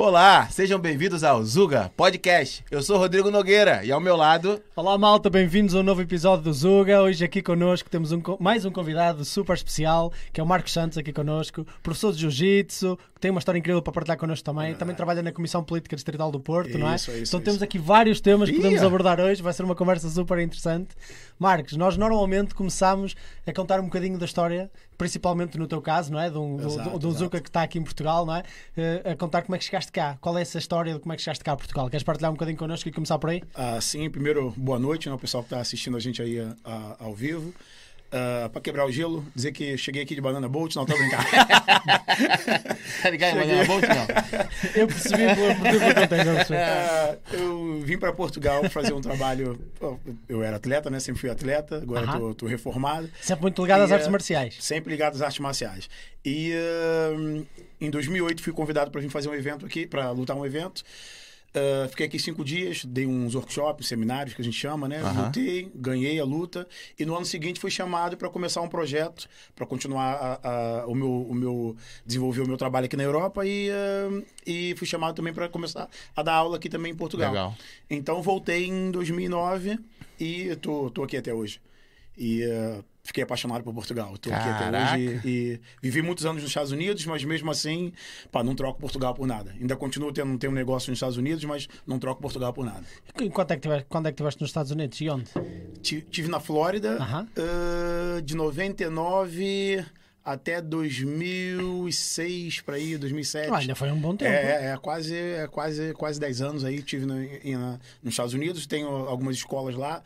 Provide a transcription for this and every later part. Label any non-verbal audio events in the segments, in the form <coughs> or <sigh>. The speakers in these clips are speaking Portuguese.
Olá, sejam bem-vindos ao Zuga Podcast. Eu sou Rodrigo Nogueira e ao meu lado. Olá malta, bem-vindos a um novo episódio do Zuga. Hoje aqui connosco temos um, mais um convidado super especial, que é o Marcos Santos aqui connosco, professor de Jiu-Jitsu, tem uma história incrível para partilhar connosco também. Também trabalha na Comissão Política Distrital do Porto, Isso, não é? isso, então isso. temos aqui vários temas que podemos Ia. abordar hoje, vai ser uma conversa super interessante. Marcos, nós normalmente começamos a contar um bocadinho da história, principalmente no teu caso, não é? De um, Exato, do, do. Zuka que está aqui em Portugal, não é? Eh, a contar como é que chegaste cá. Qual é essa história de como é que chegaste cá a Portugal? Queres partilhar um bocadinho connosco e começar por aí? Ah, sim, primeiro, boa noite, né, o pessoal que está assistindo a gente aí ah, ao vivo. Para quebrar o gelo, dizer que cheguei aqui de Banana Boat, não tô brincando. <laughs> Tá ligado? Não é bom, não. Eu percebi por que eu. Ah, eu vim para Portugal fazer um trabalho. Eu era atleta, né? Sempre fui atleta, agora Aham. tô, tô reformado. Sempre muito ligado às E, artes eh, marciais. Sempre ligado às artes marciais. E ah, em 2008 fui convidado para vir fazer um evento aqui, para lutar um evento. Ah, fiquei aqui cinco dias, dei uns workshops, seminários que a gente chama, né? Aham. Lutei, ganhei a luta e no ano seguinte fui chamado para começar um projeto para continuar a- a- o meu, o meu desenvolver o meu trabalho aqui na Europa e, ah, e fui chamado também para começar a dar aula aqui também em Portugal. Legal. Então voltei em 2009 e tô, tô aqui até hoje. E eh, fiquei apaixonado por Portugal. Tô aqui até hoje e, e vivi muitos anos nos Estados Unidos, mas mesmo assim, pá, não troco Portugal por nada. Ainda continuo tendo, tendo um negócio nos Estados Unidos, mas não troco Portugal por nada. E Quando é, que tiveste, quando é que estiveste nos Estados Unidos e onde? Ti- Tive na Flórida Aham. eh, de 99 até 2006 para aí, 2007. Ah, ainda foi um bom tempo. É, é, é quase, é quase, quase 10 anos aí. Tive na- em- na- nos Estados Unidos, tenho algumas escolas lá.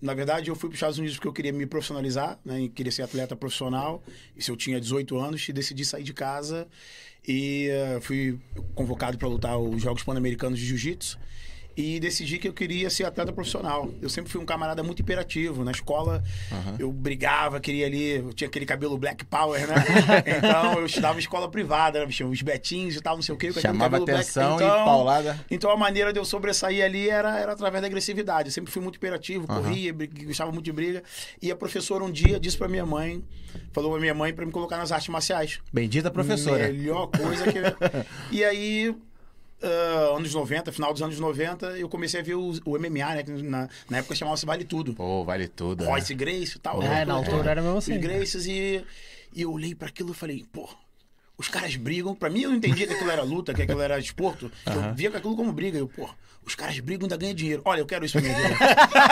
Na verdade, eu fui para os Estados Unidos porque eu queria me profissionalizar, né? E queria ser atleta profissional. Isso eu tinha 18 anos e decidi sair de casa. E eh, fui convocado para lutar os Jogos Pan-Americanos de Jiu-Jitsu. E decidi que eu queria ser atleta profissional. Eu sempre fui um camarada muito imperativo. Na escola, eu brigava, queria ali. Eu tinha aquele cabelo black power, né? <laughs> então, eu estudava em escola privada, né? Os betinhos e tal, não sei o quê. Chamava cabelo black. atenção e Então, paulada. então a maneira de eu sobressair ali era, era através da agressividade. Eu sempre fui muito imperativo, Aham. corria, gostava muito de briga. E a professora um dia disse pra minha mãe, falou pra minha mãe pra me colocar nas artes marciais. Bendita professora. Melhor coisa que. <laughs> e aí. Ah, anos 90, final dos anos 90, eu comecei a ver o, o MMA, né? Na, na época chamava-se Vale Tudo. Pô, vale tudo. né? Royce Grace e tal. É, né? na altura era mesmo assim. Os Graces e, e eu olhei pra aquilo e falei, pô, os caras brigam. Pra mim eu não entendia que aquilo era luta, que aquilo era esporto. Eu via aquilo como briga. Eu, pô, os caras brigam e ainda ganham dinheiro. Olha, eu quero isso pra minha vida.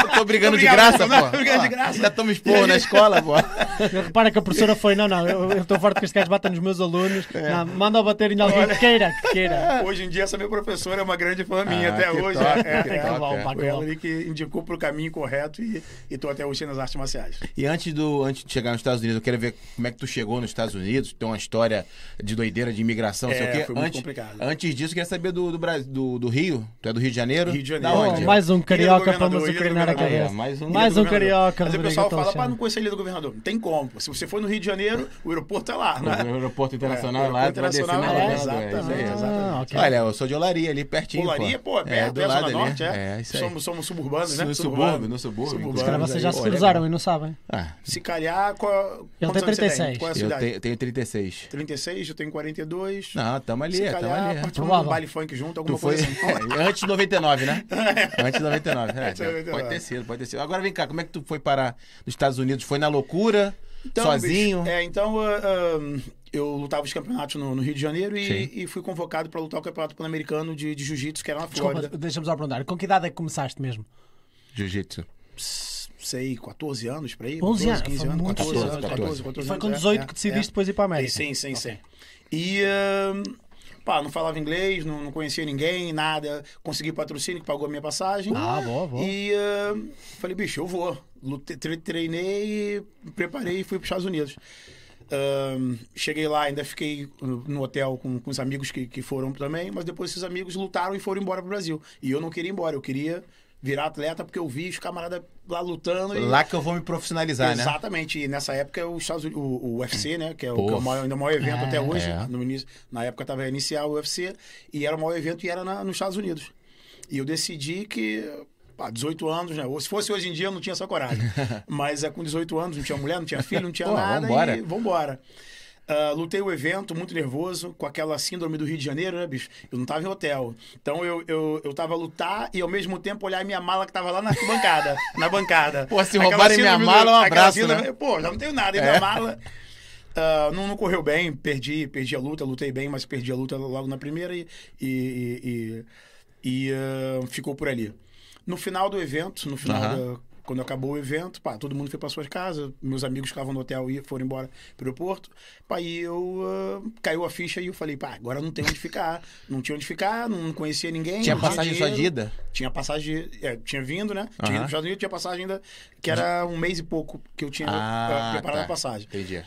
Eu tô brigando de graça, pô. tô brigando de graça. Ainda tomo esporro na escola, pô. <laughs> Repara que a professora foi, não, não, eu eu estou forte que este gajo bata nos meus alunos. Não, manda bater em alguém que queira, que queira. Hoje em dia, essa minha professora é uma grande fã minha Ah, até que hoje. top, é, que é, top, é. Foi ela ali que indicou pro caminho correto e, e tô até hoje nas artes marciais. E antes, do, antes de chegar nos Estados Unidos, eu quero ver como é que tu chegou nos Estados Unidos. Tem uma história de doideira, de imigração, não sei É, o quê. foi muito antes, complicado. Antes disso, eu queria saber do, do, Brasil, do, do Rio. Tu é do Rio de Janeiro? Rio de Da Janeiro. onde? Oh, mais um carioca do acrinar a cabeça. É, mais um- Mais um carioca, Mas o pessoal fala, Alexandre. pá, não conhecer a Ilha do Governador. Não tem como. Se você for no Rio de Janeiro, o aeroporto é lá, né? <laughs> O aeroporto internacional É, o lá, tu vai descer na internacional, é. É isso aí. exatamente, Ah. Olha, eu sou de Olaria, ali pertinho. Olaria, pô, é perto, do é, lado Zona. Norte, é. É, isso aí. Somos, somos suburbanos, né? No subúrbio, no subúrbio. Se calhar vocês já se cruzaram legal. e não sabem. Ah, Se calhar, qual, Ele tem anos você 36. Qual é a eu tenho 36. 36, eu tenho 42. Não, tamo ali, Se tamo calhar, ali. é. participamos Provável. do baile funk junto, alguma Tu foi coisa assim. <laughs> <laughs> é, antes de 99, né? Antes de 99. É, Antes de 99. Pode ter sido, pode ter sido. Agora vem cá, como é que tu foi parar nos Estados Unidos? Foi na loucura? Então, sozinho? bicho, é, então ah, ah, eu lutava os campeonatos no, no Rio de Janeiro e, e fui convocado para lutar o campeonato pan-americano de, de jiu-jitsu, que era na Desculpa, Flórida. deixa-me só perguntar. Com que idade é que começaste mesmo? Jiu-jitsu. Sei, 14 anos para aí. 11 anos, 15 foi anos, muito 14, cedo. 14, 14, 14 E foi anos, com é, 18 é, que decidiste é. depois ir para a América. Sim, sim, sim. E, ahn, pá, não falava inglês, não, não conhecia ninguém, nada. Consegui patrocínio que pagou a minha passagem. Ah, boa, boa. E ahn, falei, bicho, eu vou. Lute- tre- treinei, preparei e fui para os Estados Unidos. Ahn, cheguei lá, ainda fiquei no hotel com, com os amigos que, que foram também, mas depois esses amigos lutaram e foram embora para o Brasil. E eu não queria ir embora, eu queria virar atleta porque eu vi os camaradas lá lutando. E... Lá que eu vou me profissionalizar, né? Exatamente. E nessa época os Estados Unidos, o, o UFC, né? Que é, o, que é o maior, ainda o maior evento É. até hoje. É. No início, na época estava a iniciar o UFC e era o maior evento e era na- nos Estados Unidos. E eu decidi que pá, 18 anos, né? Ou se fosse hoje em dia eu não tinha essa coragem. <laughs> Mas é com 18 anos, não tinha mulher, não tinha filho, não tinha Pô, nada vambora. e vambora. Ah, lutei o evento, muito nervoso, com aquela síndrome do Rio de Janeiro, né, bicho? Eu não tava em hotel. Então eu, eu, eu tava a lutar e ao mesmo tempo olhar minha mala que tava lá na bancada. <laughs> na bancada. Pô, se roubarem minha mala, um abraço, síndrome- né? Pô, já não tenho nada, e É. minha mala. Ah, não, não correu bem, perdi, perdi a luta, lutei bem, mas perdi a luta logo na primeira e, e, e, e, ah, ficou por ali. No final do evento, no final da- quando acabou o evento, pá, todo mundo foi para suas casas, meus amigos ficavam no hotel e foram embora pro aeroporto. Pá, e eu ah, caiu a ficha e eu falei, pá, agora não tem onde ficar. Não tinha onde ficar, não conhecia ninguém. Tinha passagem só de ida? Tinha passagem, é, tinha vindo, né? Tinha ido Aham. para Estados Unidos, tinha passagem ainda, que era um mês e pouco que eu tinha Ah, ah, preparado tá. a passagem. Entendi.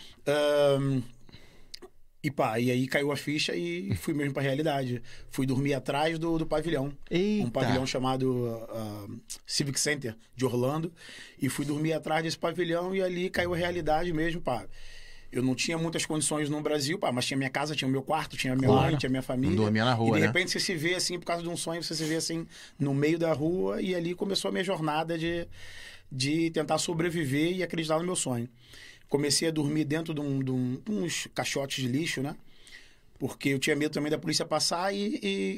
E pá, e aí caiu a ficha e <laughs> fui mesmo pra realidade. Fui dormir atrás do, do pavilhão. Eita. Um pavilhão chamado ah, Civic Center de Orlando. E fui dormir atrás desse pavilhão e ali caiu a realidade mesmo, pá. Eu não tinha muitas condições no Brasil, pá, mas tinha minha casa, tinha o meu quarto, tinha minha Claro. mãe, tinha minha família. Não dormia na rua, E de né? repente você se vê assim, por causa de um sonho, você se vê assim no meio da rua e ali começou a minha jornada de, de tentar sobreviver e acreditar no meu sonho. Comecei a dormir dentro de, um- de um- de uns caixotes de lixo, né? Porque eu tinha medo também da polícia passar e, e,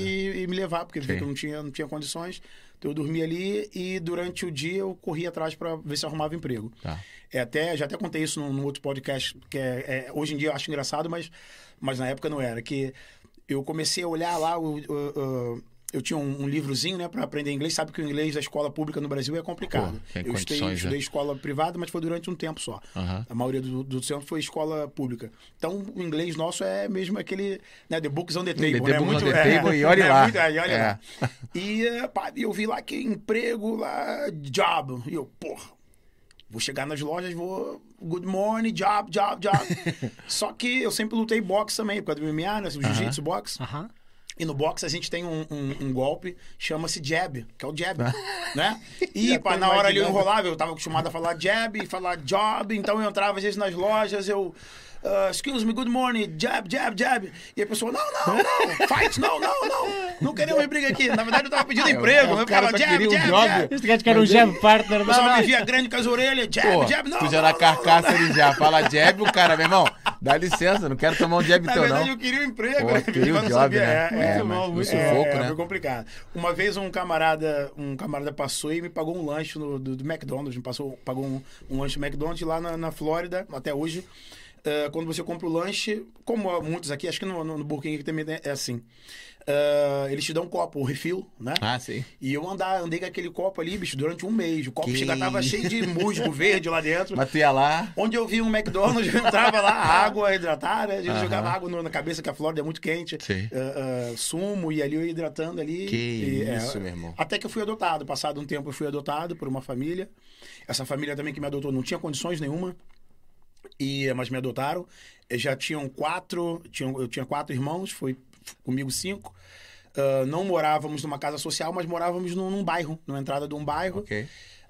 e, e me levar, porque eu não tinha, não tinha condições. Então eu dormia ali e durante o dia eu corria atrás para ver se arrumava emprego. Tá. É até, já até contei isso num, num outro podcast, que é, é- hoje em dia eu acho engraçado, mas, mas na época não era. Que eu comecei a olhar lá, o, o- o- eu tinha um, um livrozinho, né, para aprender inglês. Sabe que o inglês da escola pública no Brasil é complicado. Pô, eu estudei, condições, estudei né? escola privada, mas foi durante um tempo só. Aham. A maioria do, do tempo foi escola pública. Então, o inglês nosso é mesmo aquele, né, the books on the table, The né? books on Muito, the <laughs> é, table e olhe é lá. muito- é, e olha É. lá. E pá, eu vi lá que emprego lá, job. E eu, porra, vou chegar nas lojas, vou. Good morning, job, job, job. <laughs> Só que eu sempre lutei boxe também, por causa do MMA, né? O jiu-jitsu, boxe. Aham. E no boxe a gente tem um, um- um golpe, chama-se jab, que é o jab, né? <laughs> E pá, na hora ali eu enrolava, eu tava acostumado a falar jab e falar job, então eu entrava às vezes nas lojas, eu... ah, excuse me, good morning, jab, jab, jab. E a pessoa, não, não, não, <laughs> fight, não, não, não. Não queremos briga aqui. Na verdade eu tava pedindo emprego, o eu cara ficava jab, um jab, jab. Este gajo quer um jab partner. O pessoal me via grande com as orelhas, jab, Pô, jab, não, tu já na carcaça ele já fala jab, o cara, meu irmão, dá licença, não quero tomar um jab Na teu verdade, não. eu queria um emprego, Pô, né? queria o não job, né? É, É, é, é, no sufoco, é, né? Foi complicado. Uma vez um camarada, um camarada passou e me pagou um lanche do, do McDonald's, me passou, pagou um, um lanche do McDonald's lá na, na Flórida, até hoje. Eh, quando você compra o lanche, como muitos aqui, acho que no, no, no Burger King também é assim. eh, eles te dão um copo, o refill, né? Ah, sim. E eu andar, andei com aquele copo ali, bicho, durante um mês. O copo Que chega, tava cheio de musgo <laughs> verde lá dentro. Mas tu ia lá, Onde eu vi um McDonald's, eu entrava lá, <laughs> água hidratada, a gente Aham. jogava água na cabeça, que a Flórida é muito quente, Sim. ah, ah, sumo, e ali eu ia hidratando ali. Que E, é, isso, meu irmão. Até que eu fui adotado. Passado um tempo, eu fui adotado por uma família. Essa família também que me adotou não tinha condições nenhuma, e, mas me adotaram. Eh, Já tinham quatro, tinham, eu tinha quatro irmãos, foi comigo cinco. Ah, não morávamos numa casa social, mas morávamos num, num bairro, numa entrada de um bairro. ok.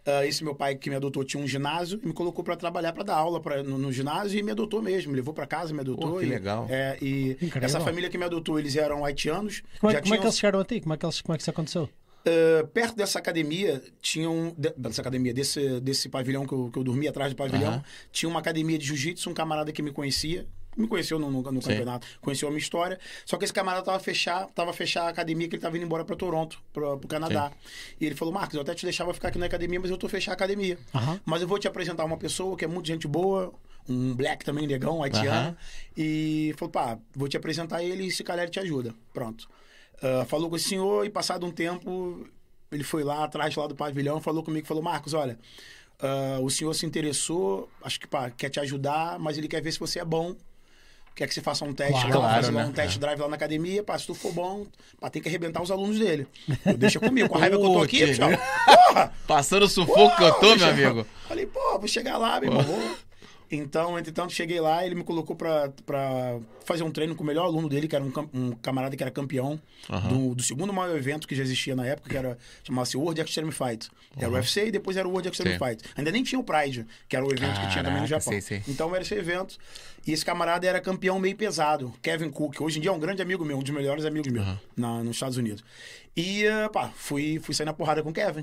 Ah, esse meu pai que me adotou tinha um ginásio e me colocou para trabalhar, para dar aula pra, no, no ginásio e me adotou mesmo. Me levou para casa, me adotou. Pô, que e- legal. É, e Incrível. essa família que me adotou, eles eram haitianos. Como é, já como é que tinham- eles chegaram a ti? Como é que, eles, como é que isso aconteceu? Ah, perto dessa academia, tinha um. de- dessa academia, desse, desse pavilhão que eu, que eu dormia atrás do pavilhão, Aham. tinha uma academia de jiu-jitsu, um camarada que me conhecia. Me conheceu no, no- no Sim. campeonato, conheceu a minha história. Só que esse camarada tava fechar, tava fechar a academia que ele tava indo embora para Toronto, pro, pro Canadá. E ele falou: Marcos, eu até te deixava ficar aqui na academia, mas eu tô fechar a academia. Aham. Mas eu vou te apresentar uma pessoa que é muito gente boa, um black também, negão, haitiano. Aham. E falou, pá, vou te apresentar ele e se calhar ele te ajuda. Pronto. Ah, falou com esse senhor e passado um tempo, ele foi lá atrás lá do pavilhão, falou comigo, falou, Marcos, olha, ah, o senhor se interessou, acho que pá, quer te ajudar, mas ele quer ver se você é bom. Quer que você faça um teste Claro. lá, Claro, né? um test drive lá na academia, pá, se tu for bom, pá, tem que arrebentar os alunos dele. Eu, deixa comigo, com a raiva que eu tô aqui! Passando o sufoco que eu tô, meu amigo. Falei, pô, vou chegar lá, meu irmão. vou. Então, entretanto, cheguei lá, ele me colocou pra, pra fazer um treino com o melhor aluno dele, que era um, um camarada que era campeão Aham. do, do segundo maior evento que já existia na época, que era chamava-se World Extreme Fight. Era o UFC e depois era o World Extreme Sim. Fight. Ainda nem tinha o Pride, que era o evento que tinha também no Caraca, Japão. sei, sei. Então era esse evento. E esse camarada era campeão meio pesado, Kevin Cook. Hoje em dia é um grande amigo meu, um dos melhores amigos meus Aham. na, nos Estados Unidos. E, eh, pá, fui, fui sair na porrada com o Kevin.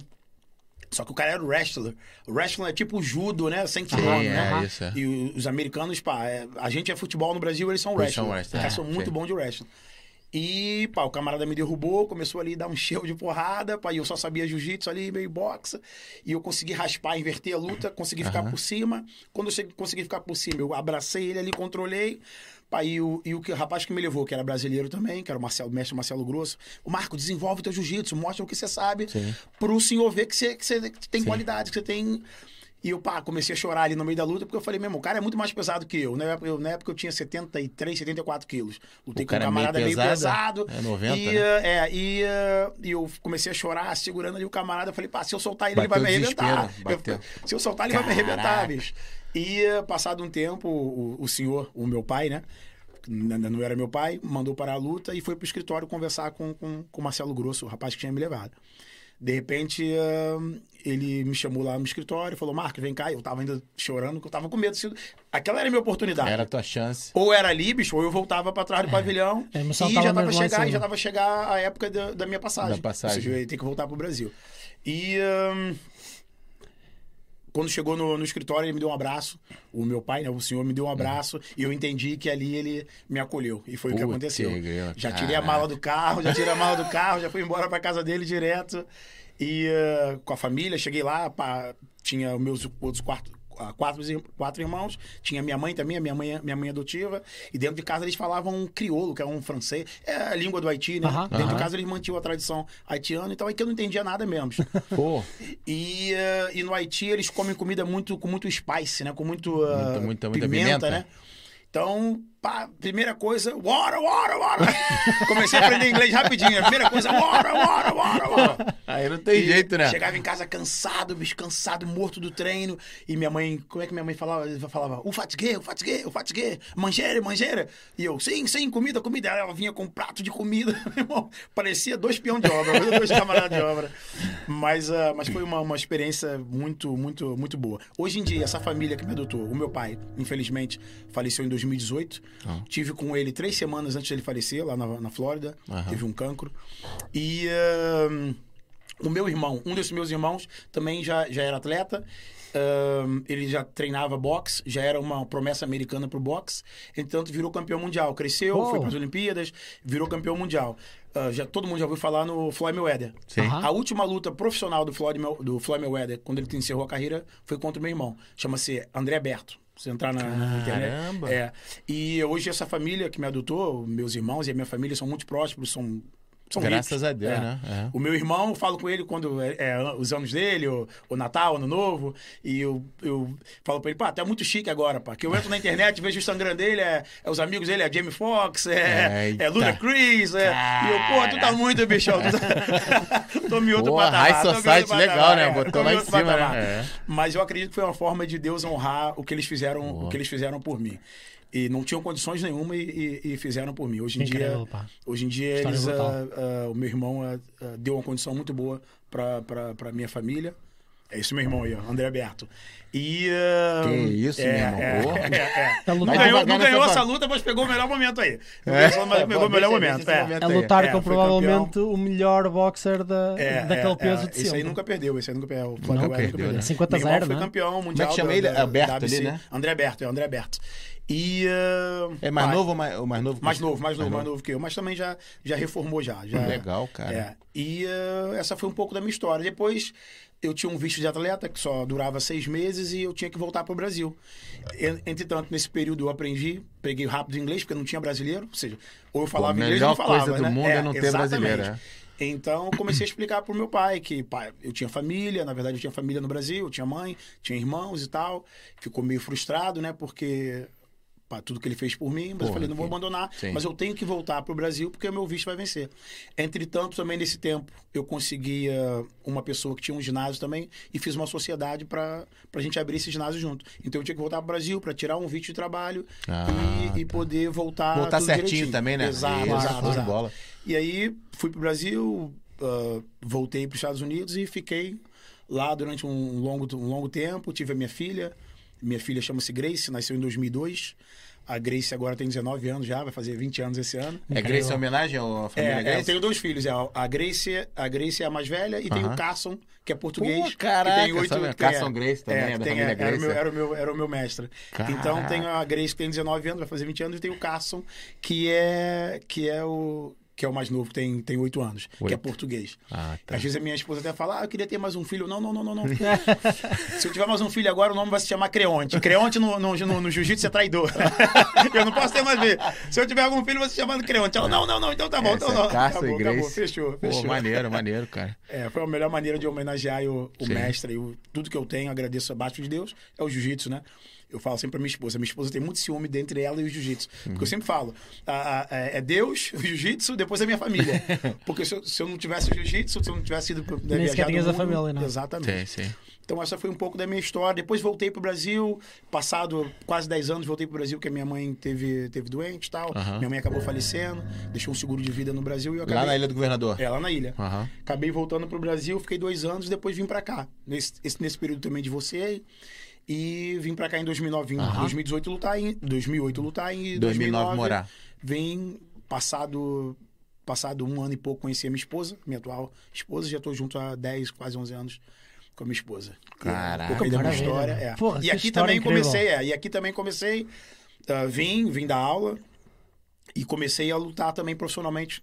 Só que o cara era o wrestler. O wrestler é tipo o judo, né? Sem Sim, kimono, é, né? isso, é. E os americanos, pá, é- a gente é futebol no Brasil, eles são Eles wrestling. são wrestling, é, são muito sim. bons de wrestling. E, pá, o camarada me derrubou, começou ali a dar um <laughs> cheiro de porrada, pá, e eu sá sabia jiu-jitsu ali, meio boxe, e eu consegui raspar, inverter a luta, consegui ficar por cima. Quando eu cheguei- consegui ficar por cima, eu abracei ele ali, controlei, pá, e o, e o que- o rapaz que me levou, que era brasileiro também, que era o Marcelo, o mestre Marcelo Grosso, o Marco, desenvolve o teu jiu-jitsu, mostra o que você sabe, Sim. pro senhor ver que você, que você tem qualidade, que você tem... E eu, pá, comecei a chorar ali no meio da luta, porque eu falei, meu irmão, o cara é muito mais pesado que eu. Na época eu, na época eu tinha 73, 74 quilos. Lutei O com um cara é meio camarada meio pesado, é 90, e, né? é, e, e eu comecei a chorar, segurando ali o camarada. Eu falei, pá, se eu soltar ele, ele vai Bateu me arrebentar. bateu. Eu- se eu soltar, ele vai me arrebentar, Caraca. bicho. E, eh, passado um tempo, o, o senhor, o meu pai, né? não era meu pai, mandou parar a luta e foi pro escritório conversar com, com, com o Marcelo Grosso, o rapaz que tinha me levado. De repente, eh, ele me chamou lá no escritório e falou: Marcos, vem cá. Eu tava ainda chorando, que eu tava com medo. Aquela era a minha oportunidade. Era a tua chance. Ou era ali, bicho, ou eu voltava pra trás do pavilhão. A emoção e tava já tava chegar, e já tava chegar a época da, da minha passagem. Da passagem. Ou seja, eu ia ter que voltar pro Brasil. E hum, quando chegou no, no escritório, ele me deu um abraço. O meu pai, né, o senhor, me deu um abraço. E eu entendi que ali ele me acolheu. E foi o que aconteceu. grila, Já tirei a mala do carro, já tirei a mala do carro, já fui embora pra casa dele direto. E eh, com a família, cheguei lá, pá, tinha meus outros quatro, ah, quatro, quatro irmãos, tinha minha mãe também, a minha mãe, minha mãe adotiva, e dentro de casa eles falavam um crioulo, que é um francês, é a língua do Haiti, né? Dentro de casa eles mantinham a tradição haitiana, então é que eu não entendia nada mesmo. <laughs> Pô, E, eh, e no Haiti eles comem comida muito com muito spice, né? Com muito, Muita, muita, muita pimenta, pimenta. né? Então, pá, primeira coisa, water, water, water. <laughs> Comecei a aprender inglês rapidinho. A primeira coisa, water, water, water, water. aí não tem E jeito, né? Chegava em casa cansado, bicho, cansado, morto do treino. E minha mãe, como é que minha mãe falava? Ela falava, o fatigué, o fatigué, o fatigué, manjeira, manjeira. E eu, sim, sim, comida, comida. Ela vinha com um prato de comida, <laughs> meu irmão. Parecia dois peão de obra, dois camaradas de obra. Mas, ah, mas foi uma, uma experiência muito, muito, muito boa. Hoje em dia, essa família que me adotou, o meu pai, infelizmente, faleceu em 2018. Tive com ele três semanas antes dele falecer, lá na, na Flórida. Aham. Teve um cancro. E. ah, o meu irmão, um desses meus irmãos, também já, já era atleta. Ahn, ele já treinava boxe, já era uma promessa americana pro boxe. Entretanto, virou campeão mundial. Cresceu, foi para as Olimpíadas, virou campeão mundial. Ah, já, todo mundo já ouviu falar no Floyd Mayweather. Sim. Aham. A última luta profissional do Floyd, do Floyd Mayweather, quando ele encerrou a carreira, foi contra o meu irmão. Chama-se André Berto. Se entrar na, na internet. Caramba. É. E hoje essa família que me adotou, meus irmãos e a minha família são muito prósperos, são. São Graças ricos. a Deus, É. né? É. O meu irmão, eu falo com ele quando é, é os anos dele, o, o Natal, Ano Novo, e eu, eu falo pra ele, pá, tá muito chique agora, pá. Que eu entro na internet, vejo o Instagram dele, é, é os amigos dele, é Jamie Foxx, é, é Luda Chris, é, e eu, pô, tu tá muito, bichão. Tu tá... <laughs> tô em outro patamar. High Society patamar, legal, né? Botou lá em cima, né? Mas eu acredito que foi uma forma de Deus honrar o que eles fizeram, Boa. o que eles fizeram por mim. E não tinham condições nenhuma e, e- e fizeram por mim. Hoje em Incrível, dia, pá. hoje em dia eles, brutal. ah, ah, o meu irmão ah, ah, deu uma condição muito boa para para minha família. É esse meu irmão aí, ó, André Berto. E ah, Que isso, meu irmão. É, é, é. Tá Não ganhou, não ganhou essa luta, mas pegou o melhor momento aí. Não É. ganhou, mas pegou Bom, o melhor momento. é. momento A aí. lutar É, com provavelmente o melhor boxer da, É, daquele é, peso é, de Esse aí nunca perdeu, esse aí nunca perdeu. O nunca perdeu, né? 50 a Meu irmão 0, foi né? campeão mundial. que chama da- ele? da- Alberto da ali, né? André Berto, é André Berto. E. ah, É mais pá, novo ou mais, ou mais novo? Mais você? novo, mais novo, mais novo que eu, mas também já, já reformou já. já Legal, cara. É. E ah, essa foi um pouco da minha história. Depois eu tinha um visto de atleta que só durava seis meses e eu tinha que voltar para o Brasil. En- Entretanto, nesse período eu aprendi, peguei rápido inglês, porque não tinha brasileiro, ou seja, ou eu falava a inglês ou melhor não falava. coisa do né? mundo é não ter exatamente. brasileiro, é. Então, comecei a explicar pro meu pai que pai, eu tinha família, na verdade eu tinha família no Brasil, eu tinha mãe, tinha irmãos e tal. Ficou meio frustrado, né? Porque pá, tudo que ele fez por mim, mas eu Porra, falei, não vou abandonar, Sim. mas eu tenho que voltar pro Brasil porque o meu visto vai vencer. Entretanto, também nesse tempo, eu conseguia uma pessoa que tinha um ginásio também e fiz uma sociedade para a gente abrir esse ginásio junto. Então eu tinha que voltar pro Brasil para tirar um visto de trabalho Ah, e, e poder voltar Voltar certinho direitinho. também, né? Exato, Isso, exato, exato. bola. E aí fui pro Brasil, ah, voltei para os Estados Unidos e fiquei lá durante um longo, um longo tempo. Tive a minha filha. Minha filha chama-se Grace, nasceu em 2002. A Grace agora tem 19 anos já, vai fazer 20 anos esse ano. É Grace em homenagem à família É, é, eu Grace? tenho dois filhos. é, A Grace, a Grace é a mais velha e tem Aham. o Carson, que é português. Pô, caraca, que tem oito, que Carson é- Grace também, é da tem, família era, o Grace, meu, é. era, o meu, era o meu mestre. Caraca. Então tem a Grace que tem 19 anos, vai fazer 20 anos, e tem o Carson, que é, que é o que é o mais novo, tem, tem 8 anos, que é Oito. português. Ah, tá. Às vezes a minha esposa até fala, ah, eu queria ter mais um filho. Não, não, não, não, não. <laughs> se eu tiver mais um filho agora, o nome vai se chamar Creonte. Creonte no, no, no, no jiu-jitsu é traidor. <laughs> eu não posso ter mais filho. Se eu tiver algum filho, vai se chamar Creonte. Ela, não, não, não, então tá bom, Essa então é não. Carson acabou, e acabou, fechou, Pô, fechou. maneiro, maneiro, cara. <laughs> É, foi a melhor maneira de homenagear o, o mestre. O, tudo que eu tenho, agradeço abaixo de Deus, é o jiu-jitsu, né? Eu falo sempre pra minha esposa. Minha esposa tem muito ciúme dentre ela e o jiu-jitsu. Porque eu sempre falo, a- a- é é Deus, o jiu-jitsu, depois a minha família. <laughs> Porque se eu, se eu não tivesse o jiu-jitsu, se eu não tivesse ido né, viajar mundo- família, não. Exatamente. Sim, sim. Então essa foi um pouco da minha história. Depois voltei pro Brasil, passado quase 10 anos, voltei pro Brasil, porque a minha mãe teve, teve doente e tal. Aham. Minha mãe acabou falecendo, deixou um seguro de vida no Brasil e eu acabei... Lá na Ilha do Governador. É, lá na ilha. Aham. Acabei voltando pro Brasil, fiquei dois anos, depois vim pra cá. Nesse, esse- nesse período também divorciei. E vim pra cá em 2009. Em Aham. 2018 lutar em 2008 lutar em 2009 morar. Vim passado passado um ano e pouco conheci a minha esposa, minha atual esposa, já tô junto há 10, quase 11 anos com a minha esposa. E é Caraca. Um da minha Maravilha, história, né? é. Porra, e aqui história também incrível. comecei, é, e aqui também comecei ah, vim, vim dar aula e comecei a lutar também profissionalmente.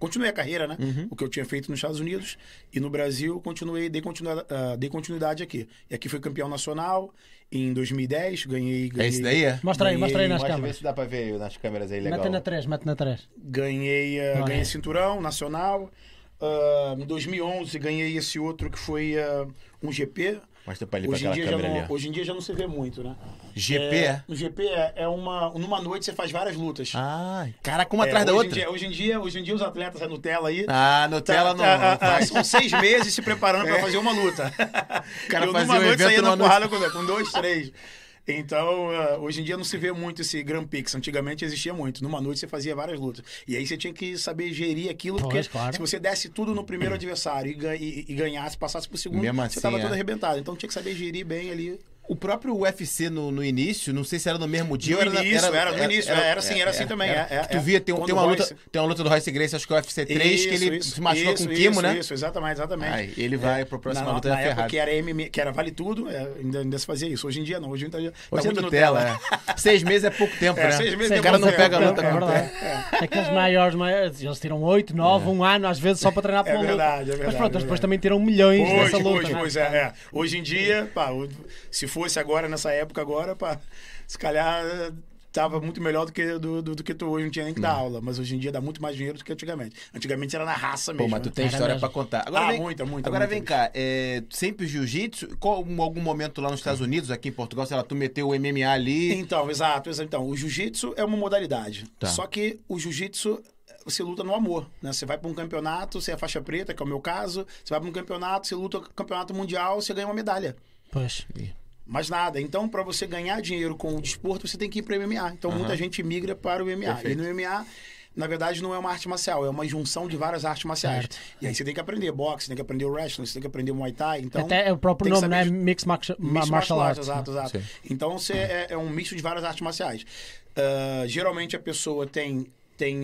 Continuei a carreira, né? Uhum. O que eu tinha feito nos Estados Unidos. E no Brasil, continuei, dei continuidade, ah, dei continuidade aqui. E aqui fui campeão nacional em 2010. Ganhei. É ganhei esse daí, é? Mostra aí, Ganhei- mostra aí nas Mostra ver câmeras. se dá pra ver nas câmeras aí, legal. Mete na 3, mete na 3. Ganhei, Olha. ganhei cinturão nacional. Ah, em 2011, ganhei esse outro que foi um GP. Mostra pra ali, pra Hoje em, aquela dia já câmera não, ali. hoje em dia já não se vê muito, né? GP, é? é? No GP é, é uma. Numa noite você faz várias lutas. Ah, caraca, uma É, atrás da outra. dia- hoje, em dia, hoje em dia os atletas, a Nutella aí. Ah, Nutella não, tá- não ah, faz. São seis meses se preparando pra fazer uma luta. <laughs> cara Eu fazia numa um noite saía na porrada com, com dois, três. Então, ah, hoje em dia não se vê muito esse Grand Prix. Antigamente existia muito. Numa noite você fazia várias lutas. E aí você tinha que saber gerir aquilo, Pois, porque claro. se você desse tudo no primeiro adversário e, e- e ganhasse, passasse pro segundo, Mesmo você assim, tava é. todo arrebentado. Então tinha que saber gerir bem ali. O próprio UFC no, no início, não sei se era no mesmo dia No ou era, na- início, era, no início, era assim, era assim também, é, é, tu é. via, tem, tem uma o luta, Royce- tem uma luta do Royce Grace, acho que é o UFC 3, que ele se machucou com o Kimo, isso, né? Isso, exatamente, exatamente. Aí, ele vai pro próximo na, luta na da época Ferrari. que era MMA, que era vale tudo, é, ainda, ainda se fazia isso. Hoje em dia não, hoje em dia tá Hoje é muito Nutella, é. Seis meses é pouco tempo, É, né? seis meses o é cara não pega a luta é com verdade. Aqueles maiores, maiores, eles tiram 8, 9, um ano, às vezes, só para treinar para É uma luta. verdade, é Mas verdade, pronto, é eles depois também tiram milhões nessa luta. hoje, né? hoje, é, é. Hoje em dia, pá, o- se fosse agora, nessa época agora, pá, se calhar eh, tava muito melhor do que, do, do, do que tu hoje, não tinha nem que dar aula. Mas hoje em dia dá muito mais dinheiro do que antigamente. Antigamente era na raça Pô, mesmo. mas tu né? tem Era história pra contar. Agora Ah, vem, muita, muita, Agora muita. vem cá, é, sempre jiu-jitsu, em algum momento lá nos Estados Unidos, aqui em Portugal, sei lá, tu meteu o MMA ali. Então, exato, exato. Então, o jiu-jitsu é uma modalidade. Tá. Só que o jiu-jitsu você luta no amor, né? Você vai para um campeonato, você é faixa preta, que é o meu caso, você vai para um campeonato, você luta campeonato mundial, você ganha uma medalha. Pois. Mais nada. Então, para você ganhar dinheiro com o desporto, você tem que ir para o MMA. Então, muita gente migra para o MMA. Perfeito. E no MMA, na verdade, não é uma arte marcial, é uma junção de várias artes marciais. Certo. E aí você tem que aprender boxe, tem que aprender wrestling, você tem que aprender Muay Thai. Então, Até é o próprio nome, né? Mixed Martial, martial Arts. Exato, exato. Sim. Então você é, é um misto de várias artes marciais. Ah, geralmente a pessoa tem,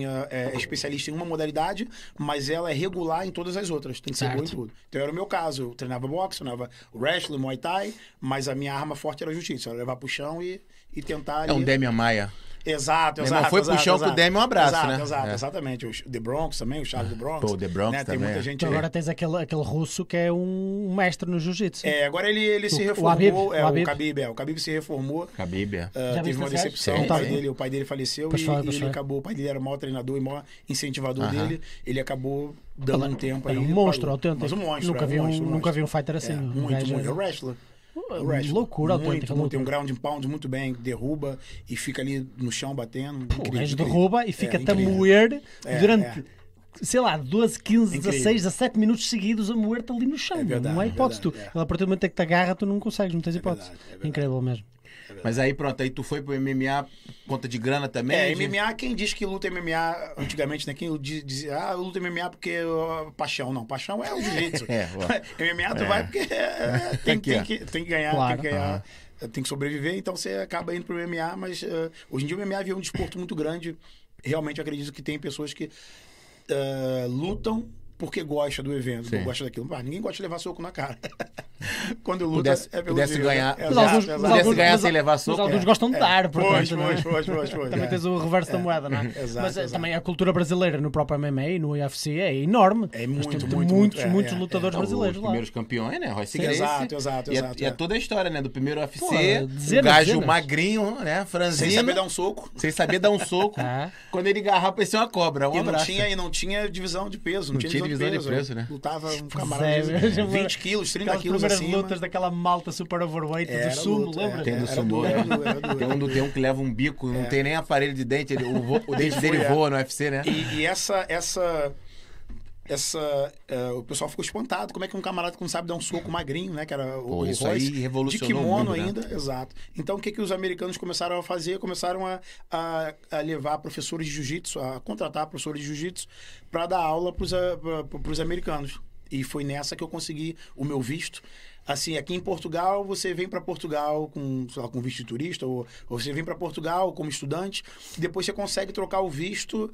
ah, é especialista em uma modalidade, mas ela é regular em todas as outras. Tem que ser Certo. boa em tudo. Então era o meu caso. Eu treinava boxe, treinava wrestling, muay thai, mas a minha arma forte era jiu-jitsu. Era levar pro chão e, e tentar... É um ali- Demian Maia. Exato, exato. irmão, foi pro exato, com o exato. Demi, um abraço, exato, né? Exato, É. exatamente. O The Bronx também, o Charles The Bronx. Pô, o The Bronx né? Tem também, muita é. gente... Então agora tens aquele, aquele russo que é um mestre no jiu-jitsu. É, agora ele, ele se O- o reformou. Habib, é, o o Habib. Khabib, é. O Khabib se reformou. Khabib. é. Ah, Já teve uma decepção. Sim, o, pai sim. dele, o pai dele faleceu Pois e, foi, e ele acabou. O pai dele era o maior treinador e maior incentivador Aham. dele. Ele acabou dando um tempo aí. Era um monstro autêntico. Mas um monstro. Nunca é, vi um, monstro, nunca monstro. vi um fighter assim. É, um muito, muito. É o wrestler. O wrestler. Loucura muito, autêntica, muito. Tem um loucura. ground pound muito bem, derruba e fica ali no chão batendo. O Incrível, gajo incrível. derruba e É, fica-te a incrível. moer É, durante, é. sei lá, 12, 15, Incrível. 16, 17 minutos seguidos a moer-te ali no chão. É verdade, não há é hipótese. verdade, tu, é. A partir do momento em que te agarra, tu não consegues, não tens hipótese. verdade, é verdade. Incrível mesmo. Mas aí pronto, aí tu foi pro MMA, conta de grana também? É, de- MMA, quem diz que luta MMA antigamente, né? Quem diz- dizia, ah, eu luto MMA porque ó, paixão. Não, paixão é o jiu-jitsu. <laughs> É. <laughs> MMA tu É. vai porque é, tem, <laughs> Aqui, tem que, tem que ganhar, Claro. tem que ganhar. Aham. tem que sobreviver, então você acaba indo pro MMA, mas uh, hoje em dia o MMA é um desporto muito grande. Realmente acredito que tem pessoas que uh, lutam porque gosta do evento, Sim. não gosta daquilo. Mas ninguém gosta de levar soco na cara. <laughs> Quando luta, Pudesse- é pelo pudesse dinheiro. ganhar- Exato, Mas alguns, exato. Pudesse alguns- ganhar mas- sem levar mas soco, alguns é. gostam de dar, Pois, portanto. não é? pois, pois, pois, pois. <laughs> Também é. tens o reverso da moeda, não é? <laughs> Exato, Mas eh, exato. também a cultura brasileira no próprio MMA e no UFC é enorme. É muito, muito, muitos, muito, é, muitos é, lutadores brasileiros os lá. primeiros campeões, né? Royce Sim, Gracie. exato, exato, E é- exato, E é é. toda a história, né? Do primeiro UFC, Pô, o gajo magrinho, né? Franzino. Sem saber dar um soco. sem saber dar um soco. É. Quando ele agarrar, parecia uma cobra. E não, tinha, e não tinha divisão de peso. Não, Não tinha, divisão de peso, né? Lutava um camarada é, de eu- 20 quilos, 30 Aquelas quilos primeiras acima. lutas daquela malta super overweight Era do sumo, luta, lembra? Tem do era duro. Tem um, do- tem um que leva um bico, não É. tem nem aparelho de dente, ele- o, o dente dele é. voa no UFC, né? E, e essa, essa, essa, eh, o pessoal ficou espantado. Como é que um camarada que não sabe dar um soco magrinho, né? Que era o, Pô, o isso Royce, aí de revolucionou kimono o mundo, né? ainda, exato. Então o que que os americanos começaram a fazer? Começaram a, a, a levar professores de jiu-jitsu, a contratar professores de jiu-jitsu para dar aula para os americanos. E foi nessa que eu consegui o meu visto. Assim, aqui em Portugal, você vem para Portugal com, sei lá, com visto de turista, ou, ou você vem para Portugal como estudante, depois você consegue trocar o visto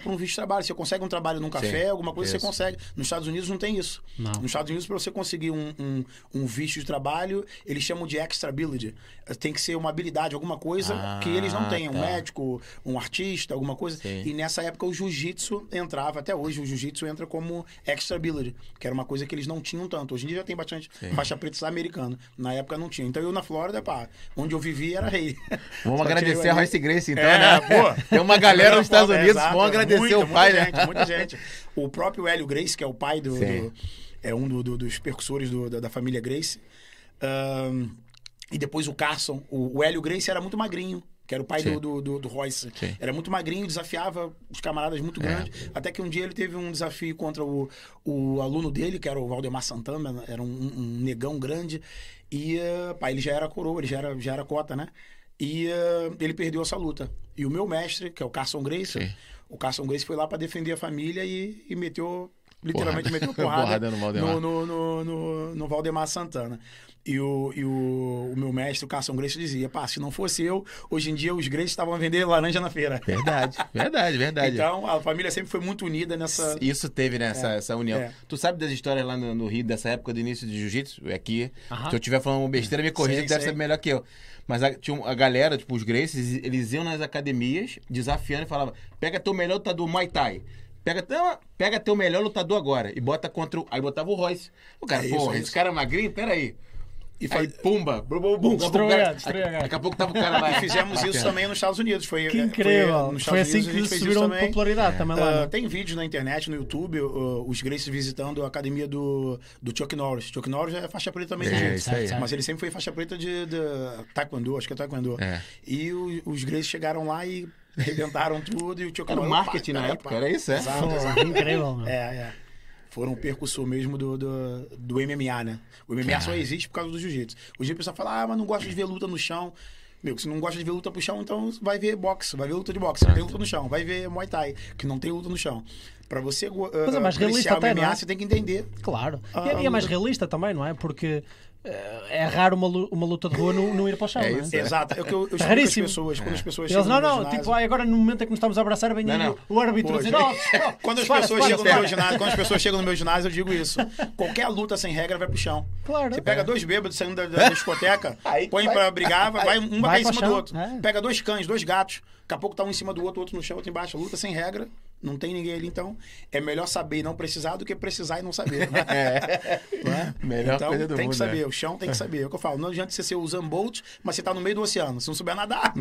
para um visto de trabalho. Você consegue um trabalho num café, alguma coisa, isso. você consegue. Nos Estados Unidos não tem isso. Não. Nos Estados Unidos, para você conseguir um, um, um visto de trabalho, eles chamam de extra ability. Tem que ser uma habilidade, alguma coisa Ah, que eles não têm. Um tá. médico, um artista, alguma coisa. Sim. E nessa época o jiu-jitsu entrava, até hoje o jiu-jitsu entra como extra ability, que era uma coisa que eles não tinham tanto. Hoje em dia já tem bastante Sim. faixa preta americana. Na época não tinha. Então eu na Flórida, pá, onde eu vivi era rei. Vamos <laughs> Só agradecer a Royce Gracie, então, É, né? pô. Tem uma galera nos Estados Unidos, exato, vamos agradecer muita, o pai, muita né? Gente, muita gente. O próprio Hélio Grace, que é o pai do. Do- é um do- do- dos percussores da, da família Grace. Ahn, e depois o Carson. O, o Hélio Grace era muito magrinho. Que era o pai do, do, do, do Royce. Sim. Era muito magrinho, desafiava os camaradas muito É. grandes. Até que um dia ele teve um desafio contra o, o aluno dele, que era o Valdemar Santana, era um, um negão grande. E, eh, pá, ele já era coroa, ele já era, já era cota, né? E eh, ele perdeu essa luta. E o meu mestre, que é o Carson Grace, Sim. o Carson Grace foi lá pra defender a família e, e meteu, literalmente Porrada. meteu porrada, <laughs> Porrada no Valdemar. no, no, no, no- Valdemar Santana. E, o, e o, o meu mestre, o Carson Grace, dizia: pá, se não fosse eu, hoje em dia os Grace estavam a vender laranja na feira. Verdade, <laughs> verdade, verdade. Então, a família sempre foi muito unida nessa. Isso teve, né, essa, É, essa união. é. Tu sabe das histórias lá no, Rio, dessa época do início de jiu-jitsu? Aqui, Aham. se eu estiver falando besteira, me corrija, que deve sei. saber melhor que eu. Mas a, tinha a galera, tipo, os Gracies, eles iam nas academias, desafiando e falavam, pega teu melhor lutador Muay Thai. Pega, teu- pega teu melhor lutador agora. E bota contra o... Aí botava o Royce. O cara, É porra, é esse cara é magrinho? Peraí. E, Aí, faz- pumba, bum, bum, bum. Daqui a pouco o cara- Destruiu, destruiu, cara. Daqui a pouco tava o cara <laughs> lá. e fizemos isso também nos Estados Unidos. Foi, Que é, incrível. nos Foi, Estados assim Unidos que subiram também. popularidade também lá. Ah, né? tem vídeos na internet, no YouTube, uh, os Gracies visitando a academia do, do Chuck Norris. Chuck Norris é faixa preta também É, jiu-jitsu. isso aí. certo. Mas ele sempre foi faixa preta de, de taekwondo, acho que é taekwondo. É. E o- os Gracies chegaram lá e arrebentaram tudo e o Chuck Era o Norris... marketing pá, na pá, época, pá. era isso, é? Exato, exato. incrível, meu. É, é. Foram o percussor mesmo do, do, do MMA, né? O MMA só existe por causa do jiu-jitsu. Hoje a pessoa fala, ah, mas não gosto de ver luta no chão. Meu, se não gosta de ver luta pro chão, então vai ver boxe, vai ver luta de boxe, não tem luta no chão. Vai ver Muay Thai, que não tem luta no chão. Pra você uh, Mas é mais realista o até, MMA, não é? você tem que entender. Claro. Ah, e, é- e é mais mas- realista também, não é? Porque é raro uma, uma luta de rua não, não ir para o chão, É não é? isso, Exato. É o que eu, eu raríssimo. pessoas, quando as pessoas Eles, chegam não, no meu não, ginásio- tipo, ai, agora no momento em que nos estamos a abraçar, vem aí Não, o, o árbitro dizer, oh, oh, Quando as pessoas separa, chegam no meu ginásio, quando as pessoas chegam no meu ginásio, eu digo isso. Qualquer luta sem regra vai pro chão. Claro. Você pega dois bêbados saindo da, da discoteca, <laughs> Aí põe pra brigar, vai, vai- um vai cair em cima chão, do outro. é. Pega dois cães, dois gatos, daqui a pouco tá um em cima do outro, outro no chão, outro embaixo. Luta sem regra, não tem ninguém ali, então é melhor saber e não precisar do que precisar e não saber. <laughs> Né? Não é? Melhor então, coisa do tem mundo, que saber, né? o chão tem que saber. É o que eu falo, não adianta você ser o Usain Bolt, mas você tá no meio do oceano. Se não souber nadar,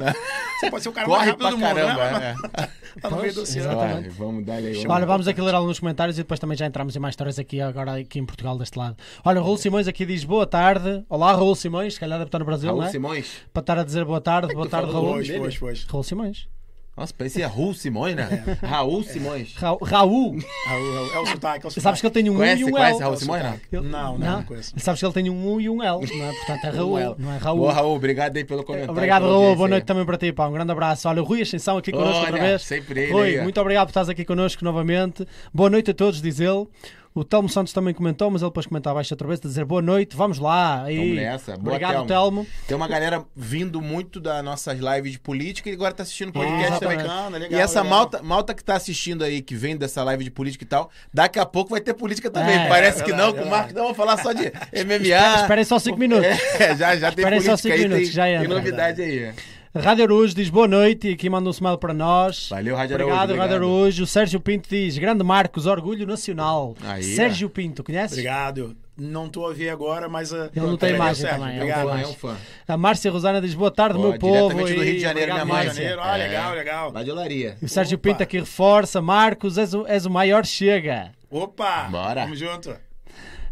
você pode ser o cara mais Corre rápido pra do mundo, caramba, né? é. <laughs> tá no meio do oceano. exatamente. Vai, vamos dar aí. Olha, vamos aqui ler alguns comentários e depois também já entramos em mais histórias aqui agora aqui em Portugal deste lado. Olha, o Raul Simões aqui diz boa tarde. Olá, Raul Simões, se calhar deve estar no Brasil, Raul não é? Simões. Para estar a dizer boa tarde, <laughs> boa tarde, Raul. Pois, pois, pois. Raul Simões. Nossa, parecia Raul Simões, né? Raul Simões. Ra Raul. Raul, Raul, É o sotaque, é o sotaque. Sabes que ele tem um U Conhece, e um conhece L. Raul Simões, não? Ele- Não, não, não conheço. Sabes que ele tem um U e um L, não é? Portanto é Raul, Well. não é Raul. Boa, Raul, obrigado aí pelo comentário. Obrigado, Raul. Boa noite também para ti, pá. Um grande abraço. Olha, o Rui Ascensão aqui connosco outra Olha, vez. sempre ele Rui, aí, muito obrigado por estás aqui connosco novamente. Boa noite a todos, diz ele. O Telmo Santos também comentou, mas ele depois comenta abaixo outra vez, a dizer boa noite, vamos lá. E... Vamos nessa. Boa, Obrigado, Telmo. Tem uma galera vindo muito das nossas lives de política e agora tá assistindo o podcast Exatamente. também. Bacana, legal, e essa legal. malta, malta que tá assistindo aí, que vem dessa live de política e tal, daqui a pouco vai ter política também. É, Parece é que não, é o Marcos não vai falar só de MMA. Esperem só 5 minutos. <laughs> É, já, já tem Esperem só política cinco aí, minutos, tem, já tem entra. novidade aí. Rádio Arujo diz boa noite e aqui manda um smile para nós. Valeu, Rádio Obrigado, Araújo, Rádio obrigado. Araújo. O Sérgio Pinto diz grande Marcos, orgulho nacional. Aí, Sérgio Pinto, conheces? Obrigado. Não estou a ver agora, mas. uh, Ele não tem imagem Sérgio. também, ele Obrigado. É um fã. A Márcia Rosana diz boa tarde, Ó, meu povo. do Rio de e Janeiro, obrigado, minha mãe. Márcia. Janeiro, ah, É. legal, legal. Lá de Olaria. E o Sérgio Opa. Pinto aqui reforça. Marcos, és o, és o maior chega. Opa! Bora. Vamos junto.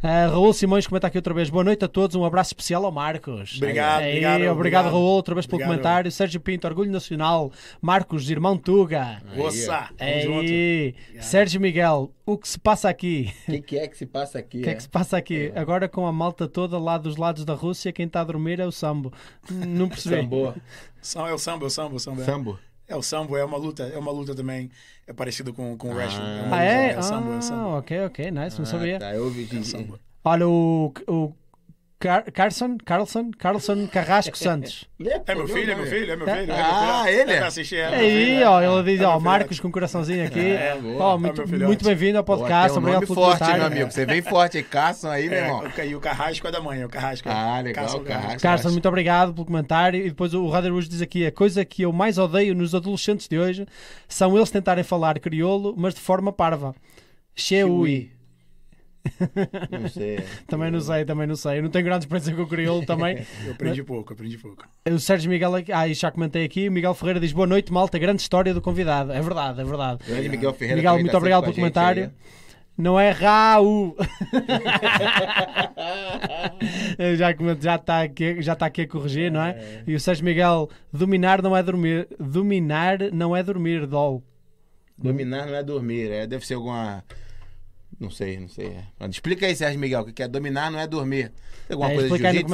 Ah, Raul Simões comenta aqui outra vez. Boa noite a todos, um abraço especial ao Marcos. Obrigado, Aí, obrigado, obrigado, obrigado. Raul, outra vez pelo Obrigado. comentário. Sérgio Pinto, Orgulho Nacional. Marcos, irmão Tuga. Aí, Sérgio Miguel, o que se passa aqui? O que, que é que se passa aqui? O que é que se passa aqui? Agora com a malta toda lá dos lados da Rússia, quem está a dormir é o Sambo. Não <laughs> percebi. Sambo. São- É o samba, é o samba, o samba. é. Sambo. É o sambo, é uma luta, é uma luta também. É parecido com, com o wrestling. É uma Ah, luta, é? É o samba, é o Ah, ok, ok, nice, não sabia. Ah, tá, eu ouvi É o de... samba. Olha, o, o Car Carlson, Carlson, Carlson Carrasco <laughs> Santos. É meu filho, é meu filho, é meu filho. é meu Ah, filho. ele? É assistir, é meu Aí, ó, ele diz, É ó, Marcos com um coraçãozinho aqui. É, boa. Ó, muito, muito bem-vindo ao Pô, podcast, tem um nome forte, meu amigo. Você vem forte aí, Caçam aí, meu irmão. e o Carrasco é da mãe, o Carrasco. é- Ah, legal, o Carrasco. Carson, muito obrigado pelo comentário. E depois o Rádio Rouge diz aqui: a coisa que eu mais odeio nos adolescentes de hoje são eles tentarem falar crioulo, mas de forma parva. Cheui. <laughs> Não sei. <laughs> Também não sei, também não sei. Eu não tenho grande experiência com o crioulo <laughs> também. Eu aprendi pouco, aprendi pouco. O Sérgio Miguel, ah, já comentei aqui. O Miguel Ferreira diz: boa noite, malta. Grande história do convidado. É verdade, é verdade. Grande Miguel Ferreira. Miguel, muito tá obrigado pelo com a gente comentário. Não é Raul. Já já está aqui, já está aqui a corrigir, não é? E o Sérgio Miguel, dominar não é dormir. Dominar não é dormir, dol. Dominar não é dormir, é, deve ser alguma. Não sei, não sei. é. Explica aí, Sérgio Miguel, o que é dominar não é dormir. Tem alguma É, coisa de jiu-jitsu?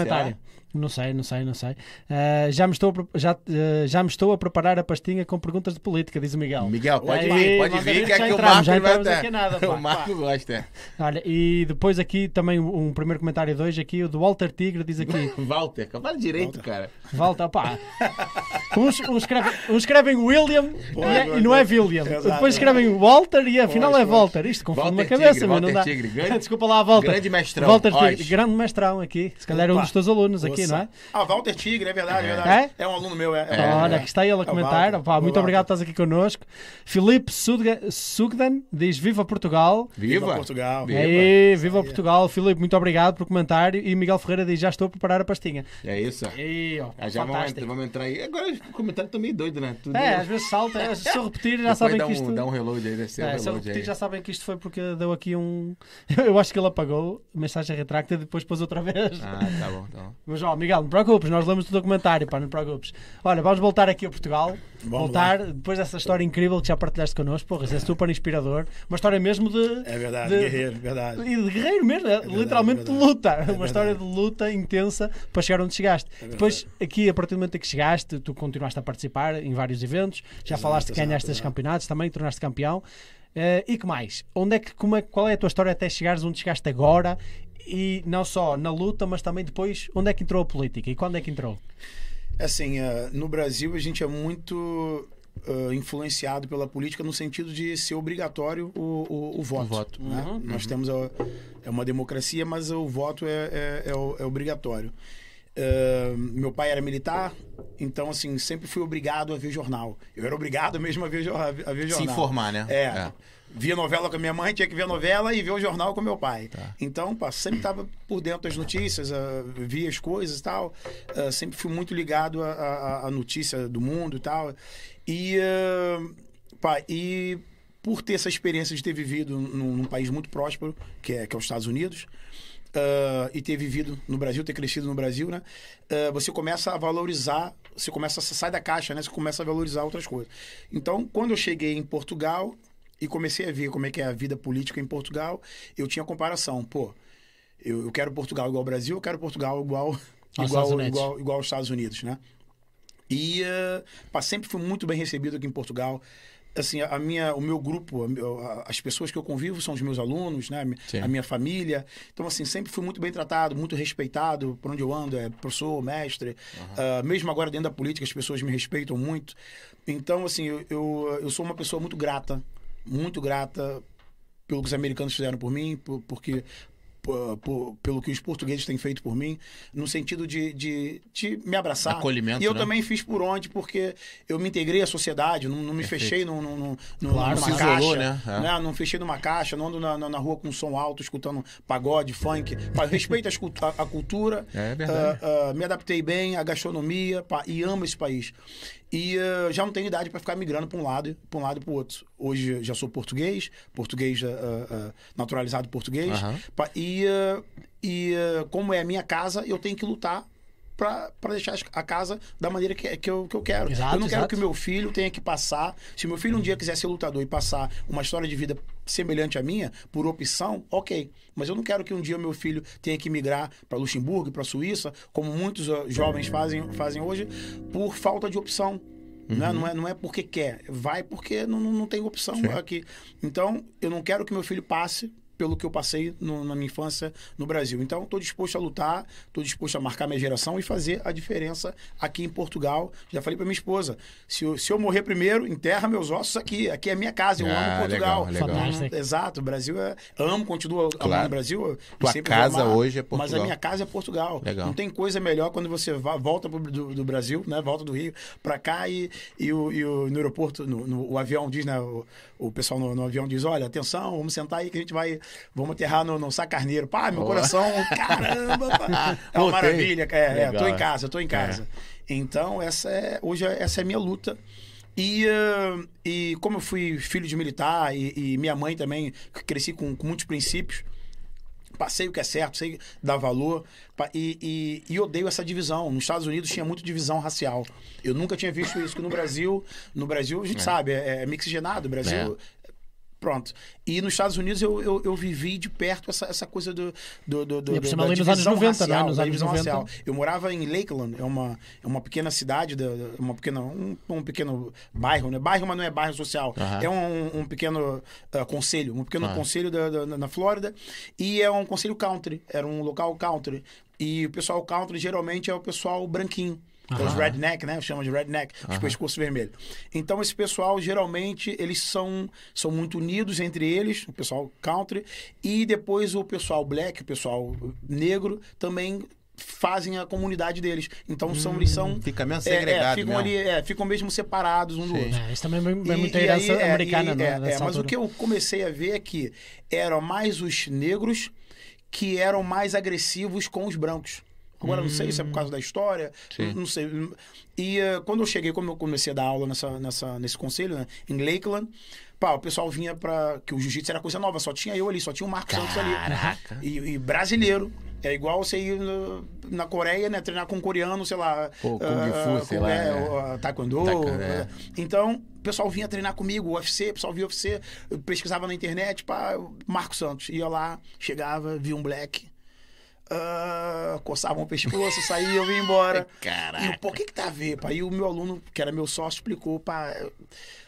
Não sei, não sei, não sei. Ah, já, me estou a, já, ah, já me estou a preparar a pastinha com perguntas de política, diz o Miguel. Miguel, pode Aí, vir, pode vir, que é já que o Marco já vai entramos aqui nada, <laughs> pá. O Marco gosta. é. Olha, e depois aqui também um primeiro comentário de hoje, aqui, o do Walter Tigre diz aqui. <laughs> Walter, fala direito, cara. Volta, pá. Uns, uns, escrevem, uns escrevem William e, é- e não é William. Exato. Depois escrevem Walter e afinal Pois, é. Walter. Isto confunde-me a Walter cabeça, Tigre, meu, não Walter dá. Tigre, grande- <laughs> Desculpa lá, Walter. grande mestrão. Walter. Tigre, grande mestrão aqui. Se calhar é um dos teus alunos aqui, Moça. não é? Ah, Walter Tigre, é verdade, é verdade. É, um aluno meu, é. é Olha, é. aqui está ele a É comentar. Pá, muito obrigado por estás aqui connosco. Filipe Sugdan diz Viva Portugal. Viva Viva! Portugal. Viva. Aí, viva Portugal. Filipe, muito obrigado por comentário. E Miguel Ferreira diz: Já estou a preparar a pastinha. É isso. Ó, Ah, já vamos, vamos entrar aí. Agora o comentário tá meio doido, né? Tudo É, às vezes salta. é, Se eu repetir, já Depois sabem que um, isto. Dá um reload aí, deve ser um É, se eu reload repetir, aí. já sabem que isto foi porque deu aqui um. <laughs> Eu acho que ele apagou, mensagem retracta e depois pôs outra vez. Ah, tá bom, tá bom. Mas ó, Miguel, não te preocupes, nós lemos o documentário, pá, não te preocupes. Olha, vamos voltar aqui a Portugal. Vamos voltar, depois dessa história incrível que já partilhaste connosco, porra, é super inspirador. Uma história mesmo de. É verdade, de- guerreiro, verdade. E de guerreiro mesmo, é, literalmente é de verdade. luta. É Uma história de luta intensa para chegar onde chegaste. verdade. Depois, aqui, a partir do momento em que chegaste, tu continuaste a participar em vários eventos, já Exato, falaste que ganhaste exato. campeonatos também, tornaste campeão. Eh, e que mais? Onde é que, como é, qual é a tua história até chegares onde chegaste agora? E não só na luta, mas também depois, onde é que entrou a política e quando é que entrou? Assim, eh, no Brasil a gente é muito eh, influenciado pela política no sentido de ser obrigatório o, o, o voto. voto. né? Uhum. Nós temos a- é uma democracia, mas o voto é, é, é o- é obrigatório. Eh, meu pai era militar, então assim sempre fui obrigado a ver jornal. Eu era obrigado mesmo a ver, a ver Se jornal. informar, né? É. Via novela com a minha mãe, tinha que ver a novela e ver o jornal com meu pai. Tá. Então, pá, sempre estava por dentro das notícias, ah, via as coisas e tal. Ah, sempre fui muito ligado à- notícia do mundo e tal. E, ah, pá, e por ter essa experiência de ter vivido num, num país muito próspero, que é, que é os Estados Unidos, ah, e ter vivido no Brasil, ter crescido no Brasil, né? ah, você começa a valorizar, você começa a sair da caixa, né? Você começa a valorizar outras coisas. Então, quando eu cheguei em Portugal e comecei a ver como é que é a vida política em Portugal, eu tinha comparação. Pô, eu, eu quero Portugal igual ao Brasil, eu quero Portugal igual igual, igual, igual aos Estados Unidos, né? E pá, sempre fui muito bem recebido aqui em Portugal. assim, a minha, o meu grupo, as pessoas que eu convivo são os meus alunos, né? Sim. A minha família. Então, assim, sempre fui muito bem tratado, muito respeitado por onde eu ando, é professor, mestre. Ah, mesmo agora dentro da política, as pessoas me respeitam muito. Então, assim, eu, eu, eu sou uma pessoa muito grata, muito grata pelo que os americanos fizeram por mim, por- porque por- por- pelo que os portugueses têm feito por mim, no sentido de, de, de me abraçar. Acolhimento, E eu né? também fiz por onde, porque eu me integrei à sociedade, não, não me Perfeito. fechei num, num, num, num- Claro, numa caixa. isolou, né? É. né? Não fechei numa caixa, não ando na, na, na rua com som alto, escutando pagode, funk. Mas respeito a, a cultura. É verdade. ah, ah, me adaptei bem à gastronomia pá, e amo esse país. E ah, já não tenho idade para ficar migrando para um lado para um lado e para o outro. Hoje já sou português, português ah, ah, naturalizado português. Aham. pá, e e como é a minha casa, eu tenho que lutar para deixar a casa da maneira que, que, eu, que eu quero. Exato, eu não quero exato. que o meu filho tenha que passar. Se meu filho um dia quiser ser lutador e passar uma história de vida semelhante à minha, por opção, ok. Mas eu não quero que um dia meu filho tenha que migrar para Luxemburgo, para Suíça, como muitos ah, jovens fazem, fazem hoje, por falta de opção. Né? Não, é, não é porque quer, vai porque não, não, não tem opção Sim. aqui. Então, eu não quero que meu filho passe pelo que eu passei no- na minha infância no Brasil. Então, estou disposto a lutar, estou disposto a marcar minha geração e fazer a diferença aqui em Portugal. Já falei para minha esposa, se eu, se eu morrer primeiro, enterra meus ossos aqui. Aqui é minha casa, eu Ah, amo Portugal. legal, legal. Fantástico. Exato, o Brasil é... Amo, continuo Claro. amando o Brasil. Tua casa amar, hoje é Mas Portugal. a minha casa é Portugal. Legal. Não tem coisa melhor quando você va- volta pro, do, do Brasil, né? Volta do Rio para cá e, e, o, e o- no aeroporto, no, no- o avião diz, né? O, o pessoal no, no avião diz, olha, atenção, vamos sentar aí que a gente vai, vamos aterrar no, no Sá Carneiro. Pá, meu Boa. coração, caramba, pá. <laughs> É uma maravilha, é, é, tô em casa, tô em casa. Então, essa é, hoje essa é a minha luta. E, ah, e como eu fui filho de militar e, e minha mãe também, cresci com, com muitos princípios, passei o que é certo, sei dar valor e, e, e odeio essa divisão. Nos Estados Unidos tinha muito divisão racial. Eu nunca tinha visto isso que no Brasil, no Brasil a gente sabe, é, é mixigenado, o Brasil Pronto. E nos Estados Unidos eu, eu, eu vivi de perto essa, essa coisa do, do, do, do E da nos anos divisão 90, né? racial, Nos da anos divisão 90. racial. Eu morava em Lakeland, é uma, é uma pequena cidade, da, da- uma pequena, um, um pequeno bairro, né? Bairro, mas não é bairro social. Aham. É um, um pequeno ah, conselho, um pequeno Ah. conselho da, da- na Flórida. E é um conselho country, era um local country. E o pessoal country geralmente é o pessoal branquinho. É Os redneck, né? Chama de redneck, os pescoços vermelhos. Então, esse pessoal, geralmente, eles são, são muito unidos entre eles, o pessoal country, e depois o pessoal black, o pessoal negro, também fazem a comunidade deles. Então, são, eles são... Fica mesmo é, é, segregado ficam mesmo. ali, é, ficam mesmo separados um do outro. É, isso também é E- muita e herança aí, é, americana, e- né? é, nessa é, mas o altura. que eu comecei a ver é que eram mais os negros que eram mais agressivos com os brancos. Agora, não sei se é por causa da história, Sim. não sei. E eh, quando eu cheguei, como eu comecei a dar aula nessa, nessa, nesse conselho, né, em Lakeland, pá, o pessoal vinha pra. que o jiu-jitsu era coisa nova, só tinha eu ali, só tinha o Marcos Santos ali. Caraca. E, e brasileiro. É igual você ir no- na Coreia, né? Treinar com um coreano, sei lá. Pô, Kung ah, Fu, sei com- lá, é, é. o- a Taekwondo. Taekwondo, é. Então, o pessoal vinha treinar comigo, UFC, o pessoal via UFC, eu pesquisava na internet, pá, Marco Santos. Ia lá, chegava, via um black. Ah, coçavam o pescoço, saía, eu via embora. <laughs> Caraca. E o que que tá a ver? Pá? E o meu aluno, que era meu sócio, explicou, pá,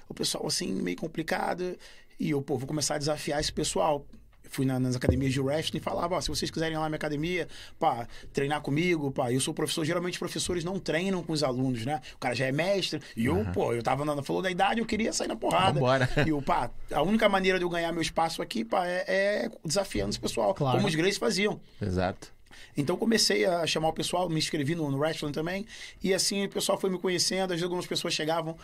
o pessoal assim, meio complicado. E eu, pô, vou começar a desafiar esse pessoal. Fui na- nas academias de wrestling e falava, ó, se vocês quiserem ir lá na minha academia, pá, treinar comigo, pá, eu sou professor, geralmente professores não treinam com os alunos, né? O cara já é mestre, e eu, pô, eu tava na, falou da idade, eu queria sair na porrada. Vambora. <laughs> E eu, pá, a única maneira de eu ganhar meu espaço aqui, pá, é, é desafiando esse pessoal, Claro. como os Grace faziam. Exato. Então comecei a chamar o pessoal, me inscrevi no, no wrestling também, e assim o pessoal foi me conhecendo, às vezes algumas pessoas chegavam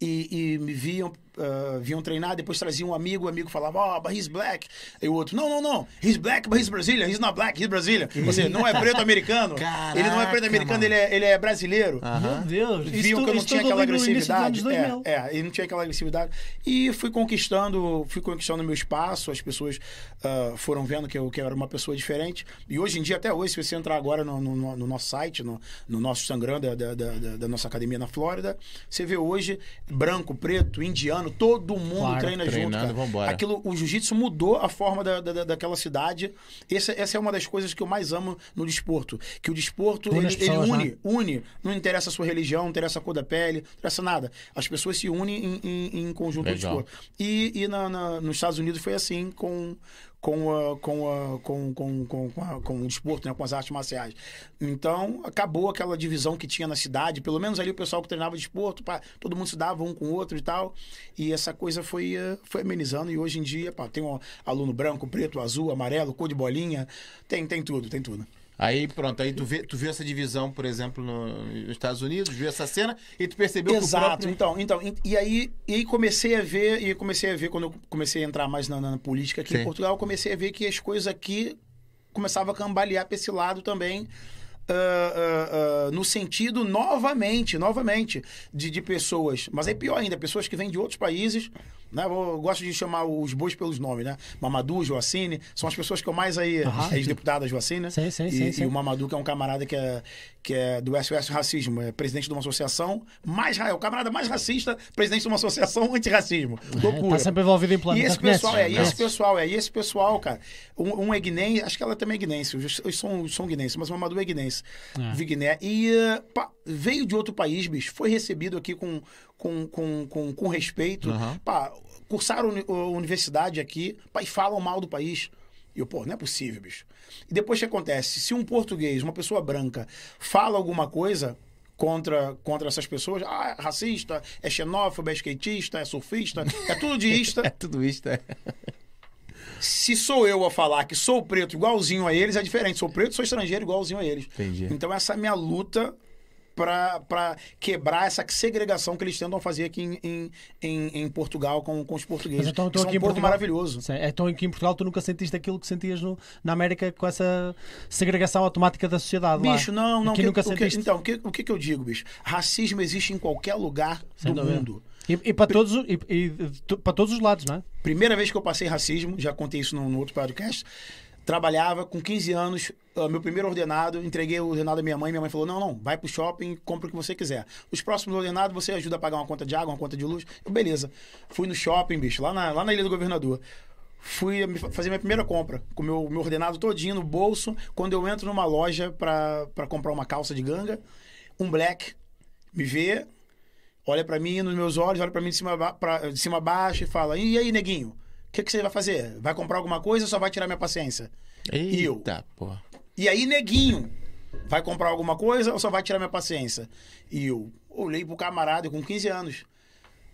e, e me viam, ah, vinham treinar, depois traziam um amigo, o amigo falava, ó, but he's black. E o outro, não, não, não, he's black, but he's Brazilian, he's not black, he's Brazilian. Ou seja, não é preto americano, ele não é preto Caraca, americano, ele é, ele é brasileiro. Meu Deus, Viam que eu não tinha aquela agressividade. anos 2000. É, é, e não tinha aquela agressividade. E fui conquistando, fui conquistando meu espaço, as pessoas ah, foram vendo que eu, que eu era uma pessoa diferente. E hoje em dia, até hoje, se você entrar agora no, no- no nosso site, no, no nosso Instagram da, da- da- da nossa academia na Flórida, você vê hoje branco, preto, indiano, todo mundo Claro, treina junto. Cara. vambora. Aquilo, o jiu-jitsu mudou a forma da, da- daquela cidade. Essa, essa é uma das coisas que eu mais amo no desporto. Que o desporto, Une ele, as ele pessoas, une, né? une. Não interessa a sua religião, não interessa a cor da pele, não interessa nada. As pessoas se unem em, em- em conjunto no Legal. desporto. E, e na- na- nos Estados Unidos foi assim com com, a, com, a, com, com, com, com, a- com o desporto, né, com as artes marciais. Então, acabou aquela divisão que tinha na cidade, pelo menos ali o pessoal que treinava desporto, pá, todo mundo se dava um com o outro e tal. E essa coisa foi, eh, foi amenizando. E hoje em dia, pá, tem um aluno branco, preto, azul, amarelo, cor de bolinha, tem, tem tudo, tem tudo. Aí pronto, aí tu, vê, tu viu essa divisão, por exemplo, no- nos Estados Unidos, viu essa cena e tu percebeu que o Exato, próprio... então, então, e- e aí, e aí comecei a ver, e comecei a ver quando eu comecei a entrar mais na, na política aqui Sim. em Portugal, eu comecei a ver que as coisas aqui começavam a cambalear para esse lado também. ah, ah, ah, no sentido, novamente, novamente, de, de pessoas, mas é pior ainda, pessoas que vêm de outros países, né? Eu, gosto de chamar os bois pelos nomes, né? Mamadou, Joacine, são as pessoas que eu mais aí, Aham. ex-deputada Joacine, né? Sim, sim, e, sim, e sim. o Mamadou, que é um camarada que é, que é do SOS Racismo, é presidente de uma associação mais é o camarada mais racista, presidente de uma associação <laughs> antirracismo. Loucura. Está sempre envolvido em E plano. esse Conheces? pessoal, é, e esse pessoal, é, e esse pessoal, cara, um, um é guinense, acho que ela também é guinense, os os são, são guinenses, mas o Mamadou é guinense, É. de Guiné, e pá, veio de outro país, bicho, foi recebido aqui com, com, com, com, com respeito, Aham. pá, cursaram universidade aqui, pá, e falam mal do país. E eu, pô, não é possível, bicho. E depois o que acontece? Se um português, uma pessoa branca, fala alguma coisa contra, contra essas pessoas, ah, é racista, é xenófobo, é skatista, é surfista, é tudo de <laughs> ista. É tudo isso, é. Se sou eu a falar que sou preto igualzinho a eles, é diferente. Sou preto, sou estrangeiro igualzinho a eles. Entendi. Então essa é a minha luta pra quebrar essa segregação que eles tentam fazer aqui em, em, em, em Portugal com, com os portugueses. Mas então, então aqui um em povo Portugal- maravilhoso. Sim, Então aqui em Portugal tu nunca sentiste aquilo que sentias no- na América com essa segregação automática da sociedade lá? Bicho, não, não. Aqui que- nunca o que- sentiste? então, o que, o que eu digo, bicho? Racismo existe em qualquer lugar Sem do dúvida. mundo. E, e para, todos, os- e, e, para todos os lados, não é? Primeira vez que eu passei racismo, já contei isso no, no outro podcast. Trabalhava com 15 anos, ah, meu primeiro ordenado, entreguei o ordenado à minha mãe. Minha mãe falou: Não, não, vai pro shopping, compra o que você quiser. Os próximos ordenados você ajuda a pagar uma conta de água, uma conta de luz. Eu, beleza. Fui no shopping, bicho, lá na, lá na Ilha do Governador. Fui fazer minha primeira compra, com meu, meu ordenado todinho no bolso. Quando eu entro numa loja pra comprar uma calça de ganga, um black me vê, olha pra mim nos meus olhos, olha pra mim de cima, pra, de cima a baixo e fala: E aí, neguinho? O que, que você vai fazer? Vai comprar alguma coisa ou só vai tirar minha paciência? E eu? Eita, porra. E aí, neguinho? Vai comprar alguma coisa ou só vai tirar minha paciência? E eu olhei pro camarada com 15 anos.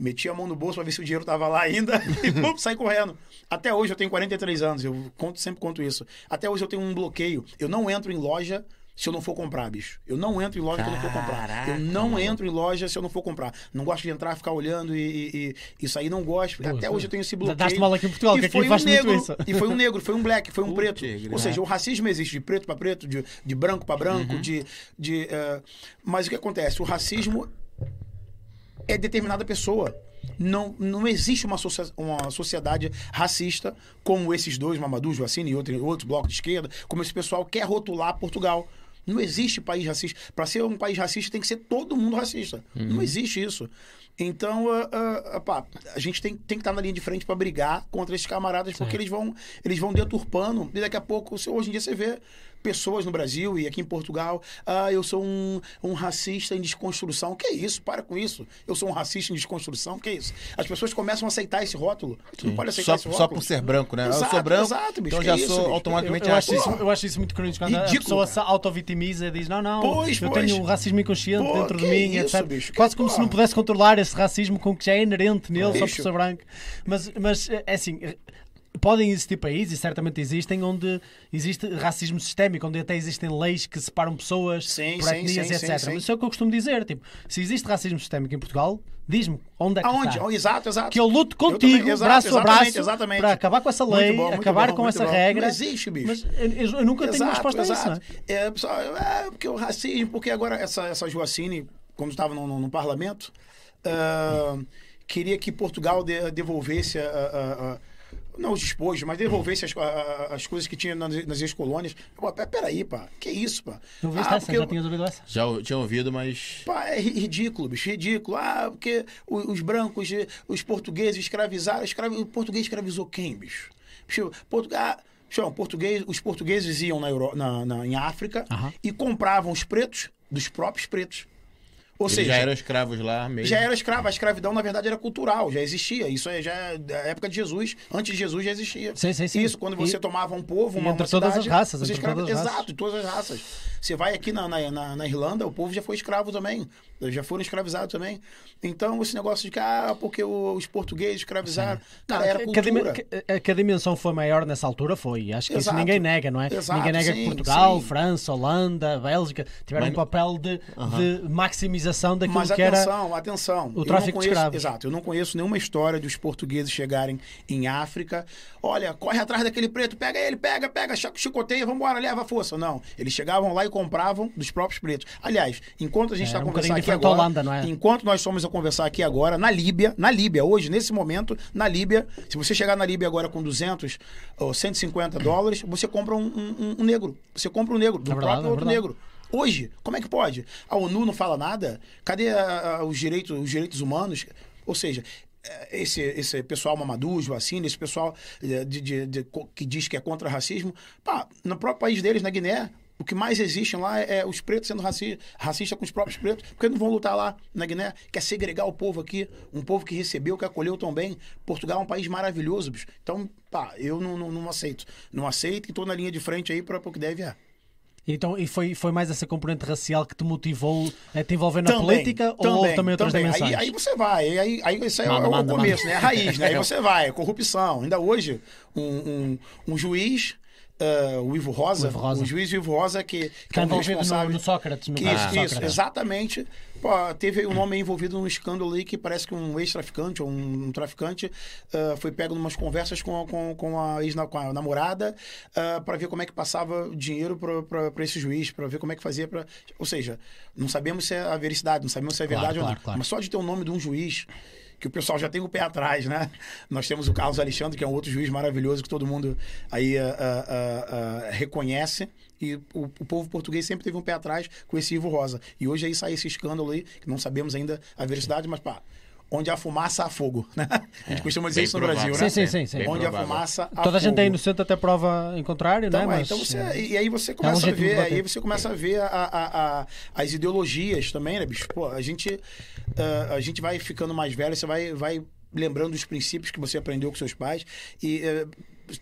Meti a mão no bolso pra ver se o dinheiro tava lá ainda <laughs> e <laughs> pum, saí correndo. Até hoje eu tenho 43 anos, eu conto, sempre conto isso. Até hoje eu tenho um bloqueio. Eu não entro em loja se eu não for comprar, bicho. Eu não entro em loja se eu não for comprar. Caraca, Eu não entro em loja se eu não for comprar. Não gosto de entrar, ficar olhando e, e- isso aí não gosto. Boa, Até hoje eu tenho esse bloqueio. Daste mal aqui em Portugal, E que aqui foi um negro. E foi um negro, foi um black, foi um Puta preto. tigre, Ou seja, o racismo existe de preto para preto, de, de branco para branco, Uhum. de. de eh, mas o que acontece? O racismo é determinada pessoa. Não, não existe uma, uma sociedade racista como esses dois, Mamadou, Joacine e outro, outros blocos de esquerda, como esse pessoal quer rotular Portugal. Não existe país racista. Para ser um país racista, tem que ser todo mundo racista. Não existe isso. Então, ah, pá, a gente tem, tem que estar na linha de frente para brigar contra esses camaradas, porque eles vão, eles vão deturpando. E daqui a pouco, hoje em dia, você vê pessoas no Brasil e aqui em Portugal. Ah, eu sou um, um racista em desconstrução. Que isso? Para com isso. Eu sou um racista em desconstrução. Que isso? As pessoas começam a aceitar esse rótulo. Tu não pode aceitar Só, esse só rótulo. por ser branco, né? eu Exato, sou branco, exato, bicho, então já isso, sou bicho? Eu, automaticamente eu acho racista. isso, eu acho isso muito crítico. Quando a Ridículo. pessoa se auto-vitimiza e diz: Não, não, Pois, eu pois. tenho um racismo inconsciente Pô, dentro de mim, isso, etc. bicho? Que Quase como se não pudesse controlar esse racismo com que já é inerente nele só por ser branco. Mas, mas é assim. Podem existir países, e certamente existem, onde existe racismo sistémico, onde até existem leis que separam pessoas Sim, por etnias, sim, etc. sim, Mas sim. isso é o que eu costumo dizer. Tipo, se existe racismo sistémico em Portugal, diz-me onde é que Aonde? está. Oh, exato, exato. Que eu luto Eu contigo, também, exato, braço a braço, exatamente. para acabar com essa lei, bom, acabar bom, com essa bom. regra. Não existe, bicho. Mas eu, eu nunca tenho uma resposta a isso, não é? É, pessoal, é, porque o racismo, porque agora essa, essa Joacine, quando estava no, no- no parlamento, ah, queria que Portugal de- devolvesse a- a- a- não os despojos, mas devolvesse as, a- as coisas que tinha nas, nas ex-colônias. Peraí, pá, que isso, pá? Não Ah, essa? porque- Já tinhas ouvido essa? Já tinha ouvido, mas. Pá, é ri- ridículo, bicho, ridículo. Ah, porque o- os brancos, eh, os portugueses escravizaram. Escravi... O português escravizou quem, bicho? bicho Portu... ah, português... Os portugueses iam na Euro... na, na- em África Aham. e compravam os pretos dos próprios pretos. Ou Eles seja, já eram escravos lá mesmo. já era escravo. A escravidão, na verdade, era cultural, já existia. Isso é já é da época de Jesus. Antes de Jesus já existia. Sim, sim, sim. Isso, quando você E- tomava um povo, uma, entre uma todas cidade, as raças, você entre escrava... todas as raças. Exato, todas as raças. Você vai aqui na, na, na, na Irlanda, o povo já foi escravo também. Já foram escravizados também. Então, esse negócio de que, ah, porque os portugueses escravizaram. Cara, era que, cultura. que- que a dimensão foi maior nessa altura foi. Acho que isso Exato. ninguém nega, não é? Exato, ninguém nega que sim, Portugal, sim. França, Holanda, Bélgica tiveram Mas- um papel de, de maximização daquilo Mas que era. atenção, atenção. o tráfico não de conheço, escravos. Exato, eu não conheço nenhuma história dos portugueses chegarem em África. Olha, corre atrás daquele preto, pega ele, pega, pega, chi- chicoteia, vambora, leva a força. Não, eles chegavam lá e compravam dos próprios pretos. Aliás, enquanto a gente É, está um conversando bocadinho aqui agora, Holanda, não é? enquanto nós estamos a conversar aqui agora, na Líbia, na Líbia, hoje, nesse momento, na Líbia, se você chegar na Líbia agora com 200 ou 150 dólares, você compra um, um- um negro. Você compra um negro, do É verdade, próprio é outro negro. Hoje, como é que pode? A ONU não fala nada? Cadê a- a- os, direitos, os direitos humanos? Ou seja, eh, esse, esse pessoal mamaduz, vacina, esse pessoal eh, de, de- de- que diz que é contra racismo, pá, no próprio país deles, na Guiné, o que mais existe lá é, é os pretos sendo raci racista com os próprios pretos, porque não vão lutar lá na Guiné, quer segregar o povo aqui, um povo que recebeu, que acolheu tão bem. Portugal é um país maravilhoso, bicho. Então, pá, eu não, não, não aceito. Não aceito e tô na linha de frente aí para o que deve é. Então, e foi, foi mais essa componente racial que te motivou a te envolver na Também, política ou houve também outras também. dimensões? Aí, aí você vai, aí, aí isso aí Manda, é o manda, começo, manda. né? A raiz, né? Aí <laughs> você vai, corrupção. Ainda hoje, um, um, um juiz, ah, o Ivo Rosa, O Ivo Rosa. o juiz Ivo Rosa, que, que Está é um envolvido no, responsável... no Sócrates, no Que caso isso, Sócrates. exatamente. Pô, teve um nome envolvido num escândalo aí que parece que um ex-traficante ou um, um traficante ah, foi pego em umas conversas com, com, com, a, ex, com a namorada para ver como é que passava dinheiro para esse juiz, para ver como é que fazia para. Ou seja, não sabemos se é a veracidade, não sabemos se é Claro, verdade ou claro, não. claro. Mas só de ter o nome de um juiz. Que o pessoal já tem o pé atrás, né? Nós temos o Carlos Alexandre, que é um outro juiz maravilhoso que todo mundo aí ah, ah, ah, reconhece. E o, o povo português sempre teve um pé atrás com esse Ivo Rosa. E hoje aí sai esse escândalo aí, que não sabemos ainda a veracidade, mas pá, onde há fumaça há fogo, né? A gente costuma dizer isso no provável. Brasil, né? Sim, sim, sim, Onde há provável. fumaça há Toda a gente é fogo. inocente até prova em contrário, Então, não é? é, Mas, então você, eh, e aí você começa a jeito de ver, aí você começa a ver a, a- a- as ideologias também, né, bicho? Pô, a gente, ah, a gente vai ficando mais velho, você vai, vai lembrando dos princípios que você aprendeu com seus pais e eh,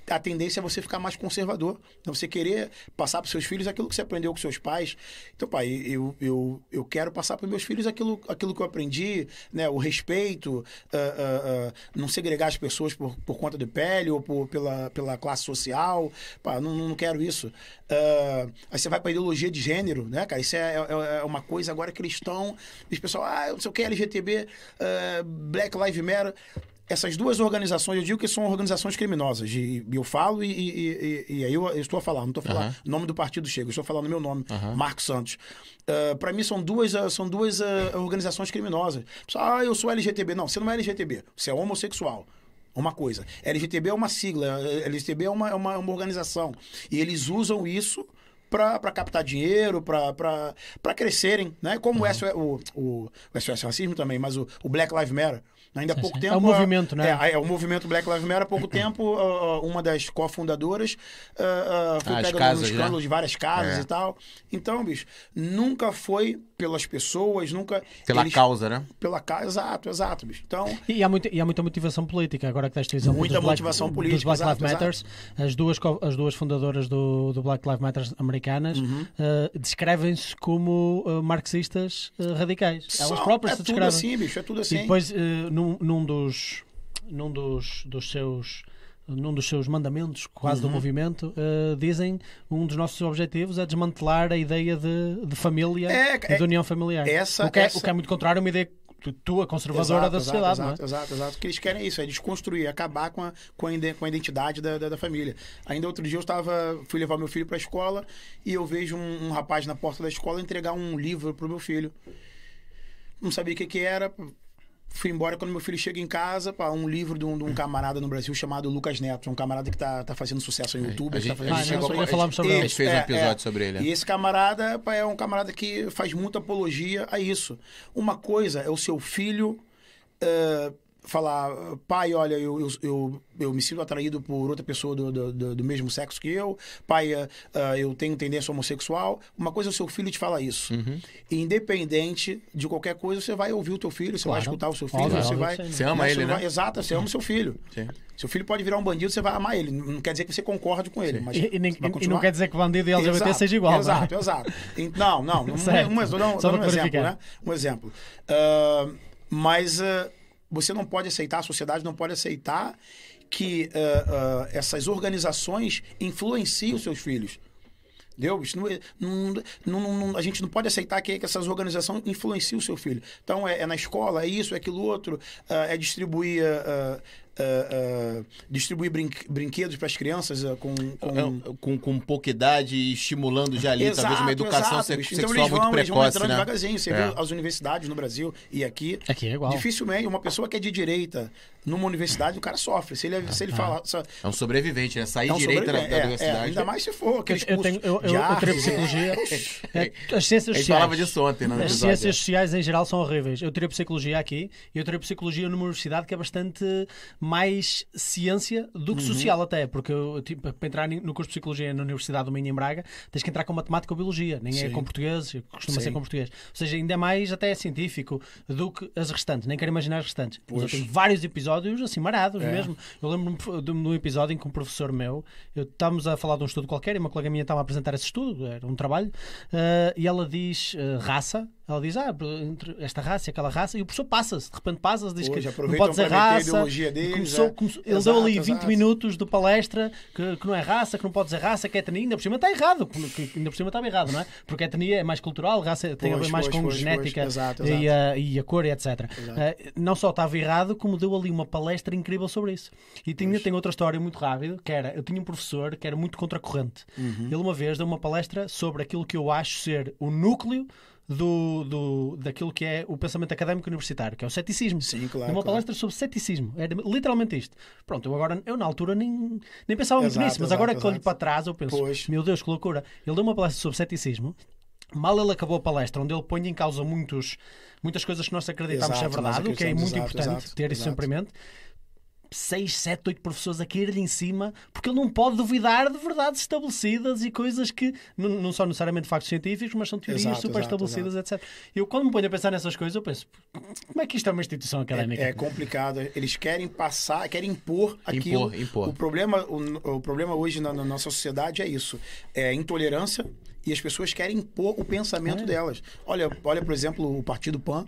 a tendência é você ficar mais conservador, então você querer passar para seus filhos aquilo que você aprendeu com seus pais. Então, pai, eu, eu, eu quero passar para meus filhos aquilo, aquilo que eu aprendi, né? O respeito, ah, ah, ah, não segregar as pessoas por, por conta de pele ou por, pela, pela classe social. Pá, não, não quero isso. Aí você vai para ideologia de gênero, né, cara? Isso é, é, é uma coisa agora eles estão. Os pessoal, ah, não sei o que, LGTB, Black Lives Matter. Essas duas organizações, eu digo que são organizações criminosas. E eu falo e, e- e- e aí eu, eu estou a falar, não estou a falar o nome do partido chega, estou falando meu nome, Aham. Marcos Santos. para mim são duas, ah, são duas ah, organizações criminosas. Ah, eu sou LGTB. Não, você não é LGTB, você é homossexual. Uma coisa. LGTB é uma sigla, eh, LGTB é uma, é uma, é uma organização. E eles usam isso para captar dinheiro, para crescerem, né? Como o, SOS, o, o, o SOS Racismo também, mas o, o Black Lives Matter. Ainda há pouco sim. tempo. É o movimento, né? É, é, o movimento Black Lives Matter, há pouco tempo, ah, ah, uma das cofundadoras ah, ah, foi Ah, pega casas, no né? escândalo de várias casas É. e tal. Então, bicho, nunca foi pelas pessoas, nunca. Pela eles- causa, né? Pela causa, exato, exato, bicho. Então, <laughs> E há, muita, e há muita motivação política, agora que exemplo Muita dos Black, motivação dos política, Black exato, Lives Matters, as duas, as duas fundadoras do, do Black Lives Matter americanas Uhum. eh, descrevem-se como eh, marxistas eh, radicais. Elas só- próprias é se tudo descrevem. assim, bicho, é tudo assim. E depois, eh, num, num dos, num dos, dos seus num dos seus mandamentos, quase Uhum. do movimento, eh, dizem um dos nossos objetivos é desmantelar a ideia de, de família É, e é- de união familiar. essa- o, que é, essa- o que é muito contrário a uma ideia tua conservadora Exato, da sociedade, exato, não é? Exato, exato. O que eles querem é isso, é desconstruir, acabar com a, com a, identidade da, da, da família. Ainda outro dia eu estava, fui levar meu filho para a escola e eu vejo um, um rapaz na porta da escola entregar um livro pro meu filho. Não sabia o que, que era. Fui embora quando meu filho chega em casa, pá, um livro de um, de um camarada no Brasil chamado Lucas Neto, um camarada que tá, tá fazendo sucesso no YouTube. A tá gente, fazendo a chegou a- falamos sobre a ele. gente fez um É, episódio é. sobre ele. E esse camarada pá, é um camarada que faz muita apologia a isso. Uma coisa é o seu filho eh, falar, pai, olha, eu, eu, eu, eu me sinto atraído por outra pessoa do, do, do- mesmo sexo que eu, pai, eh, eu tenho tendência homossexual. Uma coisa é o seu filho te falar isso. Uhum. Independente de qualquer coisa, você vai ouvir o teu filho, você vai Claro. escutar o seu filho, Óbvio, você óbvio vai. Você ama Mas ele, você né? vai- Exato, você ama o seu filho. Sim. Seu filho pode virar um bandido, você vai amar ele. Não quer dizer que você concorde com ele, mas E, e vai e não quer dizer que o bandido e LGBT Exato, seja igual. Exato, não é? exato. Não, não. Um, Certo. um, um, dando para um exemplo, né? Um exemplo. Ah, mas ah, você não pode aceitar, a sociedade não pode aceitar que ah, ah, essas organizações influenciem os seus filhos. Entendeu? É- não- não- não- a gente não pode aceitar que, que essas organizações influenciem o seu filho. Então, é, é na escola, é isso, é aquilo outro, ah, é distribuir, ah, distribuir brinque- brinquedos para as crianças ah, com, com... É, Com, com pouca idade e estimulando já ali, talvez uma Exato, educação exato, sexual então, eles vão, muito eles vão precoce, entrando né? devagarzinho. Você É. vê as universidades no Brasil e aqui. Aqui é igual. Dificilmente, uma pessoa que é de direita numa universidade, o cara sofre. Se ele, se ele fala. se- É um sobrevivente, né? Sair é um direita da, da universidade. ainda mais se for aqueles Eu, eu, tenho, eu, eu, eu artes, psicologia. <laughs> é. É, As ciências A gente sociais. falava disso ontem no As episódio. ciências sociais em geral são horríveis. Eu tirei psicologia aqui e eu tirei psicologia numa universidade que é bastante mais ciência do que Uhum. social até, porque tipo, para entrar no curso de psicologia na Universidade do Minho em Braga tens que entrar com matemática ou biologia, nem é Sim. com português, costuma Sim. ser com português. Ou seja, ainda é mais até científico do que as restantes, nem quero imaginar as restantes. Mas eu Pois. tenho vários episódios assim marados É. mesmo. Eu lembro-me de um episódio em que um professor meu, eu, estávamos a falar de um estudo qualquer e uma colega minha estava a apresentar esse estudo, era um trabalho, eh, e ela diz eh, raça, ela diz, ah, entre esta raça e aquela raça, e o professor passa-se, de repente passa-se, diz Hoje que não pode dizer raça. Começou- começou- ele Exato, deu ali 20 exato. minutos de palestra que, que não é raça, que não pode dizer raça, que é etnia, ainda por cima está errado, porque ainda por cima estava errado, não é? Porque etnia é mais cultural, raça tem a ver Pois, mais pois, com pois, genética pois. Exato, E, a, e a cor e etc. Eh, não só estava errado, como deu ali uma palestra incrível sobre isso. E tinha, tem outra história muito rápida, que era, eu tinha um professor que era muito contracorrente. Uhum. Ele uma vez deu uma palestra sobre aquilo que eu acho ser o núcleo do, do, daquilo que é o pensamento académico universitário, que é o ceticismo. Sim, claro, Deu uma claro. palestra sobre ceticismo. Era literalmente isto. Pronto, eu agora, eu na altura nem, nem pensava muito Exato, nisso, mas exato, agora que olho para trás, eu penso, Pois. meu Deus, que loucura. Ele deu uma palestra sobre ceticismo. Mal ele acabou a palestra, onde ele põe em causa muitos, muitas coisas que nós acreditamos ser Exato, verdade, o que é muito exato, importante exato, ter isso sempre em mente. 6, 7, 8 professores a cair-lhe em cima porque ele não pode duvidar de verdades estabelecidas e coisas que não, são necessariamente factos científicos, mas são teorias Exato, super exato, estabelecidas, etc. Eu, quando me ponho a pensar nessas coisas, eu penso: como é que isto é uma instituição académica? É complicado. Eles querem passar, querem impor aquilo. Impor, impor. O problema, o, o problema hoje na, na nossa sociedade é isso: é intolerância e as pessoas querem impor o pensamento É. delas. Olha, olha, por exemplo, o Partido Pan.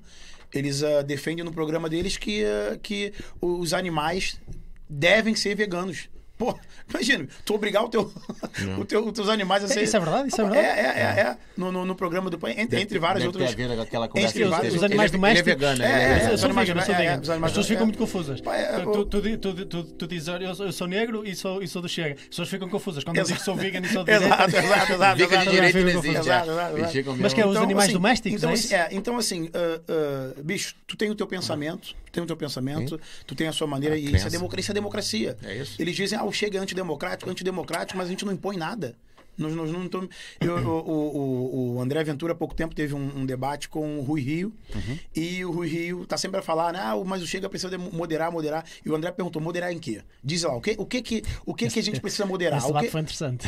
Eles ah, defendem no programa deles que, ah, que os animais devem ser veganos. Pô, imagina, tu obrigar o teu, <laughs> o teu, os teus animais a É, ser. isso é verdade, isso é É, verdade. é, é. é. No, no, no programa do PAN, entre, entre várias Deve outras. havido aquela conversa Entre vários- teve. os animais ele, domésticos- Ele é vegano, É, é, é Eu vegano. os sou animais vegan, eu sou é, é, os As animais- pessoas ficam é. muito confusas. É, Tu, tu, tu, tu, tu, tu dizes, eu, sou- negro e sou, e sou do Chega. As pessoas ficam confusas. Quando eu digo que sou vegan e sou <laughs> direita, Exato, exato, exato. Dica de direito não existe. é. Mas que é os animais domésticos, Então, é assim, isso? é, então assim, ah, ah, bicho, tu tem o teu pensamento, tu tem o teu pensamento, tu tem a sua maneira, e isso é, democracia, isso é democracia. É isso. Eles dizem, ah, Chega antidemocrático, antidemocrático, mas a gente não impõe nada. Nós, nós não tom- eu- o, o- o André Ventura, há pouco tempo, teve um, um debate com o Rui Rio. Uhum. E o Rui Rio tá sempre a falar, né, ah, mas o Chega precisa de moderar, moderar. E o André perguntou, moderar em quê? Diz lá, o que, o que, que, o que, que a gente precisa moderar? Esse O debate que- foi interessante.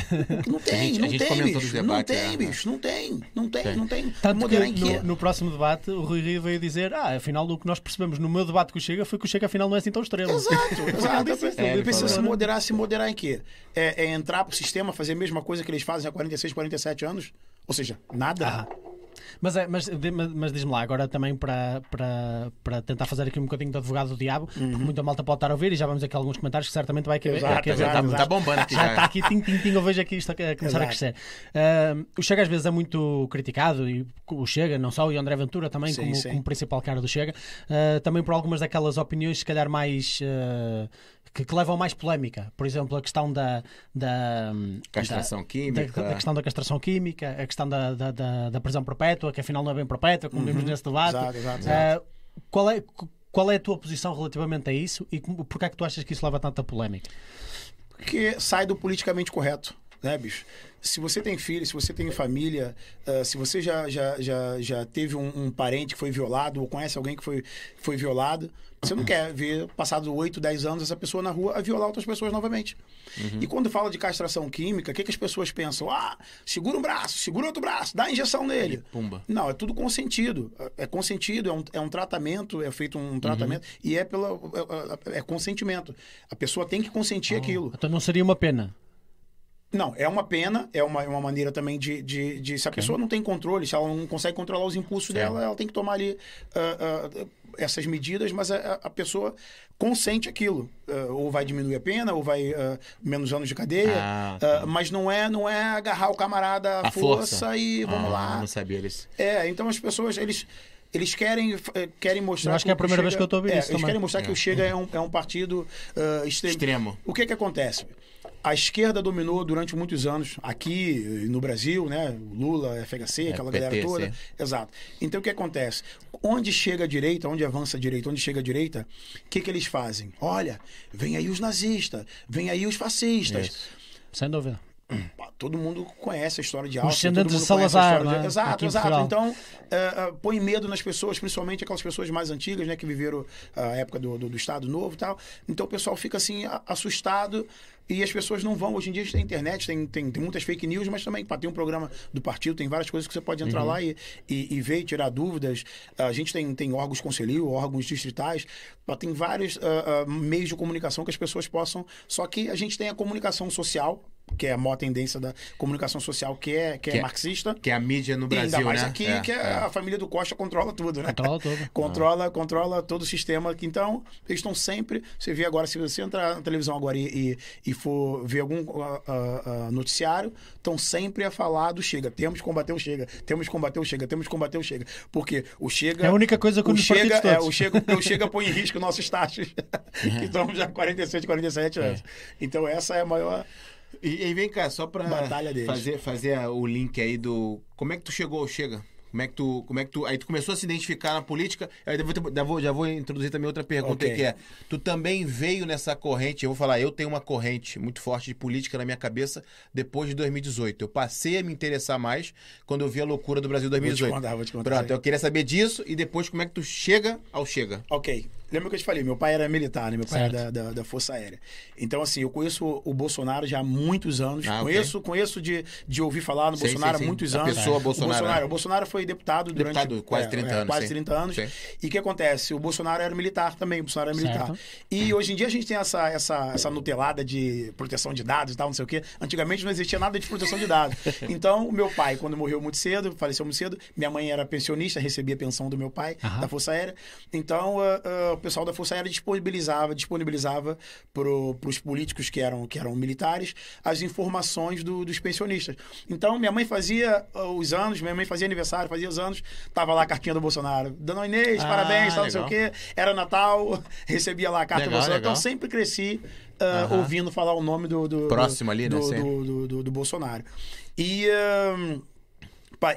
não tem, gente- não tem, bicho. Não tem, é. bicho. Não tem, não tem, não tem. Tanto Moderar em quê? no, no próximo debate o Rui Rio veio dizer: Ah, afinal, o que nós percebemos no meu debate com o Chega foi que o Chega afinal não é assim tão extremo. Exato, <laughs> exato. isso, ele Ele precisa se né? moderar, se moderar em quê? É, é entrar pro sistema, fazer a mesma coisa que eles fazem há 46, 47 anos? Ou seja, nada. Ah. Mas, é, mas, mas- diz-me lá, agora também para, para, para tentar fazer aqui um bocadinho de advogado do diabo, porque muita malta pode estar a ouvir e já vamos aqui alguns comentários que certamente vai caber. Exato, caber- exato, Tá, tá bombando aqui Já já. está aqui, tim, tim, tim, eu vejo aqui isto a a começar a Exato. crescer. Ah, o Chega às vezes é muito criticado, e o Chega, não só, e o André Ventura também, Sim, como, sim. como principal cara do Chega, ah, também por algumas daquelas opiniões, se calhar mais. ah, que, que levam mais polémica. Por exemplo, a questão da. da Castração da- química. Da, da questão da castração química, a questão da, da, da, da prisão perpétua, que afinal não é bem perpétua, como vimos nesse debate. Exato, exato, Ah, qual é, qual é a tua posição relativamente a isso e porquê é que tu achas que isso leva tanta polémica? Porque sai do politicamente correto, né, bicho? Se você tem filho, se você tem família, ah, se você já, já, já, já teve um, um parente que foi violado ou conhece alguém que foi, foi violado, você não quer ver, passados 8, 10 anos, essa pessoa na rua a violar outras pessoas novamente. E quando fala de castração química, o que, que as pessoas pensam? Ah, segura um braço, segura outro braço, dá a injeção nele. Pumba. Não, é tudo consentido. É consentido, é um, é um tratamento, é feito um tratamento e é pela é, é- é consentimento. A pessoa tem que consentir aquilo. Então não seria uma pena. Não, é uma pena, é uma, é uma maneira também de, de, de- Se a pessoa não tem controle, se ela não consegue controlar os impulsos dela, ela tem que tomar ali ah, ah, essas medidas, mas a, a pessoa consente aquilo. Ah, ou vai diminuir a pena, ou vai menos anos de cadeia. Ah, ah, mas não é, não é agarrar o camarada à força, força. e vamos Ah, lá. Não sabia eles. É, então as pessoas, eles, eles querem, eh, querem mostrar. Eu acho que é a primeira vez que eu tô ouvindo é, isso Eles também. querem mostrar que É. o Chega é um, é um partido ah, extremo. Extremo. O que que acontece? A esquerda dominou durante muitos anos aqui no Brasil, né? Lula, FHC, aquela PT, galera toda. sim. Exato. Então o que acontece? Onde chega a direita, onde avança a direita, onde chega a direita, o que que eles fazem? Olha, vem aí os nazistas, vem aí os fascistas. Isso. Sem dúvida. Todo mundo conhece a história de Áustria. todo mundo Salazar, história de- né? Exato, Aqui exato. Então, é, é, põe medo nas pessoas, principalmente aquelas pessoas mais antigas, né? Que viveram a época do, do, do Estado Novo e tal. Então, o pessoal fica, assim, assustado e as pessoas não vão. Hoje em dia, a gente tem internet, tem, tem, tem muitas fake news, mas também, tem um programa do partido, tem várias coisas que você pode entrar lá e, e, e ver e tirar dúvidas. A gente tem, tem órgãos conselheiros, órgãos distritais, tem vários ah, ah, meios de comunicação que as pessoas possam... Só que a gente tem a comunicação social, que é a maior tendência da comunicação social, que é, que é, Que é- marxista. Que é a mídia no E Brasil, ainda mais né? aqui, É, que é. a família do Costa controla tudo, né? Controla tudo. <laughs> controla, controla todo o sistema. Então, eles estão sempre. Você vê agora, se você entrar na televisão agora e, e, e for ver algum ah, ah, ah, noticiário, estão sempre a falar do Chega. Temos que combater o Chega, temos que combater o Chega, temos que combater o Chega. Porque o Chega. É a única coisa que o Chega, é, o Chega, o Chega põe em <laughs> risco nossos taxas, <laughs> que estamos já 47, 47 anos. Então, essa é a maior. E, e vem cá, só pra fazer, fazer o link aí do. Como é que tu chegou ao Chega? Como é que tu. Como é que tu. Aí tu começou a se identificar na política. Aí eu vou já, vou, já vou introduzir também outra pergunta Ok. aí, que é. Tu também veio nessa corrente, eu vou falar, eu tenho uma corrente muito forte de política na minha cabeça depois de 2018. Eu passei a me interessar mais quando eu vi a loucura do Brasil Vou te 2018. contar, vou te contar. Pronto, eu queria saber disso e depois como é que tu chega ao Chega. Ok. Lembra que eu te falei, meu pai era militar, né? Meu pai Certo. era da, da, da Força Aérea. Então, assim, eu conheço o, Bolsonaro já há muitos anos. Ah, conheço conheço de, de ouvir falar no Sim, Bolsonaro sim, sim. há muitos A anos. pessoa O Bolsonaro, né? O Bolsonaro foi deputado durante... Deputado, quase 30 anos, Quase sim. 30 anos. Sim. E o que acontece? O Bolsonaro era militar também, o Bolsonaro era militar. Certo. E hoje em dia a gente tem essa, essa, essa nutelada de proteção de dados e tal, não sei o quê. Antigamente não existia nada de proteção de dados. <laughs> Então, o meu pai, quando morreu muito cedo, faleceu muito cedo, minha mãe era pensionista, recebia a pensão do meu pai, Aham. da Força Aérea. Então, ah, ah, o pessoal da Força Aérea disponibilizava, disponibilizava para os políticos que eram, que eram militares as informações do- dos pensionistas. Então, minha mãe fazia ah, os anos, minha mãe fazia aniversário, fazia os anos, tava lá a cartinha do Bolsonaro. Dona Inês, Ah, parabéns, tal, não sei o quê. Era Natal, <laughs> recebia lá a carta Legal, do Bolsonaro. legal. Então, sempre cresci Aham. ouvindo falar o nome do... do Próximo ali, né? do, do, do, do- do Bolsonaro. E... Pa-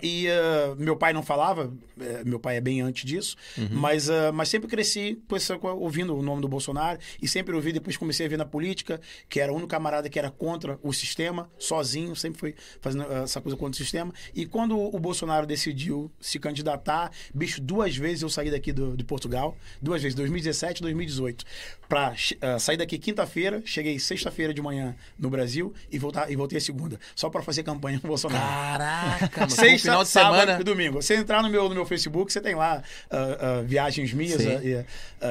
E ah, meu pai não falava, eh, meu pai é bem antes disso, Uhum. mas, ah, mas sempre cresci essa- ouvindo o nome do Bolsonaro e sempre ouvi, depois comecei a ver na política, que era o único camarada que era contra o sistema, sozinho, sempre fui fazendo ah, essa coisa contra o sistema. E quando o Bolsonaro decidiu se candidatar, bicho, duas vezes eu saí daqui do, de Portugal, duas vezes, 2017 e 2018, para sair daqui quinta-feira, cheguei sexta-feira de manhã no Brasil e, voltar, e voltei a segunda, só para fazer campanha com o Bolsonaro. Caraca, <laughs> mano. Sexta, final de sábado semana. e domingo. Você entrar no meu, no meu Facebook, você tem lá ah, ah, viagens minhas e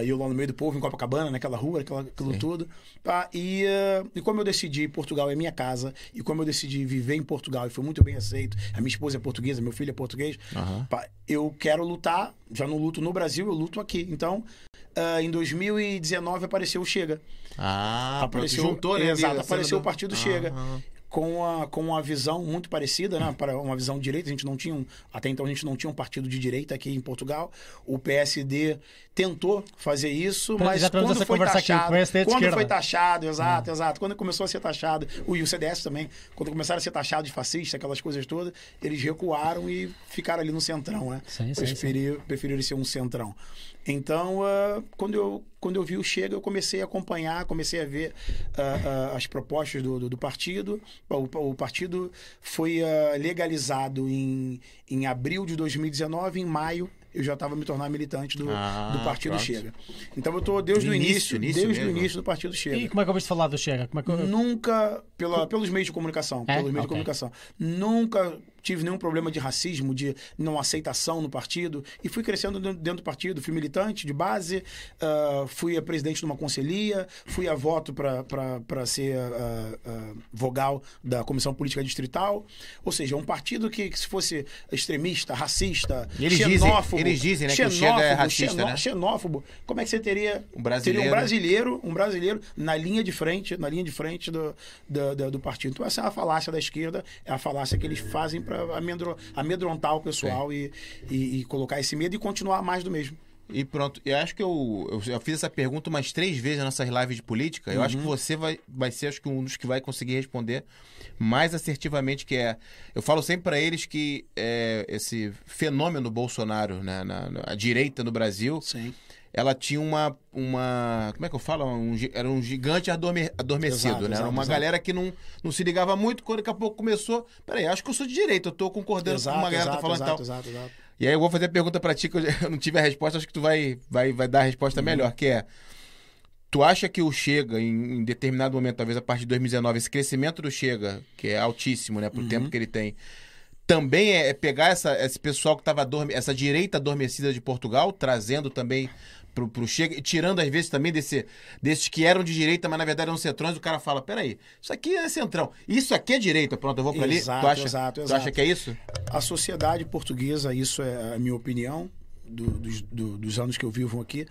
eu lá no meio do povo, em Copacabana, naquela rua, aquela, aquilo Sim. tudo. Tá? E, e como eu decidi, Portugal é minha casa, e como eu decidi viver em Portugal e foi muito bem aceito, a minha esposa é portuguesa, meu filho é português, Aham. pá, eu quero lutar, já não luto no Brasil, eu luto aqui. Então, ah, em 2019 apareceu o Chega. Ah, apareceu, pronto, juntou, né? Exato, apareceu o Partido Ah, Chega. ah. Com a, com uma visão muito parecida, né? Para uma visão direita. A gente não tinha um, até então a gente não tinha um partido de direita aqui em Portugal. O PSD tentou fazer isso, Pra- mas quando foi aqui, taxado, de quando foi taxado, exato, exato. Quando começou a ser taxado, o, e o CDS também, quando começaram a ser taxados de fascista, aquelas coisas todas, eles recuaram e ficaram ali no centrão, né? Sim, sim, Preferi- Preferiram ser um centrão. Então, ah, quando, eu, quando eu vi o Chega, eu comecei a acompanhar, comecei a ver ah, ah, as propostas do, do, do partido. O, o partido foi legalizado em, em abril de 2019, em maio. Eu já estava me tornando militante do, Ah, do Partido pronto. Chega. Então eu estou desde o início, início, desde o início do Partido Chega. E como é que ouviste falar do Chega? Como é que... Nunca, pela, pelos meios de comunicação, É? pelos meios Ok. de comunicação. Nunca tive nenhum problema de racismo, de não aceitação no partido. E fui crescendo dentro do partido. Fui militante de base, ah, fui a presidente de uma conselhia, fui a voto para ser ah, ah, vogal da Comissão Política Distrital. Ou seja, um partido que, que se fosse extremista, racista, eles dizem- xenófobo... eles dizem, né, que o Chega é xenófobo, racista, xenó- né? xenófobo, como é que você teria Um brasileiro. teria um brasileiro, um brasileiro na linha de frente, na linha de frente do, do, do- do partido. Então essa é a falácia da esquerda, é a falácia que eles fazem para amedrontar o pessoal e, e, e colocar esse medo e continuar mais do mesmo. E pronto, eu acho que eu, eu fiz essa pergunta umas três vezes nas nossas lives de política. Eu acho Uhum. que você vai, vai ser acho que um dos que vai conseguir responder mais assertivamente, que é. Eu falo sempre para eles que é, esse fenômeno Bolsonaro, né, na, na- a direita no Brasil, Sim. Ela tinha uma. uma como é que eu falo? Um era um gigante adorme- adormecido, Exato, né? Era exato, uma exato. galera que não, não se ligava muito, quando daqui a pouco começou. Peraí, acho que eu sou de direita, eu tô concordando com uma galera que tá falando e tal. exato, exato. E aí eu vou fazer a pergunta pra ti, que eu, <laughs> não tive a resposta, acho que tu vai, vai, vai dar a resposta melhor, que é... Tu acha que o Chega, em, em determinado momento, talvez a partir de 2019, esse crescimento do Chega, que é altíssimo, né, pro tempo que ele tem, também é, é pegar essa, esse pessoal que tava adorme, essa direita adormecida de Portugal, trazendo também pro, pro Chega, tirando às vezes também desse, desses que eram de direita, mas na verdade eram centrões, o cara fala, peraí, isso aqui é centrão, isso aqui é direita, pronto, eu vou pra ali. Exato, tu acha, exato, Tu exato. acha que é isso? A sociedade portuguesa, isso é a minha opinião, do- dos, do- dos anos que eu vivo aqui.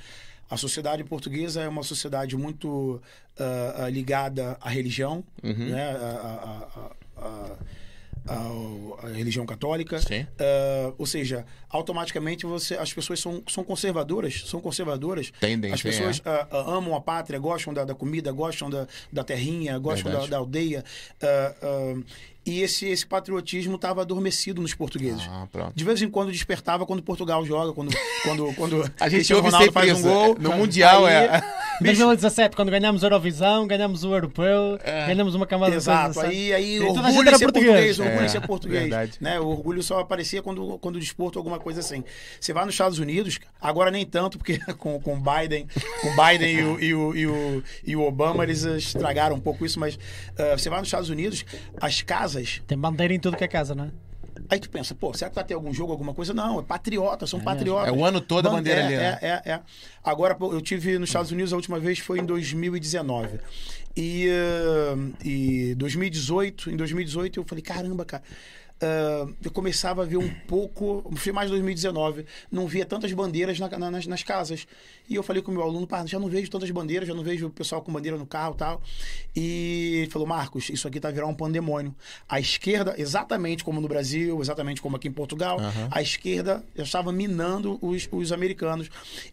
A sociedade portuguesa é uma sociedade muito ah, ligada à religião, né? a, a- a- a- ao- à religião católica. Sim. Ah, ou seja, automaticamente você, as pessoas são, são conservadoras, são conservadoras. Tendem, as pessoas é. ah, ah, amam a pátria, gostam da, da comida, gostam da, da terrinha, gostam da, da aldeia. E esse, esse patriotismo estava adormecido nos portugueses. Ah, pronto. De vez em quando despertava quando Portugal joga, quando, <laughs> quando, quando A gente ouve Ronaldo sempre faz um gol. No Mundial Aí, é- <laughs> Em 2017, quando ganhámos a Eurovisão, ganhámos o Europeu, ganhamos uma camada Exato, de aí, aí a orgulho era ser português. português, orgulho É, ser português. verdade. Né? O orgulho só aparecia quando, quando desporto alguma coisa assim. Você vai nos Estados Unidos, agora nem tanto, porque <laughs> com com Biden, com Biden e, o, e, o, e, o, e o Obama, eles estragaram um pouco isso, mas ah, você vai nos Estados Unidos, as casas, Tem bandeira em tudo que é casa, não é? Aí tu pensa, pô, será que vai ter algum jogo, alguma coisa? Não, é patriota, são patriotas. É o ano todo a Ban- bandeira é, ali, né? É, é, é. Agora, pô, eu tive nos Estados Unidos a última vez foi em 2019. E, e 2018, em 2018 eu falei, caramba, cara. Eh, eu começava a ver um pouco, foi mais 2019, não via tantas bandeiras na- na- nas, nas casas. E eu falei com o meu aluno, já não vejo tantas bandeiras, já não vejo o pessoal com bandeira no carro e tal. E ele falou, Marcos, isso aqui tá virando um pandemônio. A esquerda, exatamente como no Brasil, exatamente como aqui em Portugal, a esquerda já estava minando os, os americanos.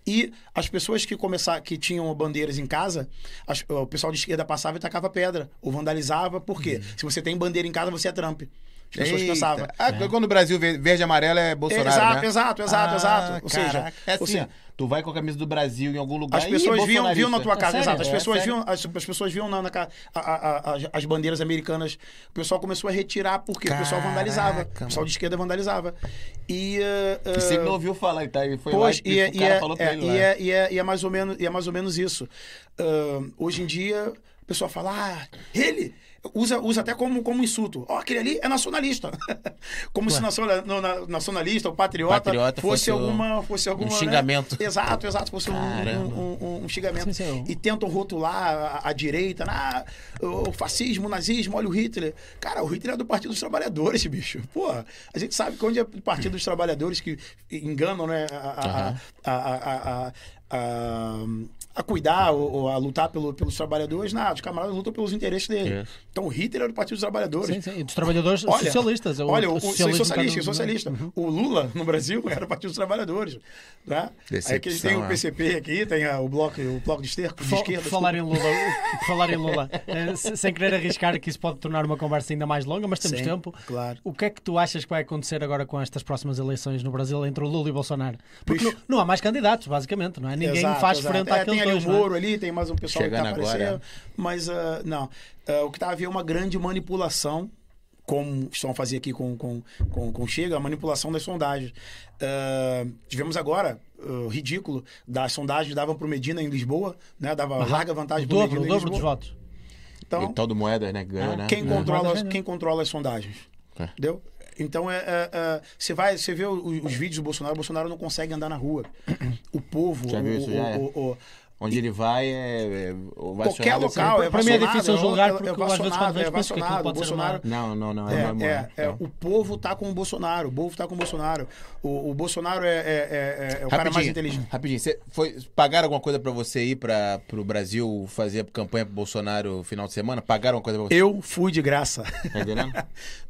E as pessoas que começaram, que tinham bandeiras em casa, as- o pessoal de esquerda passava e tacava pedra, ou vandalizava. Por quê? Se você tem bandeira em casa, você é Trump. As pessoas Eita. pensavam. Ah, Quando o Brasil verde e amarelo é Bolsonaro, Exato, né? exato, exato, Ah, exato. Ou seja, caraca. é assim, ou seja, ó, tu vai com a camisa do Brasil em algum lugar As pessoas viam, bolsonarista. viam na tua casa, sério? exato. As É, pessoas viam, as, as pessoas viam na, na a- a- a- as bandeiras americanas. O pessoal começou a retirar porque o pessoal vandalizava. Caraca, O pessoal de esquerda vandalizava. E, eh, Que você eh, não ouviu falar, e tá? E foi Pois, lá e, é, o e, cara é, falou pra é, ele e, é, e, é, e é mais ou menos, e é mais ou menos isso. Ahn, hoje em dia, o pessoal fala, ah, ele usa, usa até como, como insulto. Ó, aquele ali é nacionalista. <laughs> como se no- na- nacionalista, o patriota, Patriota fosse, fosse alguma, fosse alguma. né? xingamento. Exato, exato, fosse um, um, um- um xingamento. Sim. E tentam rotular a, a direita, ah, o fascismo, o nazismo, olha o Hitler. Cara, o Hitler é do Partido dos Trabalhadores, <laughs> bicho. Pô, a gente sabe que onde é o Partido dos Trabalhadores que enganam, né? A, a- Aham. a, a, a, a, cuidar ou, ou a lutar pelo- pelos trabalhadores, nada, os camaradas lutam pelos interesses dele. Isso. Então o Hitler era do Partido dos Trabalhadores. Sim, sim. E dos trabalhadores Olha, socialistas. o- Olha, o o, socialista, cada- socialista. O Lula, no Brasil, <laughs> era o Partido dos Trabalhadores. Né? Aí que Decepção, o. PCP aqui, tem a- o bloco, o bloco de esterco, de esquerda. por falar em Lula, falar em Lula se- sem querer arriscar que isso pode tornar uma conversa ainda mais longa, mas temos Sim, tempo. claro. O que é que tu achas que vai acontecer agora com estas próximas eleições no Brasil entre o Lula e o Bolsonaro? Porque não, não há mais candidatos, basicamente, não é? Ninguém Exato, faz exato. frente é, àqueles O é? Moro ali, tem mais um pessoal Chegando que tá agora, aparecendo. Mas, ah, não. Ah, o que tá havendo é uma grande manipulação, como estão a fazer aqui com, com, com, com o Chega, a manipulação das sondagens. Ah, tivemos agora, ridículo, das sondagens davam pro Medina em Lisboa, né? Dava larga vantagem O pro dobro, Medina o dobro dos Lisboa. votos. Então, E tal do Moedas, né? Ah, né? quem, É. controla, quem controla as sondagens? É. Entendeu? Então, é, é, é, você vai, você vê os, os vídeos do Bolsonaro, o Bolsonaro não consegue andar na rua. O povo, Já viu o- isso, o- já o- o- Onde ele vai é. é qualquer assim. local é Para mim é difícil é- julgar é- porque é eu, às vezes, quando é vacionado. O Bolsonaro Não, não, não. é, É, é, é, o povo tá com o Bolsonaro. O povo tá com o Bolsonaro. O, o Bolsonaro é, é- é- é o cara mais inteligente. Rapidinho, você foi, pagaram alguma coisa pra você ir para pro Brasil fazer campanha pro Bolsonaro no final de semana? Pagaram alguma coisa pra você? Eu fui de graça. Tá entendendo?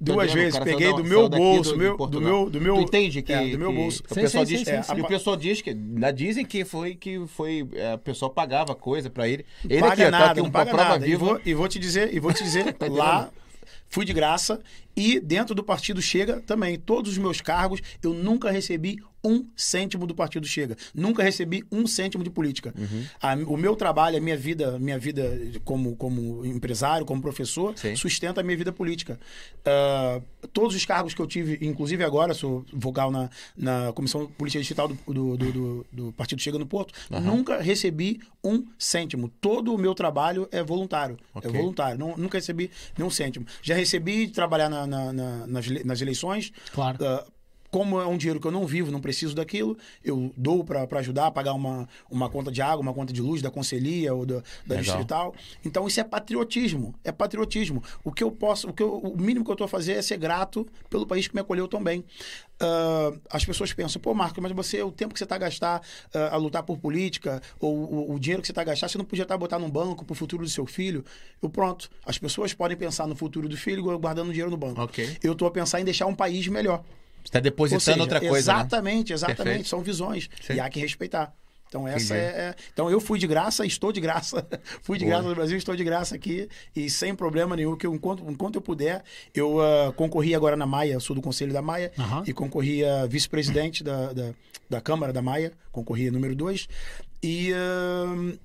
Duas <laughs> Tá entendendo? O vezes. Peguei do meu bolso, do- meu- do meu- do meu- Tu entende que. é, do meu que- bolso. O pessoal sim, diz. sim, é, sim, E o pessoal diz que. ainda Dizem que foi. Que foi é, o pessoal pagava coisa pra ele. Ele paga aqui, tá nada, aqui não uma prova nada. E viva. vou, e vou te dizer, e vou te dizer, <laughs> Tá lá fui de graça e dentro do partido Chega também, todos os meus cargos, eu nunca recebi um cêntimo do partido Chega. Nunca recebi um cêntimo de política. Uhum. A- o meu trabalho, a minha vida, minha vida como, como empresário, como professor, Sim. sustenta a minha vida política. Ah, todos os cargos que eu tive, inclusive agora, sou vogal na, na Comissão Política Digital do, do, do- do- do Partido Chega no Porto, nunca recebi um cêntimo. Todo o meu trabalho é voluntário. Ok. É voluntário. Não- nunca recebi nenhum cêntimo. Já recebi de trabalhar na- na- na- nas, nas eleições. Claro. Ah, como é um dinheiro que eu não vivo, não preciso daquilo, eu dou para ajudar a pagar uma, uma conta de água, uma conta de luz da Conselhia ou da, da. Distrital. Então isso é patriotismo, é patriotismo. O que eu posso, o, que eu- o mínimo que eu estou a fazer é ser grato pelo país que me acolheu tão bem. Ah, as pessoas pensam, pô, Marco, mas você, o tempo que você está a gastar ah, a lutar por política, ou o, o dinheiro que você está a gastar, você não podia estar a botar num banco para o futuro do seu filho. Eu pronto. As pessoas podem pensar no futuro do filho guardando dinheiro no banco. Ok. Eu estou a pensar em deixar um país melhor. Você tá Ou depositando seja, outra coisa. né? Exatamente, exatamente. Perfeito. São visões. Sim. E há que respeitar. Então, essa é, é- Então, eu fui de graça, estou de graça. <laughs> fui de Boa. graça no Brasil, estou de graça aqui. E sem problema nenhum, que eu, enquanto, enquanto eu puder, eu ah, concorri agora na Maia, sou do Conselho da Maia, Aham. e concorri a vice-presidente da, da, da Câmara da Maia, concorri a número dois. E. ah,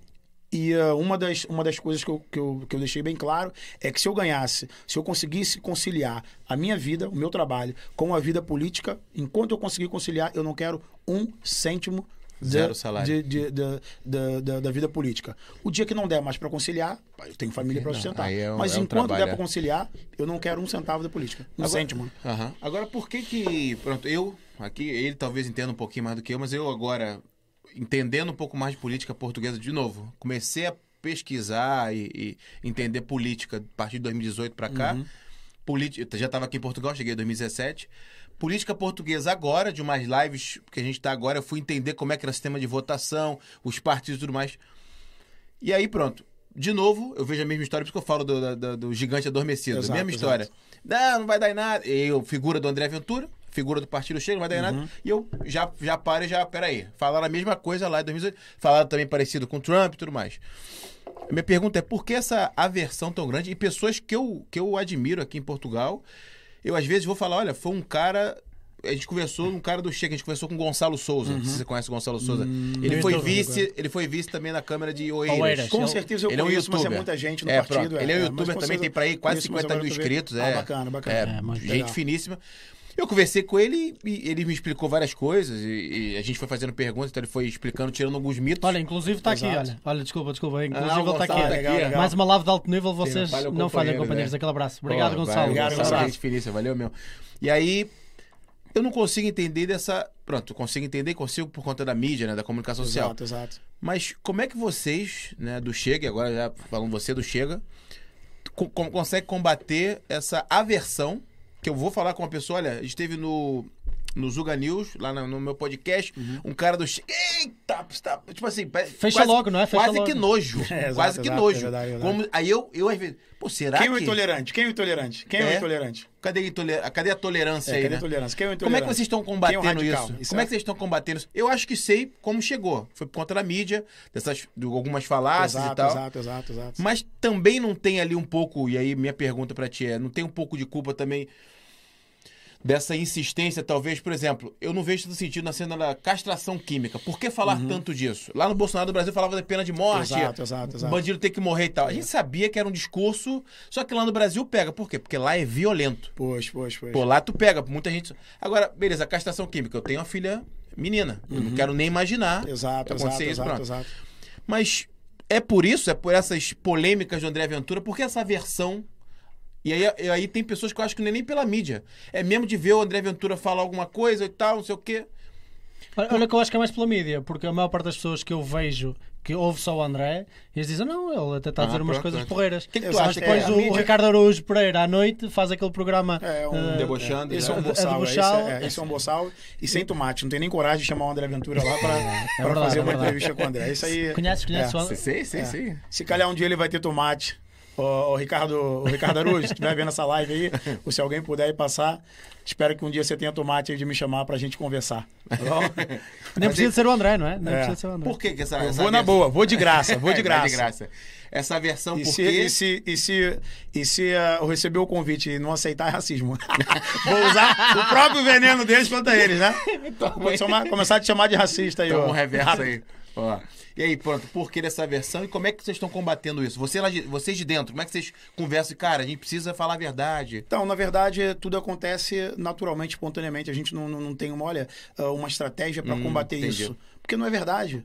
e ah, uma, das, uma das coisas que eu, que, eu, que eu deixei bem claro é que se eu ganhasse, se eu conseguisse conciliar a minha vida, o meu trabalho, com a vida política, enquanto eu conseguir conciliar, eu não quero um cêntimo da- Zero salário. de- de- da- da, da, da vida política. O dia que não der mais para conciliar, eu tenho família para sustentar. é um- Mas é um enquanto trabalho, der é. para conciliar, eu não quero um centavo da política. Um Agora- cêntimo. Aham. Agora, por que que. Pronto, eu, aqui, ele talvez entenda um pouquinho mais do que eu, mas eu agora, entendendo um pouco mais de política portuguesa de novo, comecei a pesquisar e, e entender política a partir de 2018 para cá. Uhum. Política, já estava aqui em Portugal, cheguei em 2017. Política portuguesa agora, de umas lives que a gente está agora, eu fui entender como é que era o sistema de votação, os partidos e tudo mais. E aí, pronto. De novo, eu vejo a mesma história, porque eu falo do, do, do gigante adormecido. Exato, a mesma exato. história. Não, não vai dar em nada. Eu, figura do André Ventura, figura do Partido Chega, não vai dar Uhum. nada. E eu já, já paro e já, peraí. Falaram a mesma coisa lá em 2018. Falaram também parecido com Trump e tudo mais. Minha pergunta é por que essa aversão tão grande? E pessoas que eu, que eu admiro aqui em Portugal, eu às vezes vou falar, olha, foi um cara. A gente conversou, um cara do Chega, a gente conversou com o Gonçalo Souza. Não sei se você conhece o Gonçalo Souza. ele, Não foi vice, ele foi vice também na Câmara de Oeiras. Com Ele- certeza eu ele é um conheço, mas é muita gente no É, partido. Ele é um mas youtuber também, tem pra aí quase conheço, mas 50 mil inscritos. vendo. É, Ah, bacana, bacana. É, É, gente legal. finíssima. Eu conversei com ele e ele me explicou várias coisas e, e a gente foi fazendo perguntas, então ele foi explicando, tirando alguns mitos. Olha, inclusive está aqui, Exato. olha. Olha, desculpa, desculpa. Inclusive Ah, o ele está aqui. Gonçalo tá legal, legal. Mais uma live de alto nível, vocês Sim, não falham, companheiros, companheiros. é. Aquele abraço. Obrigado, Pô, Gonçalo. vai, Obrigado, Gonçalo. Gente finíssima, valeu mesmo. E aí, eu não consigo entender dessa. Pronto, consigo entender, consigo por conta da mídia, né, da comunicação social. Exato, exato. Mas como é que vocês, né, do Chega, agora já falando você do Chega, co consegue combater essa aversão? Que eu vou falar com uma pessoa, olha, esteve no. No Zuga News, lá no, meu podcast, um cara do. Eita! tá- Tipo assim, Fecha quase, logo, não é? Fecha quase logo. que nojo. <laughs> É, exato, quase que exato, nojo. é verdade, é verdade. Como, aí eu, eu, às vezes. Pô, será Quem é o que. intolerante? Quem é o intolerante? Quem é, o É? intolerante? Cadê a, intoler... Cadê a tolerância É, aí, cadê né? a intolerância? Quem é o Como é que intolerante? vocês estão Quem é combatendo isso? Isso Como é é- que vocês estão combatendo isso? Eu acho que sei como chegou. Foi por conta da mídia, dessas de algumas falácias e Exato, tal. exato, exato, exato. Mas também não tem ali um pouco, e aí minha pergunta pra ti é, não tem um pouco de culpa também dessa insistência, talvez, por exemplo, eu não vejo todo sentido na cena da castração química. Por que falar tanto disso? Lá no Bolsonaro do Brasil falava da pena de morte, Uhum. Exato, exato, o exato. bandido tem que morrer e tal. A gente sabia que era um discurso, só que lá no Brasil pega. Por quê? Porque lá é violento. Pois, pois, pois. Pô, lá tu pega, muita gente. Agora, beleza, castração química. Eu tenho uma filha menina. Eu não quero nem imaginar. Uhum. Exato, acontecer exato, isso, exato, pronto. exato. Mas é por isso, é por essas polêmicas do André Ventura, porque essa versão. E aí, e aí tem pessoas que eu acho que não é nem pela mídia. É mesmo de ver o André Ventura falar alguma coisa e tal, não sei o quê. Olha olha que eu acho que é mais pela mídia, porque a maior parte das pessoas que eu vejo que ouve só o André, eles dizem, não, ele até está a Ah, dizer umas pronto, coisas pronto. porreiras. O que, que tu Exato, acha? Depois É, o, mídia- Ricardo Araújo Pereira à noite faz aquele programa É um eh, Debochando, Esse é né? um boçal, É esse boçal. é, esse é um boçal e sem tomate. Não tem nem coragem de chamar o André Ventura lá pra É fazer é uma entrevista com o André. Isso aí. Conheces, conheces É. o André? Sei, É. sei. Se calhar um dia ele vai ter tomate. Ô, ô, Ricardo, ô, Ricardo Araújo, se estiver vendo essa live aí, ou se alguém puder ir passar, espero que um dia você tenha tomate aí de me chamar pra gente conversar. Tá bom? <laughs> Nem precisa ser o André, não é? Nem É. precisa ser o André. Por que, que essa. Essa vou na boa, vou de graça, vou <laughs> de É, vai graça. de graça. Essa versão, E por se, quê? e se, e se, e se ah, eu receber o convite e não aceitar, é racismo. <laughs> Vou usar o próprio veneno deles contra eles, né? Vou chamar- começar a te chamar de racista aí, Então, ó. um reverso aí. Ó. E aí, pronto, por que dessa versão e como é que vocês estão combatendo isso? Você lá de- vocês de dentro, como é que vocês conversam? Cara, a gente precisa falar a verdade. Então, na verdade, tudo acontece naturalmente, espontaneamente. A gente não, não, não tem uma, olha, ah, uma estratégia para Hum, combater entendi. isso. Porque não é verdade.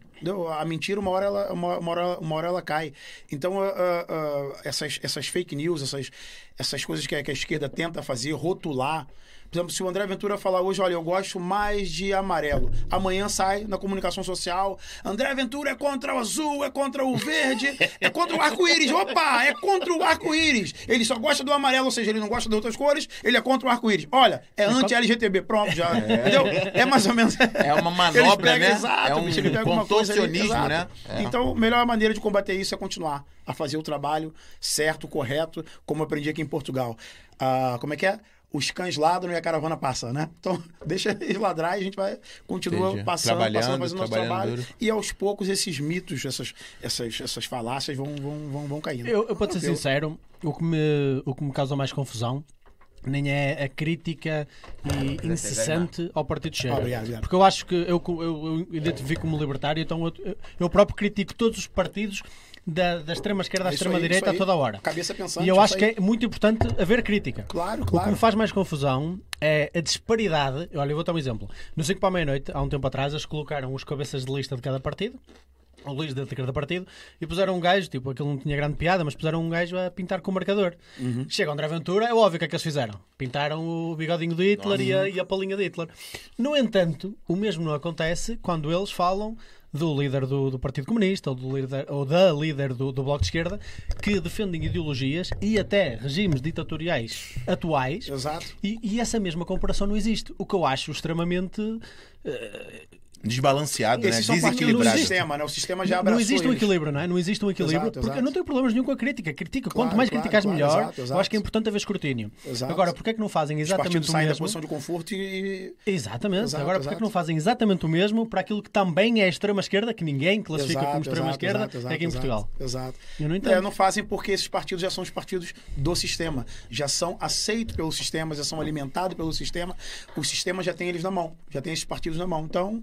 A mentira, uma hora ela, uma, uma hora, uma hora ela cai. Então, ah, ah, essas, essas fake news, essas, essas coisas que a, que a esquerda tenta fazer, rotular. Por exemplo, se o André Ventura falar hoje, olha, eu gosto mais de amarelo. Amanhã sai na comunicação social, André Ventura é contra o azul, é contra o verde, é contra o arco-íris. Opa, é contra o arco-íris. Ele só gosta do amarelo, ou seja, ele não gosta de outras cores, ele é contra o arco-íris. Olha, é anti-LGTB. Pronto, já. Entendeu? É mais ou menos. É uma manobra, pegam- né? Exato, é um bicho, ele pega alguma coisa ali, exato. né? É. Então, a melhor maneira de combater isso é continuar a fazer o trabalho certo, correto, como eu aprendi aqui em Portugal. Ah, como é que é? Os cães ladram e a caravana passa, né? Então, <laughs> deixa eles ladrar e a gente vai continua Entendi. passando, Trabalhando, passando, fazendo nosso trabalhando trabalho. duro. E aos poucos esses mitos, essas, essas, essas falácias vão, vão, vão, vão caindo. Eu, eu para ser sincero, o que, me, o que me causa mais confusão nem é a crítica e incessante ao Partido Chega. Obrigado, obrigado. Porque eu acho que eu, eu, eu identifico como libertário, então eu, eu- próprio critico todos os partidos da, da extrema esquerda à É isso extrema aí, direita a toda a hora. Cabeça pensante. E eu acho que é muito importante haver crítica. Claro, O que claro. me faz mais confusão é a disparidade. Olha, eu vou dar um exemplo. No 5 para a meia-noite, há um tempo atrás, eles colocaram os cabeças de lista de cada partido, o lista de cada partido, e puseram um gajo, tipo, aquilo não tinha grande piada, mas puseram um gajo a pintar com o marcador. Uhum. Chega o André Ventura, é óbvio o que é que eles fizeram. Pintaram o bigodinho de Hitler e a, e a palinha de Hitler. No entanto, o mesmo não acontece quando eles falam do líder do, do Partido Comunista ou, do líder, ou da líder do, do Bloco de Esquerda que defendem ideologias e até regimes ditatoriais atuais Exato. e, e essa mesma comparação não existe. O que eu acho extremamente. Desbalanceado, né? Esses são partidos do Desequilibrado. sistema, né? O sistema já Não existe um eles. equilíbrio, não é? Não existe um equilíbrio. Exato, porque exato. eu não tenho problemas nenhum com a crítica. Critica. Claro, Quanto mais claro, criticares, claro, melhor. exato, Eu acho que é importante haver escrutínio. Agora, porquê é que não fazem exatamente o saem da mesmo? posição de conforto e. Exatamente. Agora, porquê é que não fazem exatamente o mesmo para aquilo que também é a extrema-esquerda, que ninguém classifica como extrema-esquerda, exato, exato, é aqui em Portugal? Exato. Eu não entendo. É, não fazem porque esses partidos já são os partidos do sistema. Já são aceitos pelo sistema, já são alimentados pelo sistema. O sistema já tem eles na mão, já tem esses partidos na mão. Então,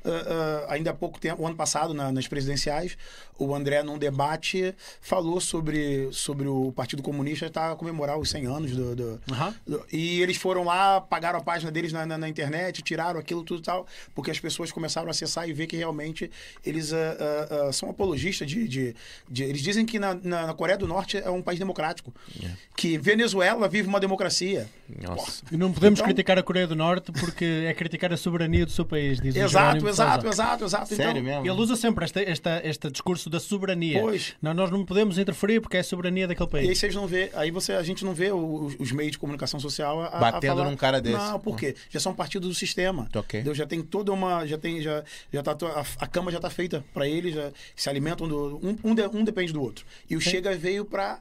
ah, ainda há pouco tempo, o ano passado, na- nas presidenciais, o André, num debate, falou sobre, sobre o Partido Comunista estar a comemorar os 100 anos do- do, Aham. e eles foram lá, pagaram a página deles na, na- na internet, tiraram aquilo tudo e tal, porque as pessoas começaram a acessar e ver que realmente eles ah, são apologistas de, de- de- Eles dizem que na, na- na Coreia do Norte é um país democrático. Que Venezuela vive uma democracia. Nossa. E não podemos Então- criticar a Coreia do Norte porque é criticar a soberania do seu país, diz o Exato, Jerónimo de exato, exato, exato. Sério então, mesmo? Ele usa sempre este, esta- este discurso da soberania. Pois. Não, nós não podemos interferir porque é a soberania daquele E aí país. vocês não vê, aí você, a gente não vê os, os meios de comunicação social a, Batendo a falar, num cara desse. Não, por quê? Já são partidos do sistema. Ok. Entendeu? Já tem toda uma, já tem, já, já tá, to- a, a cama já tá feita para eles, já se alimentam do um, um, de- um depende do outro. E o Chega veio para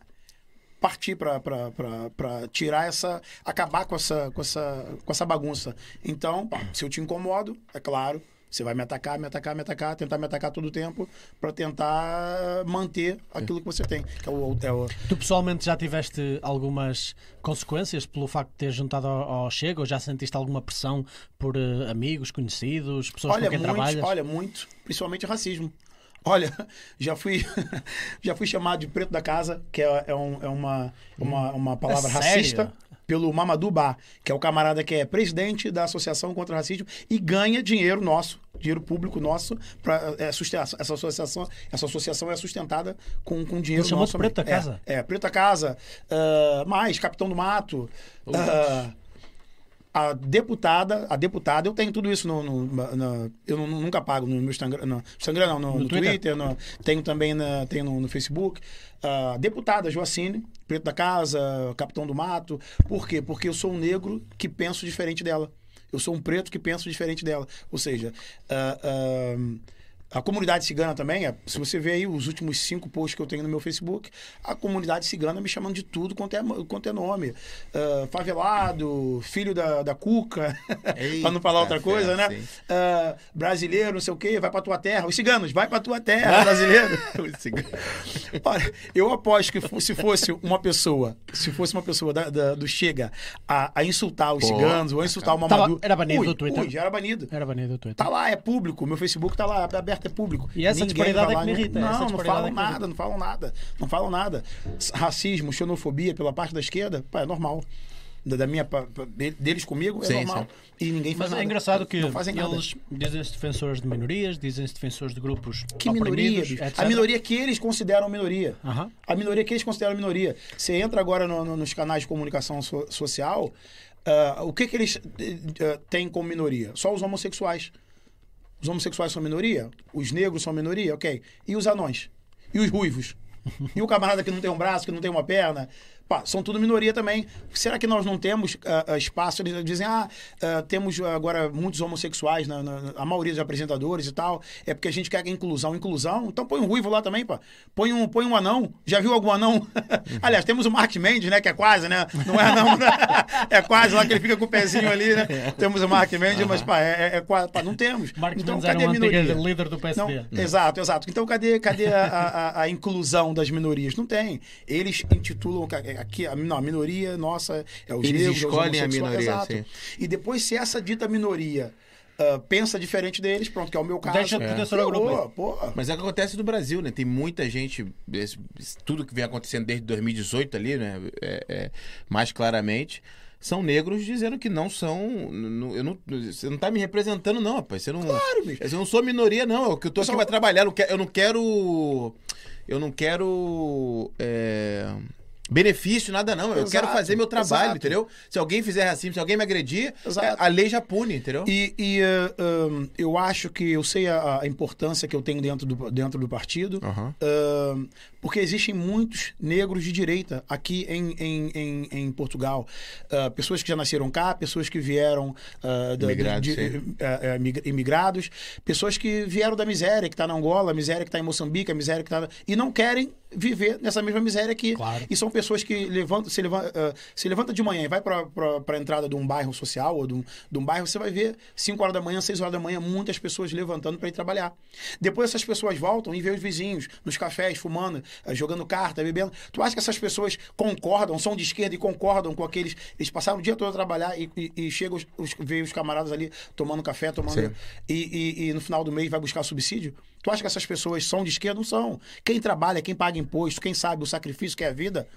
partir para tirar essa acabar com essa com essa com essa bagunça. Então, pá, se eu te incomodo, é claro, você vai me atacar, me atacar, me atacar, tentar me atacar todo o tempo para tentar manter aquilo que você tem, que é o, é o Tu pessoalmente já tiveste algumas consequências pelo facto de ter juntado ao, ao Chega ou já sentiste alguma pressão por eh, amigos, conhecidos, pessoas olha, com quem muito, trabalhas? olha, muito, principalmente racismo. Olha, <laughs> já fui, <laughs> já fui chamado de preto da casa, que é, é, um- é uma, uma, uma palavra É sério? Pelo Mamadou Ba, que é o camarada que é presidente da Associação contra o Racismo e ganha dinheiro nosso, dinheiro público nosso, para sustentar. Essa associação, essa associação é sustentada com, com dinheiro chamou nosso. também. Casa? É, é Preto da Casa, ah, mais Capitão do Mato. ah, a deputada, a deputada, eu tenho tudo isso no, no- na- eu nu- nunca pago no meu Instagram, no Instagram não, no, No no Twitter? Twitter, no- tenho também na, tenho no, no Facebook. A deputada Joacine, Preto da Casa, Capitão do Mato. Por quê? Porque eu sou um negro que penso diferente dela. Eu sou um preto que penso diferente dela. Ou seja, ah, ah, a comunidade cigana também, é- se você ver aí os últimos cinco posts que eu tenho no meu Facebook, a comunidade cigana me chamando de tudo quanto é, quanto é nome. Ah, favelado, filho da, da Cuca, <laughs> para não falar outra coisa, né? Ah, brasileiro, não sei o quê, vai pra tua terra. Os ciganos, vai pra tua terra, <laughs> brasileiro. Olha, eu aposto que se fosse uma pessoa, se fosse uma pessoa da- da- do Chega a, a insultar os Pô, ciganos ou a insultar o Tava- era banido ui, do Twitter? ui, já era banido. Era banido do Twitter. Tá lá, é público. Meu Facebook tá lá, aberto, é público. E essa Ninguém disparidade vai é que me irrita, essa Não, não disparidade falam é nada, não falam nada. Não falam nada. Racismo, xenofobia pela parte da esquerda, pá, é normal. Da, minha, deles comigo é Sim, normal. E ninguém faz Mas nada. é engraçado que Não fazem nada. eles dizem-se defensores de minorias, dizem-se defensores de grupos Que minoria. A minoria que eles consideram minoria. Aham. A minoria que eles consideram minoria. Você entra agora no- no- nos canais de comunicação so- social, ah, o que, que eles eh, têm como minoria? Só os homossexuais. Os homossexuais são minoria? Os negros são minoria? Ok. E os anões? E os ruivos? E o camarada que não tem um braço, que não tem uma perna? Pá, são tudo minoria também. Será que nós não temos ah, espaço? Eles dizem, ah, ah, temos agora muitos homossexuais, na, na- a maioria dos apresentadores e tal. É porque a gente quer inclusão. Inclusão? Então põe um ruivo lá também, pá. Põe um, põe um anão. Já viu algum anão? <laughs> Aliás, temos o Mark Mendes, né? Que é quase, né? Não é anão, né? <laughs> É quase lá que ele fica com o pezinho ali, né? Temos o Mark Mendes, mas, pá, é, é- é quase. Pá, não temos. Marcos então, Mendes cadê a minoria? líder do PSD. Não, Exato, exato. Então, cadê, cadê a, a- a inclusão das minorias? Não tem. Eles intitulam aqui a, não, a minoria nossa é os Eles negros, os escolhem a minoria, exato. sim. E depois, se essa dita minoria ah, pensa diferente deles, pronto, que é o meu caso. Deixa ao grupo. Pô, pô. Mas é o que acontece no Brasil, né? Tem muita gente, esse- tudo que vem acontecendo desde 2018 ali, né? É- é, mais claramente, são negros dizendo que não são. não- eu não, você não tá me representando, não, rapaz. Você não, Claro, bicho. Eu não sou minoria, não. É que eu tô aqui Só- pra trabalhar. Eu não quero. Eu não quero. Eu não quero é, benefício, nada, não. Eu Exato, quero fazer meu trabalho, exato. entendeu? Se alguém fizer racismo, se alguém me agredir, Exato. a lei já pune, entendeu? E, e, ah, ah, eu acho que eu sei a, a importância que eu tenho dentro do, dentro do partido. Aham. Ah, porque existem muitos negros de direita aqui em, em, em, em Portugal. Ah, pessoas que já nasceram cá, pessoas que vieram ah, da- Imigrados, de- ah, migra- imigrados, pessoas que vieram da miséria, que está na Angola, a miséria que está em Moçambique, a miséria que está. E não querem viver nessa mesma miséria aqui. Claro. E são pessoas que levantam, se, levanta, ah, se levanta de manhã e vai para a entrada de um bairro social ou de um, de um bairro, você vai ver 5 horas da manhã, 6 horas da manhã, muitas pessoas levantando para ir trabalhar. Depois essas pessoas voltam e vê os vizinhos nos cafés, fumando, jogando carta, bebendo. Tu acha que essas pessoas concordam, são de esquerda e concordam com aqueles. Eles passaram o dia todo a trabalhar e, e, e chegam os, os, vê os camaradas ali tomando café, tomando. E, e- no final do mês vai buscar subsídio? Tu acha que essas pessoas são de esquerda? Não são. Quem trabalha, quem paga imposto, quem sabe o sacrifício que é a vida,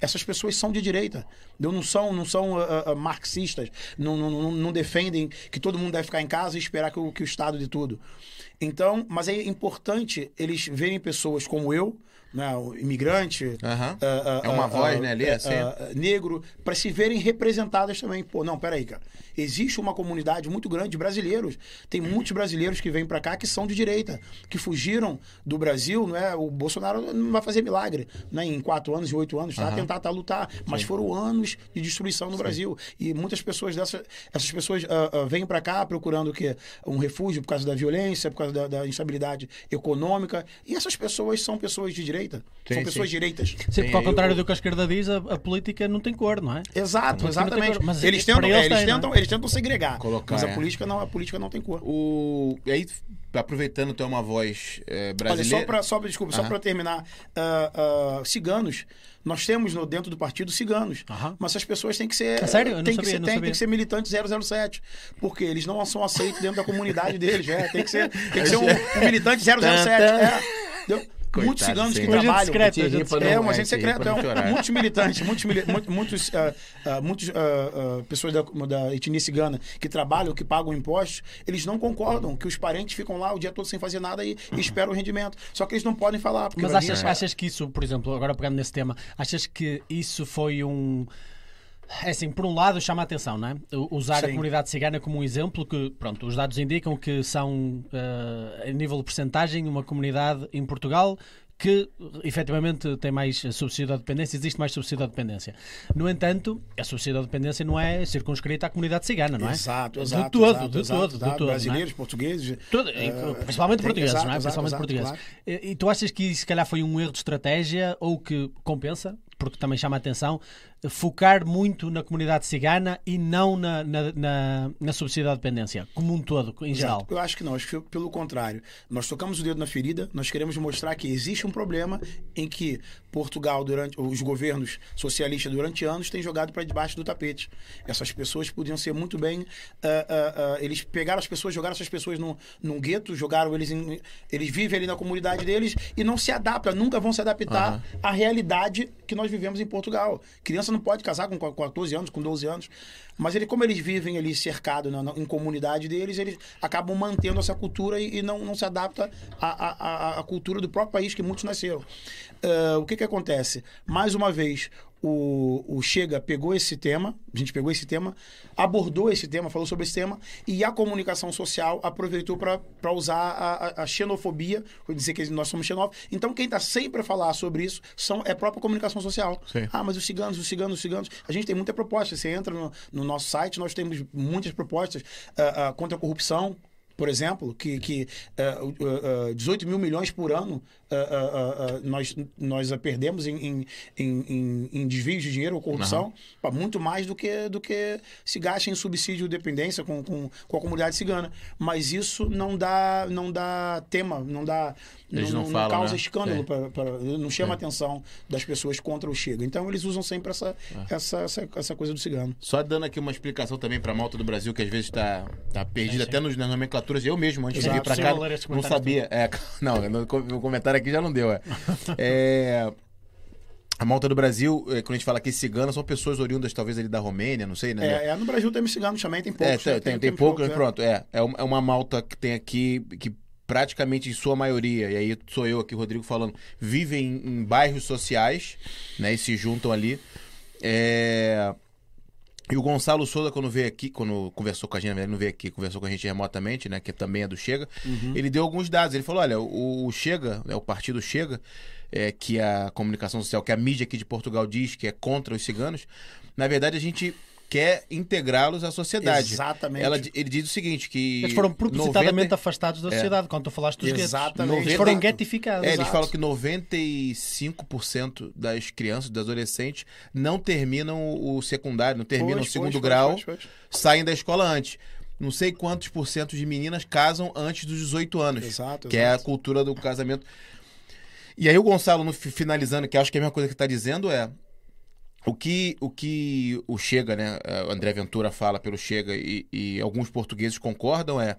essas pessoas são de direita. Não não são, não são ah, ah, marxistas, não, não, não, não defendem que todo mundo deve ficar em casa e esperar que o, que o Estado de tudo. Então, mas é importante eles verem pessoas como eu, né, o imigrante, ah, ah, É uma ah, voz, né, ali, ah, assim. negro, para se verem representadas também. Pô, não, peraí, cara. Existe uma comunidade muito grande de brasileiros. Tem muitos brasileiros que vêm para cá que são de direita, que fugiram do Brasil, não é? O Bolsonaro não vai fazer milagre, né? Em quatro anos e oito anos, tá? Aham. Tentar tá, lutar. Mas foram anos de destruição no Brasil. E muitas pessoas dessas, essas pessoas vêm para cá procurando o quê? Um refúgio por causa da violência, por causa da, da instabilidade econômica. E essas pessoas são pessoas de direita. Sim, são pessoas sim. direitas. Sim, porque ao contrário do que a esquerda diz, a, a política não tem cor, não é? Exato, exatamente. cor, mas eles para tentam, eles é, eles, tem, tentam, eles tentam segregar. Colocar, mas a é. política não, a política não tem cor. O... E aí, aproveitando ter uma voz é, Olha, brasileira. só para só, desculpa, só para terminar, ah, ah, ciganos, nós temos no, dentro do partido ciganos, Aham. mas essas pessoas têm que ser, É sério? Eu tem que sabia, ser, não tem, tem que ser militantes 007, porque eles não são aceitos dentro da comunidade deles, é, tem que ser, tem que <laughs> ser um, um militante 007, é, entendeu? Coitado, muitos ciganos que. Um trabalham. pra secreto. É, um agente é, secreto. é, chorar. muitos militantes, muitos, mili- mu- muitos, ah, ah, muitos ah, ah, pessoas da, da etnia cigana que trabalham, que pagam impostos, eles não concordam que os parentes ficam lá o dia todo sem fazer nada e, e esperam o rendimento. Só que eles não podem falar. Porque Mas achas, vir- achas que isso, por exemplo, agora pegando nesse tema, achas que isso foi um. É assim, por um lado chama a atenção, não é? Usar a Sim. comunidade cigana como um exemplo que, pronto, os dados indicam que são, eh, a nível de percentagem, uma comunidade em Portugal que efetivamente tem mais subsídio da dependência, existe mais subsídio da dependência. No entanto, a subsídio da dependência não é circunscrita à comunidade cigana, não é? Exato, exato. De todo, exato, de exato, todo, de exato. todo. não é? Brasileiros, portugueses. Tudo, eh, principalmente tem- portugueses, exato, não é? principalmente portugueses. claro. E, e tu achas que isso, se calhar, foi um erro de estratégia ou que compensa, porque também chama a atenção, focar muito na comunidade cigana e não na, na, na, na subsídio à dependência, como um todo, em geral? Exato. Eu acho que não, acho que pelo contrário. Nós tocamos o dedo na ferida, nós queremos mostrar que existe um problema em que Portugal, durante os governos socialistas durante anos, têm jogado para debaixo do tapete. Essas pessoas podiam ser muito bem. ah, ah, ah, eles pegaram as pessoas, jogaram essas pessoas num, num gueto, jogaram eles em. Eles vivem ali na comunidade deles e não se adaptam, nunca vão se adaptar Aham. à realidade que nós vivemos em Portugal. Criança não pode casar com 14 anos, com 12 anos. Mas ele, como eles vivem ali cercados na- na- em comunidade deles, eles acabam mantendo essa cultura e, e não, não se adapta à, à, à- cultura do próprio país que muitos nasceram. Ah, o que, que acontece? Mais uma vez, o, o Chega pegou esse tema, a gente pegou esse tema, abordou esse tema, falou sobre esse tema, e a comunicação social aproveitou para usar a, a- xenofobia, vou dizer que nós somos xenófobos. Então, quem está sempre a falar sobre isso são, é a própria comunicação social. Sim. Ah, mas os ciganos, os ciganos, os ciganos. A gente tem muita proposta. Você entra no, no nosso site, nós temos muitas propostas ah, ah, contra a corrupção. Por exemplo, que, que ah, ah, 18 mil milhões por ano ah, ah, ah, nós, nós ah, perdemos em, em, em, em- em desvios de dinheiro ou corrupção, pá, muito mais do que, do que se gasta em subsídio de dependência com, com, com a comunidade cigana. Mas isso não dá, não dá tema, não dá. Eles não falam, causa né? escândalo, É. pra- pra- não chama a atenção das pessoas contra o Chega. Então eles usam sempre essa, É. essa, essa, essa coisa do cigano. Só dando aqui uma explicação também pra malta do Brasil, que às vezes tá, tá perdida sim. até nos, nas nomenclaturas. Eu mesmo, antes de Exato. vir pra Sim, cá, não sabia. É, <laughs> não, no, o comentário aqui já não deu. É. É, a malta do Brasil, é, quando a gente fala aqui cigana, são pessoas oriundas talvez ali da Romênia, não sei, né? É, é, no Brasil tem ciganos também, tem É, poucos. tem, né? tem, tem pouco, poucos, é. pronto. É, é uma é uma malta que tem aqui, que praticamente em sua maioria, e aí sou eu aqui, Rodrigo, falando, vivem em, em bairros sociais, né, e se juntam ali. É... E o Gonçalo Souza, quando veio aqui, quando conversou com a gente, não veio aqui, conversou com a gente remotamente, né, que também é do Chega, ele deu alguns dados. Ele falou: olha, o, o Chega, né, o partido Chega, é, que a comunicação social, que a mídia aqui de Portugal diz que é contra os ciganos, na verdade a gente quer integrá-los à sociedade. Exatamente. Ela, ele diz o seguinte: que. Eles foram propositadamente 90 afastados da sociedade, quando tu falaste dos guetos. Exatamente. Eles foram Exato. guetificados. É, eles Exato. falam que 95% das crianças, dos adolescentes, não terminam o secundário, não terminam Pois, o segundo pois, grau, pois, saem da escola antes. Não sei quantos por cento de meninas casam antes dos 18 anos. Exato, Que é a exato. cultura do casamento. E aí o Gonçalo, finalizando, que acho que é a mesma coisa que está dizendo é. O que, o que o Chega, né? O André Ventura fala pelo Chega e, e alguns portugueses concordam é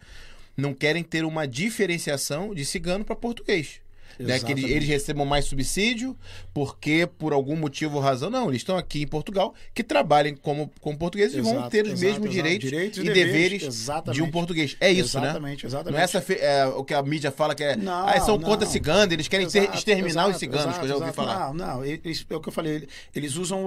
não querem ter uma diferenciação de cigano para português. Né, que eles, eles recebam mais subsídio, porque por algum motivo ou razão, não, eles estão aqui em Portugal, que trabalhem como, como portugueses e vão Exato, ter os exato, mesmos exato. direitos, Direitos e deveres, de um português. É isso, Exatamente, né? exatamente. Não é essa é, o que a mídia fala que é. Não, ah, são não. contra ciganos, eles querem Exato, exterminar os exato, ciganos, que eu já ouvi exato, falar. Não, não, eles, é o que eu falei. Eles usam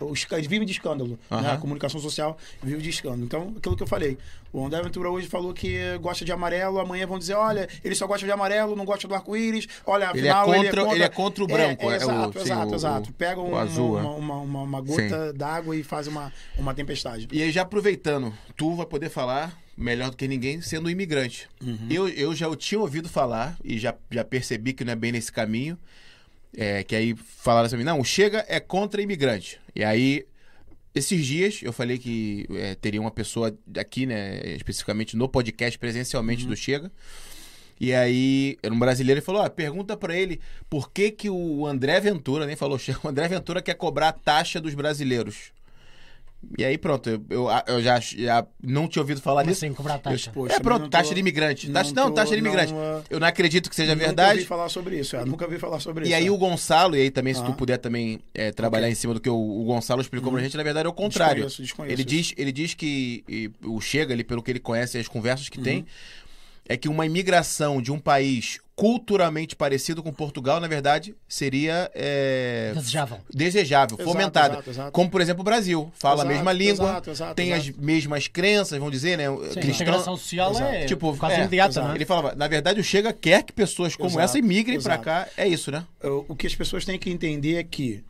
os, eles vivem de escândalo. né? A comunicação social vive de escândalo. Então, aquilo que eu falei. O André Ventura hoje falou que gosta de amarelo, amanhã vão dizer, olha, ele só gosta de amarelo, não gosta do arco-íris. Olha, Ele é afinal, contra- ele é contra o branco, é o- exato, sim, exato, o- exato. o- Pega o um- azul, é. uma, uma, uma, uma gota d'água e faz uma, uma tempestade. E aí, já aproveitando, tu vai poder falar melhor do que ninguém sendo um imigrante. Uhum. Eu, eu já tinha ouvido falar e já, já percebi que não é bem nesse caminho. É, que aí falaram assim, não, o Chega é contra imigrante. E aí, esses dias, eu falei que é, teria uma pessoa aqui, né, especificamente no podcast presencialmente do Chega. E aí, era um brasileiro e falou: ó, pergunta pra ele por que, que o André Ventura, nem falou <laughs> Chega, o André Ventura quer cobrar a taxa dos brasileiros. E aí, pronto, eu, eu, eu já, já não tinha ouvido falar Como disso. assim, cobrar taxa? Poxa, é, pronto, não taxa tô- de imigrante. não Taxa, não, tô- taxa de imigrante. não, ah, eu não acredito que seja Nunca verdade. ouvi falar sobre isso. é, nunca ouvi falar sobre isso. E aí é. o Gonçalo, e aí também se tu Ah. puder também é, trabalhar Ok. em cima do que o, o Gonçalo explicou pra gente, na verdade é o contrário. Desconheço, desconheço ele, isso. diz, ele diz que e, o Chega, ali, pelo que ele conhece, as conversas que Uhum. tem, é que uma imigração de um país culturalmente parecido com Portugal, na verdade, seria é, Desejável. desejável, Exato, fomentada. exato, exato. Como, por exemplo, o Brasil. Fala a mesma língua, exato, exato, tem as mesmas crenças, vamos dizer, né? Sim, a integração social é Tipo, quase é, imediata, exato. não é? Ele falava, na verdade, o Chega quer que pessoas como Exato, essa imigrem pra cá. É isso, né? o o que as pessoas têm que entender é que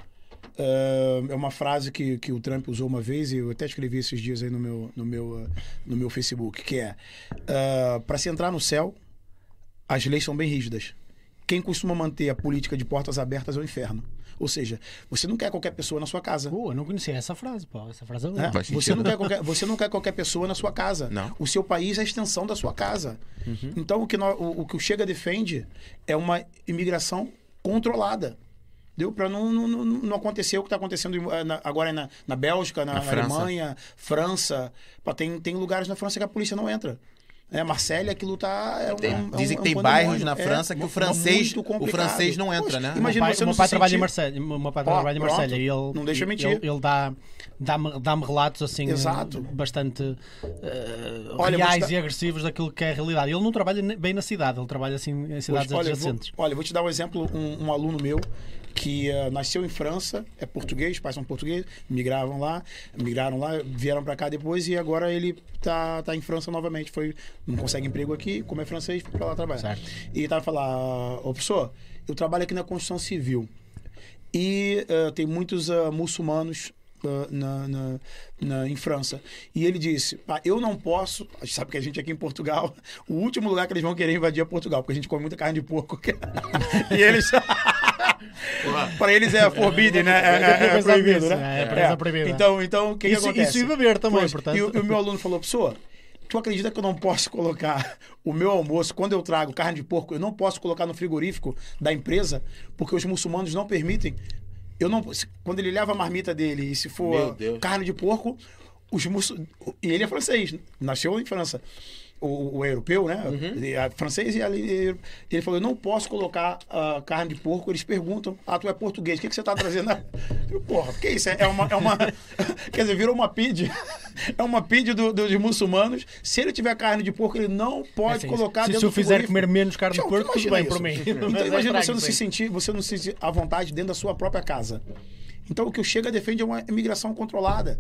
é uma frase que, que o Trump usou uma vez e eu até escrevi esses dias aí no meu no meu ah, no meu Facebook que é para se entrar no céu as leis são bem rígidas quem costuma manter a política de portas abertas é o inferno ou seja você não quer qualquer pessoa na sua casa Pô, eu não conhecia essa frase, pô. Essa frase é É, você, sentido, não quer qualquer, você não quer qualquer pessoa na sua casa. Não. O seu país é a extensão da sua casa. Uhum. Então, o que, o, o que o Chega defende é uma imigração controlada. Deu para não, não, não, acontecer o que está acontecendo na- agora na, na Bélgica, na, Na na França. Alemanha, França. Pá, tem, tem lugares na França que a polícia não entra. É, Marselha, aquilo tá. É um- Tem- é um- dizem é um que tem pandemônio. bairros na É, França que o francês- o francês não entra, né? O Imagina meu pai, você meu pai se trabalha em sentir- Marselha. Meu pai trabalha em. Marselha e ele, Não deixa mentir. ele, ele dá, dá-me dá-me relatos assim Exato. bastante eh, Olha, te reais dar- e agressivos daquilo que é a realidade. Ele não trabalha bem na cidade, ele trabalha assim em cidades olha, eu vou, olha, vou te dar um exemplo. Um, um aluno meu que eh, nasceu em França, é português, pais são portugueses, migravam lá, migraram lá, vieram para cá depois e agora ele tá, tá em França novamente. Foi, não consegue emprego aqui, como é francês, foi para lá trabalhar. Certo. E tava falar, ô professor, eu trabalho aqui na construção civil e eh, tem muitos eh, muçulmanos na, na- na- em França. E ele disse: "Pá, Eu não posso. A gente sabe que a gente aqui em Portugal, o último lugar que eles vão querer invadir é Portugal, porque a gente come muita carne de porco. <laughs> e eles. <laughs> Para eles é forbidden, né? É, é- é pensar proibido, nisso, né? é, para eles é proibido. Então, então o que, que Isso- acontece? isso e beber também, Pois, portanto. E o, e o meu aluno falou: Professor, tu acredita que eu não posso colocar o meu almoço, quando eu trago carne de porco, eu não posso colocar no frigorífico da empresa, porque os muçulmanos não permitem? Eu não, quando ele leva a marmita dele e se for carne de porco, os muçul... e ele é francês, nasceu em França. O, o europeu, né? Uhum. É francês e ali- ele falou: Eu não posso colocar ah, carne de porco. Eles perguntam: Ah, tu é português, o que, que você está trazendo? <laughs> Eu, Porra, que isso? É é uma. É uma <laughs> quer dizer, virou uma PID. <laughs> É uma PID do, dos muçulmanos. Se ele tiver carne de porco, ele não pode Assim, colocar se, dentro se eu do fizer comer menos carne de porco, tudo bem por mim. Mas Então é imagina você estranho, não se sentir, você não se sentir à vontade dentro da sua própria casa. Então o que o Chega defende é uma imigração controlada.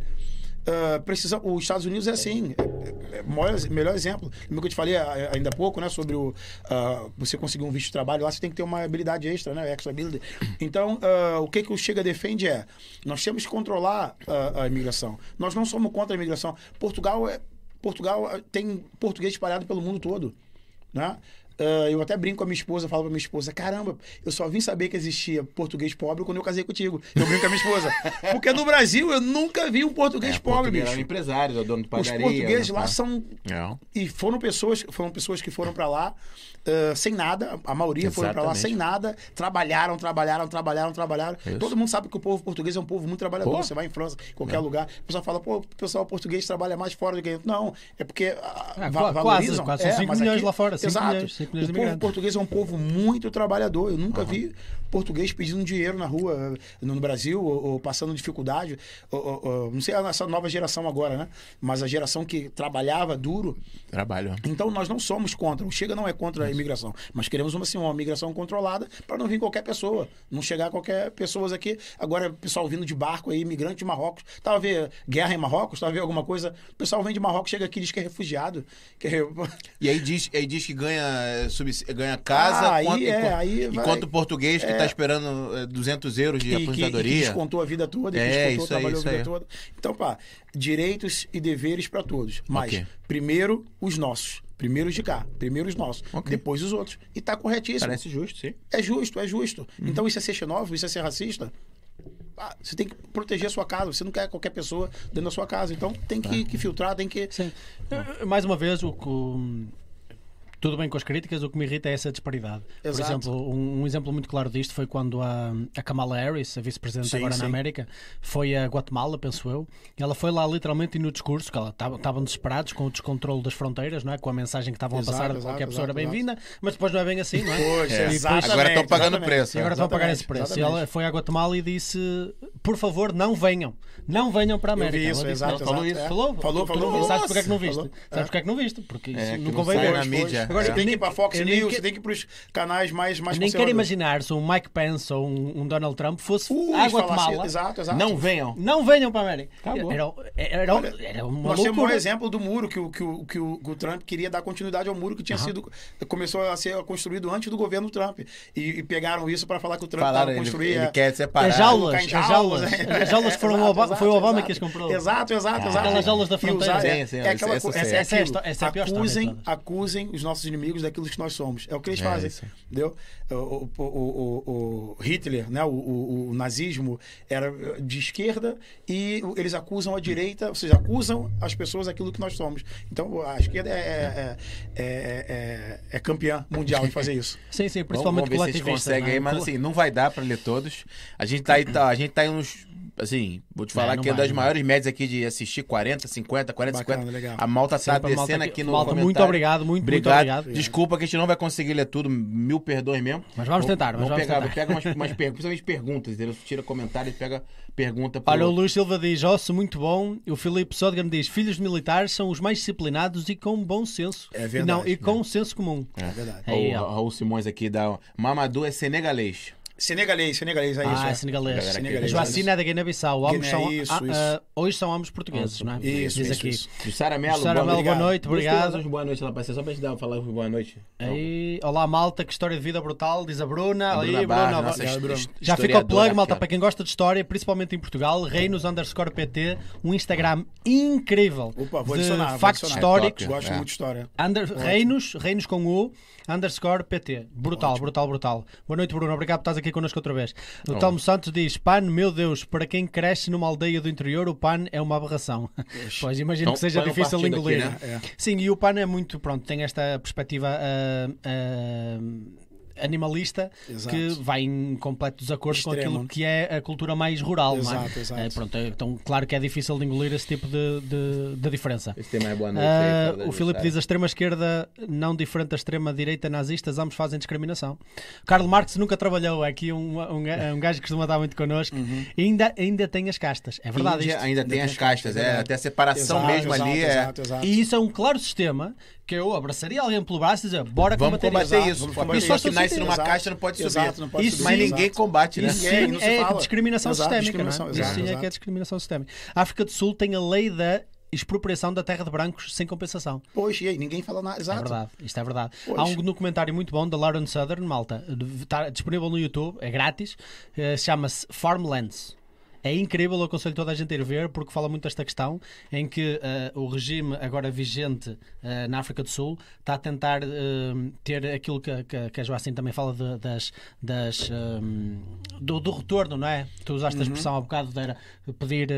Ah, precisa, os Estados Unidos é assim, é, é, é maior, melhor exemplo. Lembra que eu te falei ah, ainda há pouco, né, sobre o, ah, você conseguir um visto de trabalho lá, você tem que ter uma habilidade extra, né, extra ability. Então, ah, o que, que o Chega defende é, nós temos que controlar a imigração. Nós não somos contra a imigração. Portugal é, Portugal tem português espalhado pelo mundo todo, né? Ah, eu até brinco com a minha esposa, falo pra minha esposa: caramba, eu só vim saber que existia português pobre quando eu casei contigo. Eu brinco com a minha esposa. <laughs> Porque no Brasil eu nunca vi um português pobre, português bicho. eram empresários, é o dono de Os padaria. portugueses né, lá pá. são. É. E foram pessoas, foram pessoas que foram pra lá ah, sem nada, a maioria foram pra lá sem nada, trabalharam, trabalharam, trabalharam, trabalharam. Isso. Todo mundo sabe que o povo português é um povo muito trabalhador. Pô. Você vai em França, em qualquer lugar, o pessoal fala, pô, o pessoal português trabalha mais fora do que. Não, é porque ah, Ah, va- qua- quase, valorizam. quase. São É, 5 mas milhões aqui- lá fora. 5 Exato. milhões, 5 milhões de O povo português é um povo muito trabalhador. Eu nunca vi português pedindo dinheiro na rua no Brasil ou, ou passando dificuldade. Ou- ou- não sei essa nova geração agora, né? Mas a geração que trabalhava duro. Trabalho. Então nós não somos contra. O Chega não é contra a imigração. Mas queremos uma, assim, uma migração controlada para não vir qualquer pessoa. Não chegar qualquer pessoas aqui. Agora, pessoal vindo de barco aí, imigrante de Marrocos. Tava a ver guerra em Marrocos, tava a ver alguma coisa. O pessoal vem de Marrocos, chega aqui e diz que é refugiado. Que é- E aí diz, aí diz que ganha, eh, subs- ganha casa, Ah, aí é, enquanto, aí vai- enquanto o português que É. está esperando eh, 200 euros de que, que, que aposentadoria. descontou a vida toda, que É, descontou, isso aí, trabalhou isso a vida aí. toda. Então, pá, direitos e deveres para todos. Mas, Ok. primeiro, os nossos. Primeiro os de cá, primeiro os nossos, Ok. depois os outros. E tá corretíssimo. Parece justo, sim. É justo, é justo. Então isso é ser xenófobo, isso é ser racista? Ah, você tem que proteger a sua casa, você não quer qualquer pessoa dentro da sua casa. Então tem que, que filtrar, tem que. Sim. Eh, Mais uma vez, o que. o- Tudo bem com as críticas, o que me irrita é essa disparidade. Por Exato. exemplo, um, um exemplo muito claro disto foi quando a, a Kamala Harris, a vice-presidente agora sim. na América, foi a Guatemala, penso eu, e ela foi lá literalmente e no discurso, que ela estava- estavam desesperados com o descontrole das fronteiras, não é? com a mensagem que estavam a Exato, passar de exato, qualquer pessoa era bem-vinda, mas depois não é bem assim, não é? Pois, E depois- Agora estão pagando exatamente. preço. E agora estão a pagar esse Exatamente, preço. E ela foi à Guatemala e disse: por favor, não venham. Não venham para a Eu vi América. isso, exato, falou isso. é. Falou, Falou, falou. Sabes porque é que não viste? Falou. Sabes É. porque é que não viste? Porque isso É, não convém ver. na mídia. Agora você tem que ir para Fox eu nem News, que- você tem que ir para os canais mais, mais Nem quero imaginar se um Mike Pence ou um, um Donald Trump fosse Ui, à falar assim, Guatemala. Exato, exato. Não venham. Não venham para a América. Acabou. Era, era, Olha, era uma Nós temos um exemplo do muro que o, que, o, que, o, que o Trump queria dar continuidade ao muro que tinha sido começou a ser construído antes do governo Trump e, e pegaram isso para falar que o Trump estava ele, construir ele quer separar. As jaulas, as jaulas. né? As jaulas foram o Exato, Obama- exato, foi o Obama exato. que as comprou. Exato, exato, exato. Aquelas jaulas da fronteira. usar- é, Sim, sim, é aquela essa é Essa é a a pior história acusem, acusem os nossos inimigos daquilo que nós somos. É o que eles É fazem. isso. Entendeu? O, o, o, o- o Hitler, né? O, o- o nazismo era de esquerda e eles acusam a direita, ou seja, acusam as pessoas daquilo que nós somos. Então a esquerda é, é, é, é- é campeã mundial em fazer isso. <laughs> Sim, sim, Vamos, principalmente vamos ver se eles coletivistas. conseguem não é? aí, mas assim, não vai dar pra ler todos. A gente tá aí, tá, a gente tá aí uns. Assim, vou te falar não que é vai, das maiores médias aqui de assistir 40, 50, 40, Bacana, 50. legal. A malta tá Sempre a malta descendo aqui- aqui no malta, muito obrigado, muito, muito obrigado. obrigado. Desculpa que a gente não vai conseguir ler tudo, mil perdões mesmo. Mas vamos tentar, mas vamos vamos pegar, tentar. pega umas, umas perguntas, principalmente perguntas, entendeu? Tira comentário e pega pergunta pro... Olha, o Luís Silva diz: Osso, muito bom. E o Filipe Sodgam diz: Filhos de militares são os mais disciplinados e com bom senso. É verdade, Não, e é. com senso comum. É verdade. Aí, o. Raul Simões aqui dá. Mamadou é senegalês. Senegalês, senegalês, é isso. ah, é. senegalês. Joacina é da Guiné-Bissau. Ambos Guiné, são, isso, ah, isso. ah, hoje são ambos portugueses, não é? Isso, Diz isso, aqui. isso. Jussara Melo, boa Melo, noite. boa noite, obrigado. Boa noite, ela apareceu só pra gente dar, falar boa noite. Aí, olá malta, que história de vida brutal, diz a Bruna. A Aí, Bruna Barra, Bruna, nossa his- Já fica o plug, malta, para quem gosta de história, principalmente em Portugal, Reinos underscore PT, um Instagram incrível Opa, vou de adicionar, factos históricos. É Gosto É. muito de história. Under, reinos, reinos com U, underscore PT. Brutal, brutal, brutal. Boa noite, Bruno. Obrigado por estás aqui connosco outra vez. O Telmo Santos diz: PAN, meu Deus, para quem cresce numa aldeia do interior, o PAN é uma aberração. pois imagino Então, que seja difícil aqui, engolir. né? É. Sim, e o PAN é muito, pronto, tem esta perspectiva ah, ah, animalista Exato. que vai em completo desacordo com Extremo. aquilo que é a cultura mais rural, não é? Exato, exato. Eh, pronto, é- então, claro que é difícil de engolir esse tipo de, de, de diferença. Esse tema é boa noite. Da o Filipe diz a extrema-esquerda, não diferente da extrema-direita nazistas, ambos fazem discriminação. Carlos Marx nunca trabalhou, é aqui um, um, um gajo que costuma estar muito connosco, Uhum. ainda, ainda tem as castas. É verdade Índia isto. ainda tem as castas, é, verdade. até a separação Exato, mesmo exato, ali é. Exato, exato. E isso é um claro sistema que eu abraçaria alguém pelo braço e dizer, bora Vamos combater, combater isso. isso. vamos A combater pessoa isso. que nasce Exato, numa exato. caixa não pode subir. Exato, não pode Isso subir, Mas exato. ninguém combate, né? Isso sim não se é fala. discriminação Exato, sistémica. discriminação, não é? Isso exato, sim é exato. que é discriminação sistémica. A África do Sul tem a lei da expropriação da terra de brancos sem compensação. Pois, e aí, ninguém fala nada. É Exato. verdade, isto é verdade. Pois. Há um documentário muito bom da Lauren Southern, malta, está disponível no YouTube, é grátis, eh, chama-se Farmlands. É incrível, eu aconselho toda a gente a ir ver, porque fala muito desta questão em que eh, o regime agora vigente eh, na África do Sul está a tentar eh, ter aquilo que, que, que a Joacim também fala de- das, das, eh, do, do retorno, não é? Tu usaste Uhum. a expressão há bocado de pedir.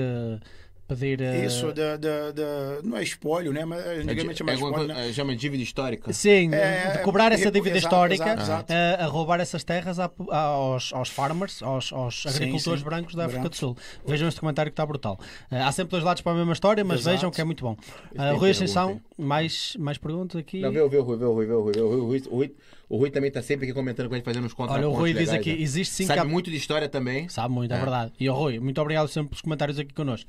Eh, pedir. eh, Isso, da, da, da- não é espólio, né? Mas antigamente é mais alguma espólio, coisa- né? chama dívida histórica. Sim, É, de cobrar essa recu- dívida exato, histórica exato, exato. eh, a roubar essas terras à- aos, aos farmers, aos, aos agricultores sim. brancos da África Brancos. do Sul. Vejam este comentário que está brutal. Eh, há sempre dois lados para a mesma história, mas Exato. vejam que é muito bom. Uh, Rui Ascensão, mais, mais perguntas aqui. Não, vê, o- Rui, vê o Rui, vê o Rui, vê o Rui. O Rui, o Rui, o Rui também está sempre aqui comentando com a gente, fazendo uns contrapontos Olha, o Rui diz legais, aqui, né? existe sim Sabe cap- muito de história também. Sabe muito, é, É. verdade. E o Rui, muito obrigado sempre pelos comentários aqui connosco.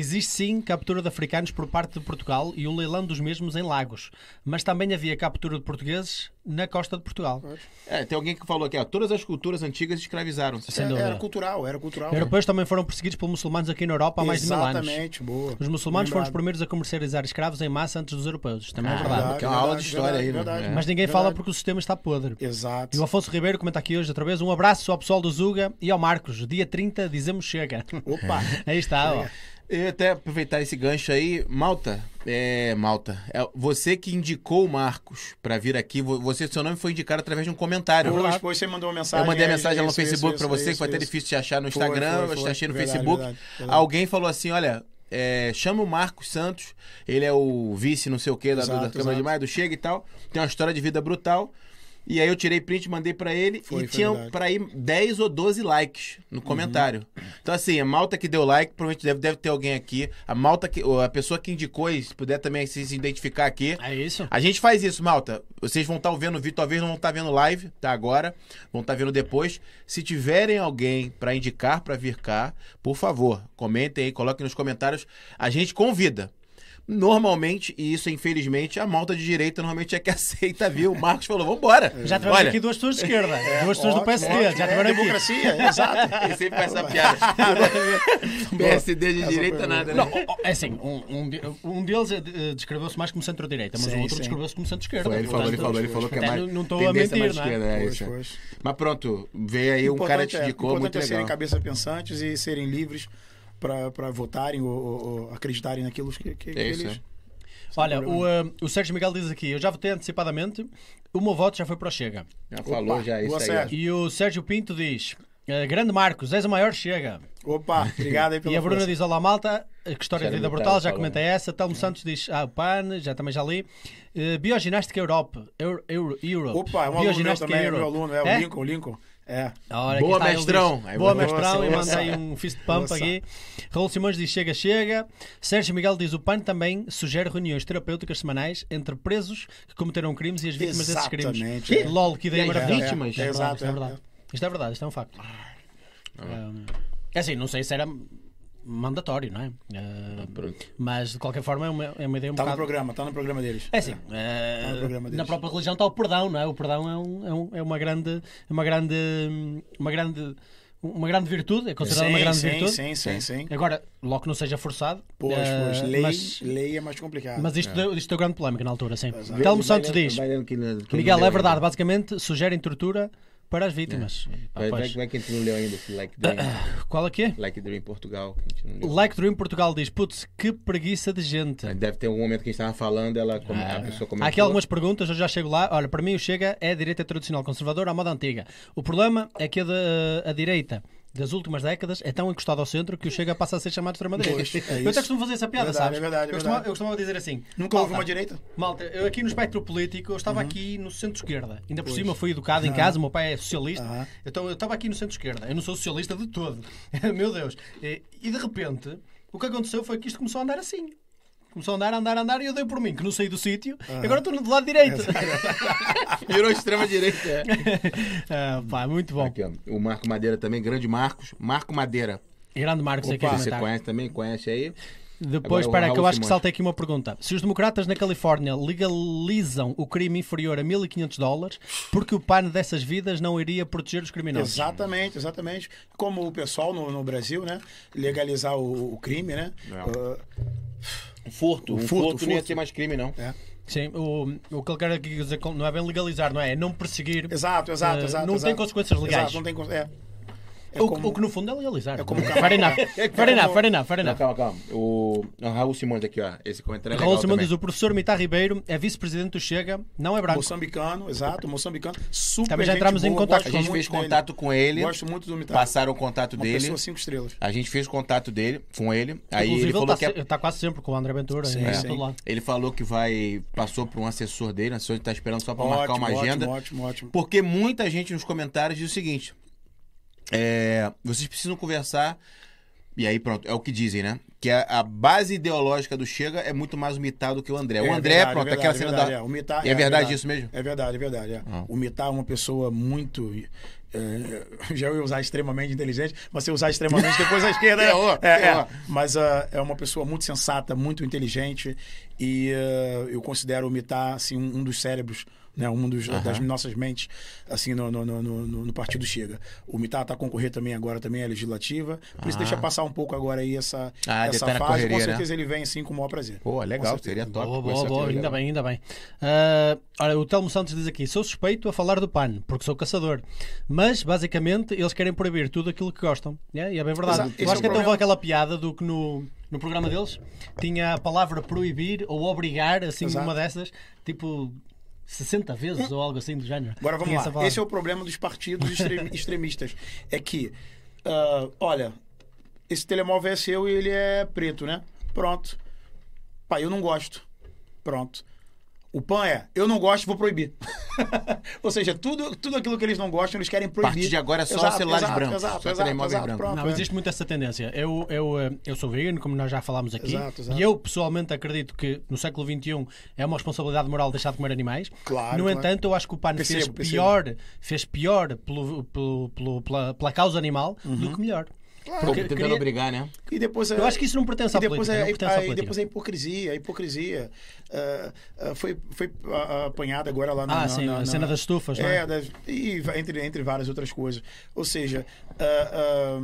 Existe sim captura de africanos por parte de Portugal e um leilão dos mesmos em Lagos. Mas também havia captura de portugueses na costa de Portugal. É, tem alguém que falou aqui, ó, todas as culturas antigas escravizaram-se. Sem É, dúvida. era cultural, era cultural. Europeus também foram perseguidos por muçulmanos aqui na Europa há mais de mil anos. Exatamente, boa. Os muçulmanos foram os Lembrado. primeiros a comercializar escravos em massa antes dos europeus. Isto também é Ah, verdade. verdade. é uma aula de história aí, né? verdade. É. Mas ninguém Verdade. fala porque o sistema está podre. Exato. E o Afonso Ribeiro comenta aqui hoje outra vez. Um abraço ao pessoal do Zuga e ao Marcos. Dia 30 dizemos chega. Opa! <laughs> Aí está, ó. Eu ia até aproveitar esse gancho aí, Malta, é, Malta, é você que indicou o Marcos pra vir aqui, vo- você, seu nome foi indicado através de um comentário. Depois, depois você mandou uma mensagem. Eu mandei a mensagem lá no isso, isso, Facebook isso, pra você, isso, que foi até isso. difícil de achar no Foi, Instagram, foi, eu foi. achei no Verdade, Facebook. verdade, verdade. Alguém falou assim, olha, é, chama o Marcos Santos, ele é o vice não sei o que da, Exato, da Câmara de. Maio, do Chega e tal, tem uma história de vida brutal. E aí eu tirei print, mandei pra ele Foi, e foi tinha. Uhum. pra ir 10 ou 12 likes no comentário. Então assim, a malta que deu like, provavelmente deve, deve ter alguém aqui. A malta que ou a pessoa que indicou, e se puder também se, se identificar aqui. É isso? A gente faz isso, malta. Vocês vão estar vendo o vídeo, talvez não vão estar vendo live, tá agora, vão estar vendo depois. Se tiverem alguém pra indicar pra vir cá, por favor, comentem aí, coloquem nos comentários. A gente convida. Normalmente, e isso infelizmente, a malta de direita normalmente é que <laughs> aceita vir. O Marcos falou, vambora. Já tivemos Olha, aqui duas pessoas de esquerda. duas pessoas do PSD. ótimo. Já É, tiveram aqui. democracia, exato. <laughs> Ele sempre faz essa piada. <laughs> PSD de direita nada, né? Não, é assim, um, um, de- um deles eh, descreveu-se mais como centro-direita, mas Sim, o outro descreveu-se como centro-esquerda. Foi, ele falou, ele falou, ele falou que é mais. não- estou a tendência mentir, mais não é? esquerda, é Pois, isso. pois. Mas pronto, veio aí um cara te Importante é- indicou, muito importante é serem legal. cabeças pensantes e serem livres para votarem ou, ou- ou acreditarem naquilo que, que, que É isso, eles. é. Olha, o, eh, o Sérgio Miguel diz aqui: Eu já votei antecipadamente, o meu voto já foi para o Chega. Já falou, já é isso aí. Sérgio. E o Sérgio Pinto diz: eh, Grande Marcos, és o maior Chega. Opa, <laughs> obrigado aí pela E a Bruna força. diz: Olá, malta. A história de vida não brutal, tá já falando. comentei essa. Telmo Santos diz: Ah, o PAN, já também já li. Eh, Bioginástica Europe. Euro, Euro, Europe. Opa, é um aluno meu também, é meu Europe. aluno, é o É? Lincoln, o Lincoln. É. Boa, mestrão. Aí, Boa, boa. mestrão. E mandei nossa. um fist pump aqui. Raul Simões diz: Chega, chega. Sérgio Miguel diz: O PAN também sugere reuniões terapêuticas semanais entre presos que cometeram crimes e as vítimas desses crimes. Exatamente. é. LOL, que ideia maravilhosa. vítimas? Isto é verdade, Exato, isto é é, verdade. Isto é verdade, isto é um facto. Um, É assim, não sei se era mandatório, não é? Uh, Pronto. mas de qualquer forma é uma, é uma ideia um Tá no bocado. programa, tá no programa deles. É assim, Tá eh, no programa deles. na própria religião está o perdão, não é? O perdão é, um- é um- é uma grande, é uma grande, uma grande, uma grande virtude, é considerada uma sim, grande sim, virtude. sim, sim, sim. Agora, logo que não seja forçado. Pois, eh, pois. Lei, mas, lei é mais complicado. mas isto, deu, isto deu grande polémica na altura, sim. Telmo Santos diz: Miguel, é verdade, basicamente sugerem tortura para as vítimas. Ah, Vai, vai, pois. vai que a gente não leu ainda esse Like Dream. Qual é que é? like Dream Portugal. Like Dream Portugal diz: Putz, que preguiça de gente. Deve ter algum momento que a gente estava falando, ela, come- a pessoa comentou. Há aqui algumas perguntas, eu já chego lá. Olha, para mim o Chega é a direita tradicional conservadora à moda antiga. O problema é que a, de- a direita das últimas décadas é tão encostada ao centro que o Chega passa a ser chamado de extrema-direita. Pois, é eu até costumo fazer essa piada, Verdade, sabes? é verdade, é eu, costumava, eu costumava dizer assim: Nunca houve uma direita? Malta, eu aqui no espectro político, eu estava Uhum. aqui no centro-esquerda. Ainda por cima fui educado em casa, o meu pai é socialista. Aham. Então eu estava aqui no centro-esquerda. Eu não sou socialista de todo. <laughs> Meu Deus. E, e de repente, o que aconteceu foi que isto começou a andar assim. Começou a andar, andar, andar e eu dei por mim, que não saí do sítio. E agora estou do lado direito. <laughs> Virou extrema-direita. é. <laughs> Ah, pá, muito bom. Aqui, ó. O Marco Madeira também, grande Marcos. Marco Madeira. Grande Marcos aqui Opa, você comentar. conhece também? Conhece aí? Depois, Agora o espera, que eu acho que saltei aqui uma pergunta. Se os democratas na Califórnia legalizam o crime inferior a 1500 dólares, porque o PAN dessas vidas não iria proteger os criminosos? Exatamente, exatamente. Como o pessoal no, no Brasil, né? Legalizar o, o crime, né? É. Furto. O Um furto, furto, não ia furto. ser mais crime, não. é. Sim, o, o que ele quer aqui dizer não é bem legalizar, não é? É não perseguir. Exato, exato, Eh, exato. não exato. tem consequências legais. Exato, não tem é. É o, como- o que no fundo é legalizar. É como fair enough. <laughs> Fair enough, fair enough, fair Não, enough. calma, calma. O, o Raul Simões aqui, ó. Esse comentário é legal Raul Simão também. diz: o professor Mitar Ribeiro é vice-presidente do Chega, não é branco. Moçambicano, exato, moçambicano. Super Também já gente entramos em contato A gente fez dele. contato com ele, Gosto muito do Mitar. passaram o contato Uma dele. pessoa cinco estrelas. A gente fez contato dele, com ele. Aí Inclusive, ele falou que está, é- está quase sempre com o André Ventura. Sim, em sim. ele falou que vai passou por um assessor dele, o assessor está esperando só para marcar uma Ótimo, agenda. Ótimo, ótimo, ótimo. Porque muita gente nos comentários diz o seguinte: é, vocês precisam conversar. E aí, pronto, é o que dizem, né? Que a, a base ideológica do Chega é muito mais o Mitar do que o André. o É André, verdade, pronto, é aquela verdade, cena é verdade, da. é. O Mitar- é, é verdade isso mesmo? É verdade, é verdade. é. Ah. O Mitar é uma pessoa muito. é, <laughs> já ia usar extremamente inteligente, mas se usar extremamente <laughs> depois a esquerda. É, é, ferrou. mas ah, é uma pessoa muito sensata, muito inteligente e ah, eu considero o Mitar assim, um, um dos cérebros. Né, um dos, das nossas mentes assim no, no, no, no, no partido chega o Mitar está a concorrer também agora também à legislativa por isso Ah. deixa passar um pouco agora aí essa, Ah, essa fase correria, com né? certeza ele vem assim com o maior prazer Pô, legal, seria top. Boa, boa, boa, ainda bem, ainda bem. Ah, olha, o Telmo Santos diz aqui: sou suspeito a falar do PAN, porque sou caçador. Mas, basicamente, eles querem proibir tudo aquilo que gostam. Yeah, e é bem verdade. Exato. Eu Esse acho é que até houve aquela piada do que no, no programa deles tinha a palavra proibir ou obrigar, assim, Exato. uma dessas, tipo 60 vezes ou algo assim do género. Agora vamos essa lá. Esse é o problema dos partidos extrem- <laughs> extremistas. É que, ah, olha, esse telemóvel é seu e ele é preto, né? Pronto. Pai, eu não gosto. Pronto. O PAN é, eu não gosto, vou proibir. <laughs> Ou seja, tudo, tudo aquilo que eles não gostam, eles querem A proibir. partir de agora é só Exato, celulares exato, brancos. Exato, só exato, telemóvel exato, branco. pronto, Não, é. existe muito essa tendência. Eu, eu, eh, eu sou vegano, como nós já falámos aqui, Exato, exato. e eu pessoalmente acredito que no século XXI é uma responsabilidade moral deixar de comer animais. Claro, no claro. entanto, eu acho que o PAN Percebo, fez percebo. pior, fez pior pelo, pelo- pelo- pela, pela causa animal Uhum. do que melhor. Pô, Porque tentando queria- obrigar, né? E depois, Eu acho que isso não pertence à e depois política. é, não pertence à depois a hipocrisia, a hipocrisia ah, ah, foi, foi apanhada agora lá na, Ah, na- sim, na- a na- cena das estufas, não é? É, das- e entre, entre várias outras coisas. Ou seja, ah,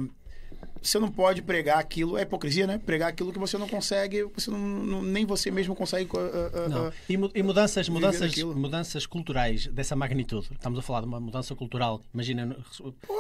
você não pode pregar aquilo, é hipocrisia, né? Pregar aquilo que você não consegue, você não, não- nem você mesmo consegue. Não. ah, E, mu- e mudanças, mudanças, daquilo. mudanças culturais dessa magnitude. Estamos a falar de uma mudança cultural, imagina,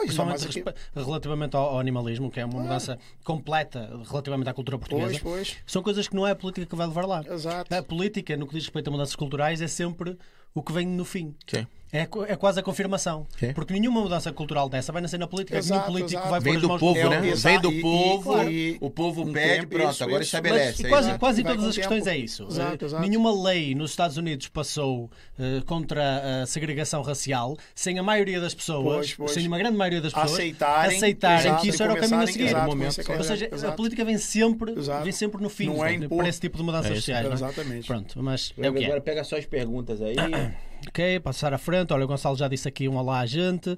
principalmente aqui- respe- relativamente ao, ao animalismo, que é uma mudança completa relativamente à cultura portuguesa. Pois, pois. São coisas que não é a política que vai levar lá. Exato. A política, no que diz respeito a mudanças culturais, é sempre o que vem no fim. Sim. É, é quase a confirmação. Sim. Porque nenhuma mudança cultural dessa vai nascer na política. Exato, Nenhum político exato. vai pôr Vem do povo, É, né? exato, Vem do e- e- povo, e- o povo um pede, tempo, pronto, isso, agora isso. estabelece. Mas é quase, quase todas as o questões tempo. é isso. Exato, Eh, exato. Nenhuma lei nos Estados Unidos passou eh, contra a segregação racial sem a maioria das pessoas, Pois, pois. sem uma grande maioria das pessoas Aceitarem, aceitarem exato, que isso era o caminho a seguir. Ou seja, a política vem sempre, vem sempre no fim Não é para esse tipo de mudanças É sociais. é? Exatamente. Pronto, mas é é. Agora pega só as perguntas aí. <coughs> Ok, passar à frente. Olha, o Gonçalo já disse aqui um olá à gente.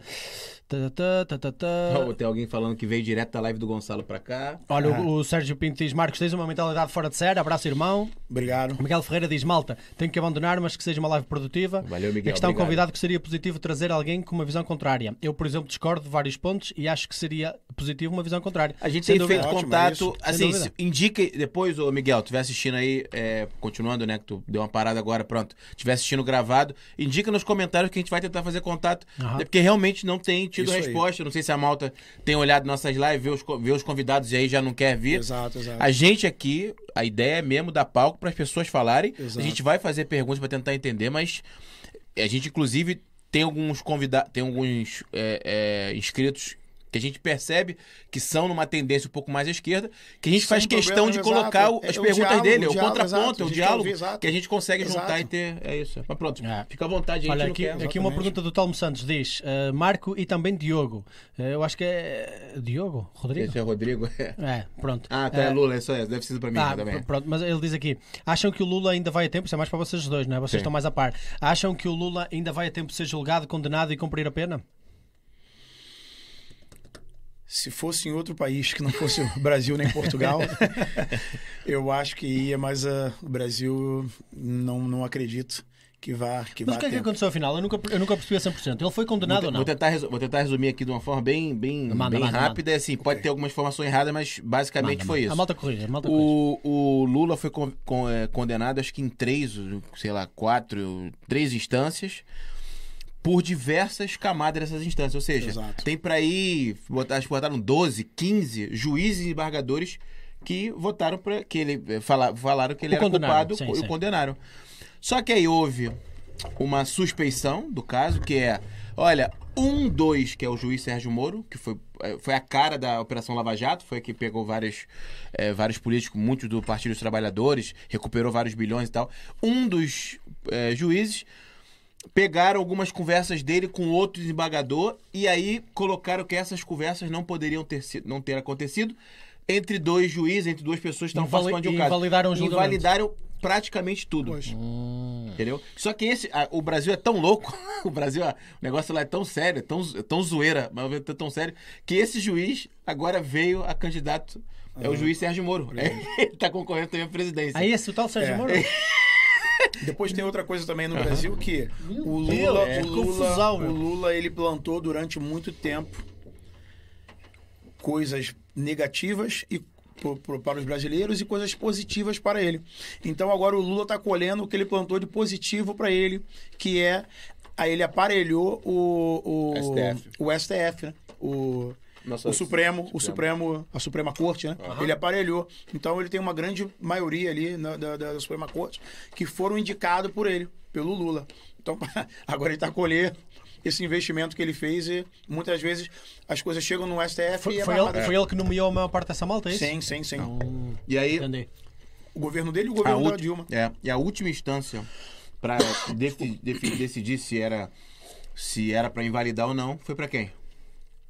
Tá, tá, tá. Oh, tem alguém falando que veio direto da live do Gonçalo pra cá. Olha, Ah. o, o Sérgio Pinto diz: Marcos, tens uma mentalidade fora de série. Abraço, irmão. Obrigado. O Miguel Ferreira diz: Malta, tenho que abandonar, mas que seja uma live produtiva. Valeu, Miguel, A questão obrigado. convidado que seria positivo trazer alguém com uma visão contrária. Eu, por exemplo, discordo de vários pontos e acho que seria positivo uma visão contrária. A gente Sem tem dúvida. feito Ótimo, é contato. Sem Assim, indique depois, ô Miguel, estiver assistindo aí, é, continuando, né? Que tu deu uma parada agora, pronto. Estiver assistindo gravado, indica nos comentários que a gente vai tentar fazer contato. É porque realmente não tem tido Isso aí. resposta. Não sei se a malta tem olhado nossas lives, vê os, vê os convidados e aí já não quer vir. Exato, exato. A gente aqui, a ideia é mesmo dar palco para as pessoas falarem. Exato. A gente vai fazer perguntas para tentar entender, mas a gente, inclusive, tem alguns convidados, tem alguns é, é, inscritos que a gente percebe que são numa tendência um pouco mais à esquerda, que a gente Sem faz questão problema, de exato. colocar o- É as o perguntas diálogo, dele, o diálogo, contraponto, exato. o diálogo, exato. que a gente consegue juntar Exato. e ter. É isso. Mas pronto, É. fica à vontade, a gente Olha, aqui, aqui uma pergunta do Telmo Santos diz: uh, Marco e também Diogo. Uh, eu acho que é. Diogo? Rodrigo? Esse é o Rodrigo. É, pronto. Ah, tá, é Eh, Lula, isso é, deve ser pra mim Ah, também. pr- pronto, mas ele diz aqui: acham que o Lula ainda vai a tempo? Isso é mais para vocês dois, não é? Vocês Sim. estão mais a par. Acham que o Lula ainda vai a tempo de ser julgado, condenado e cumprir a pena? Se fosse em outro país que não fosse o Brasil nem Portugal, <laughs> eu acho que ia, mas ah, o Brasil não, não acredito que vá que Mas vá o que é que aconteceu afinal? Eu nunca, eu nunca percebi a 100%. Ele foi condenado Vou, ou não? vou tentar, vou tentar resumir aqui de uma forma bem, bem, Manda, bem manda, rápida. Assim, pode ter algumas informações erradas, mas basicamente Manda, foi manda. isso. A malta corrige, a malta. O, o Lula foi con- con- é, condenado, acho que em três, sei lá, quatro, três instâncias, por diversas camadas dessas instâncias. Ou seja, Exato. tem para ir, botar- acho que botaram 12, 15 juízes e embargadores que votaram para que ele eh, fala, falaram que ele O era culpado sim, e sim. o condenaram. Só que aí houve uma suspeição do caso, que é, olha, um dois, que é o juiz Sérgio Moro, que foi, eh, foi a cara da Operação Lava Jato, foi que pegou vários, eh, vários políticos, muitos do Partido dos Trabalhadores, recuperou vários bilhões e tal. Um dos eh, juízes pegaram algumas conversas dele com outro desembargador e aí colocaram que essas conversas não poderiam ter, sido, não ter acontecido entre dois juízes, entre duas pessoas que estavam Invali- participando de um caso. invalidaram o julgamento. Invalidaram praticamente tudo. Pois. Entendeu? Só que esse, a- o Brasil é tão louco, <laughs> o Brasil, a- o negócio lá é tão sério, é tão, é tão zoeira, mas é tão sério, que esse juiz agora veio a candidato, é o juiz Sérgio Moro. <laughs> Ele tá concorrendo também à presidência. Aí esse o tal Sérgio É. Moro? <laughs> Depois tem outra coisa também no Brasil que o Lula, que o Lula, confusão, o. Lula ele plantou durante muito tempo coisas negativas e pro- pro- para os brasileiros e coisas positivas para ele. Então agora o Lula está colhendo o que ele plantou de positivo para ele, que é aí ele aparelhou o o STF. o STF, né? O Nossa, o Supremo, o Supremo, a Suprema Corte, né? Ele aparelhou. Então ele tem uma grande maioria ali na- da, da, da Suprema Corte que foram indicados por ele, pelo Lula. Então <laughs> agora ele está colhendo esse investimento que ele fez e muitas vezes as coisas chegam no STF Foi, e é foi ele, foi ele que nomeou a maior parte dessa malta, é isso? Sim, sim, sim. E aí, Entendi. O governo dele e o a, governo da Dilma. é, e a última instância para <coughs> decidir se era se era para invalidar ou não foi para quem?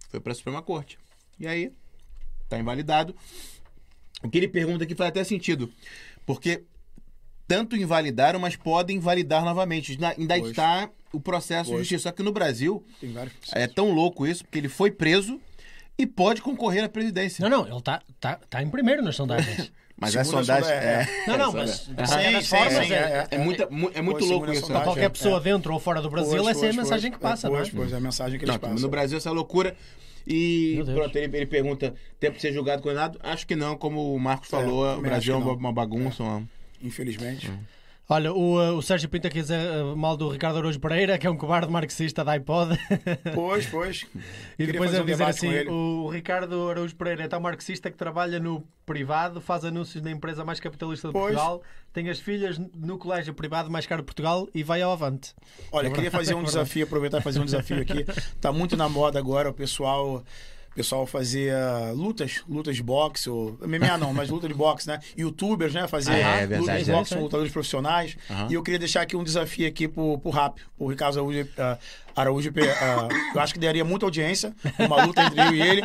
Foi para a Suprema Corte. E aí tá invalidado. O que ele pergunta aqui faz até sentido, porque tanto invalidaram, mas podem invalidar novamente. Ainda- está o processo de Pois. justiça. Só que no Brasil é tão louco isso, porque ele foi preso e pode concorrer à presidência. Não, não, ele está tá, tá em primeiro nas sondagens. <laughs> Mas a Segunda sondagem. sondagem, É, é. Não, não, é mas sim, formas, é- é, É, muita, é muito louco isso. Qualquer pessoa é. dentro ou fora do Brasil, Pois, essa é a mensagem pois. que passa, É, não é? Pois, pois, é a mensagem que eles passam. no Brasil essa loucura. E pronto, ele, ele pergunta: tempo de ser julgado condenado? Acho que não, como o Marcos falou, o Brasil é uma, bagunça. uma- Infelizmente. Olha, o, uh, o Sérgio Pinto aqui dizer uh, mal do Ricardo Araújo Pereira, que é um cobarde marxista da iPod. <laughs> Pois, pois. E depois ele um dizer assim: o Ricardo Araújo Pereira é tão marxista que trabalha no privado, faz anúncios na empresa mais capitalista de Pois. Portugal, tem as filhas no colégio privado mais caro de Portugal e vai ao avante. Olha, eu queria fazer um desafio, aproveitar e fazer um desafio aqui. <laughs> Tá muito na moda agora o pessoal. Pessoal fazia lutas, lutas de boxe, ou MMA não, mas luta de boxe, né? Youtubers, né? Fazia Ah, é lutas verdade, de é. boxe com lutadores profissionais. Aham. E eu queria deixar aqui um desafio aqui pro, pro Rap, pro Ricardo Araújo, ah, Araújo ah, eu acho que daria muita audiência, uma luta entre eu e ele.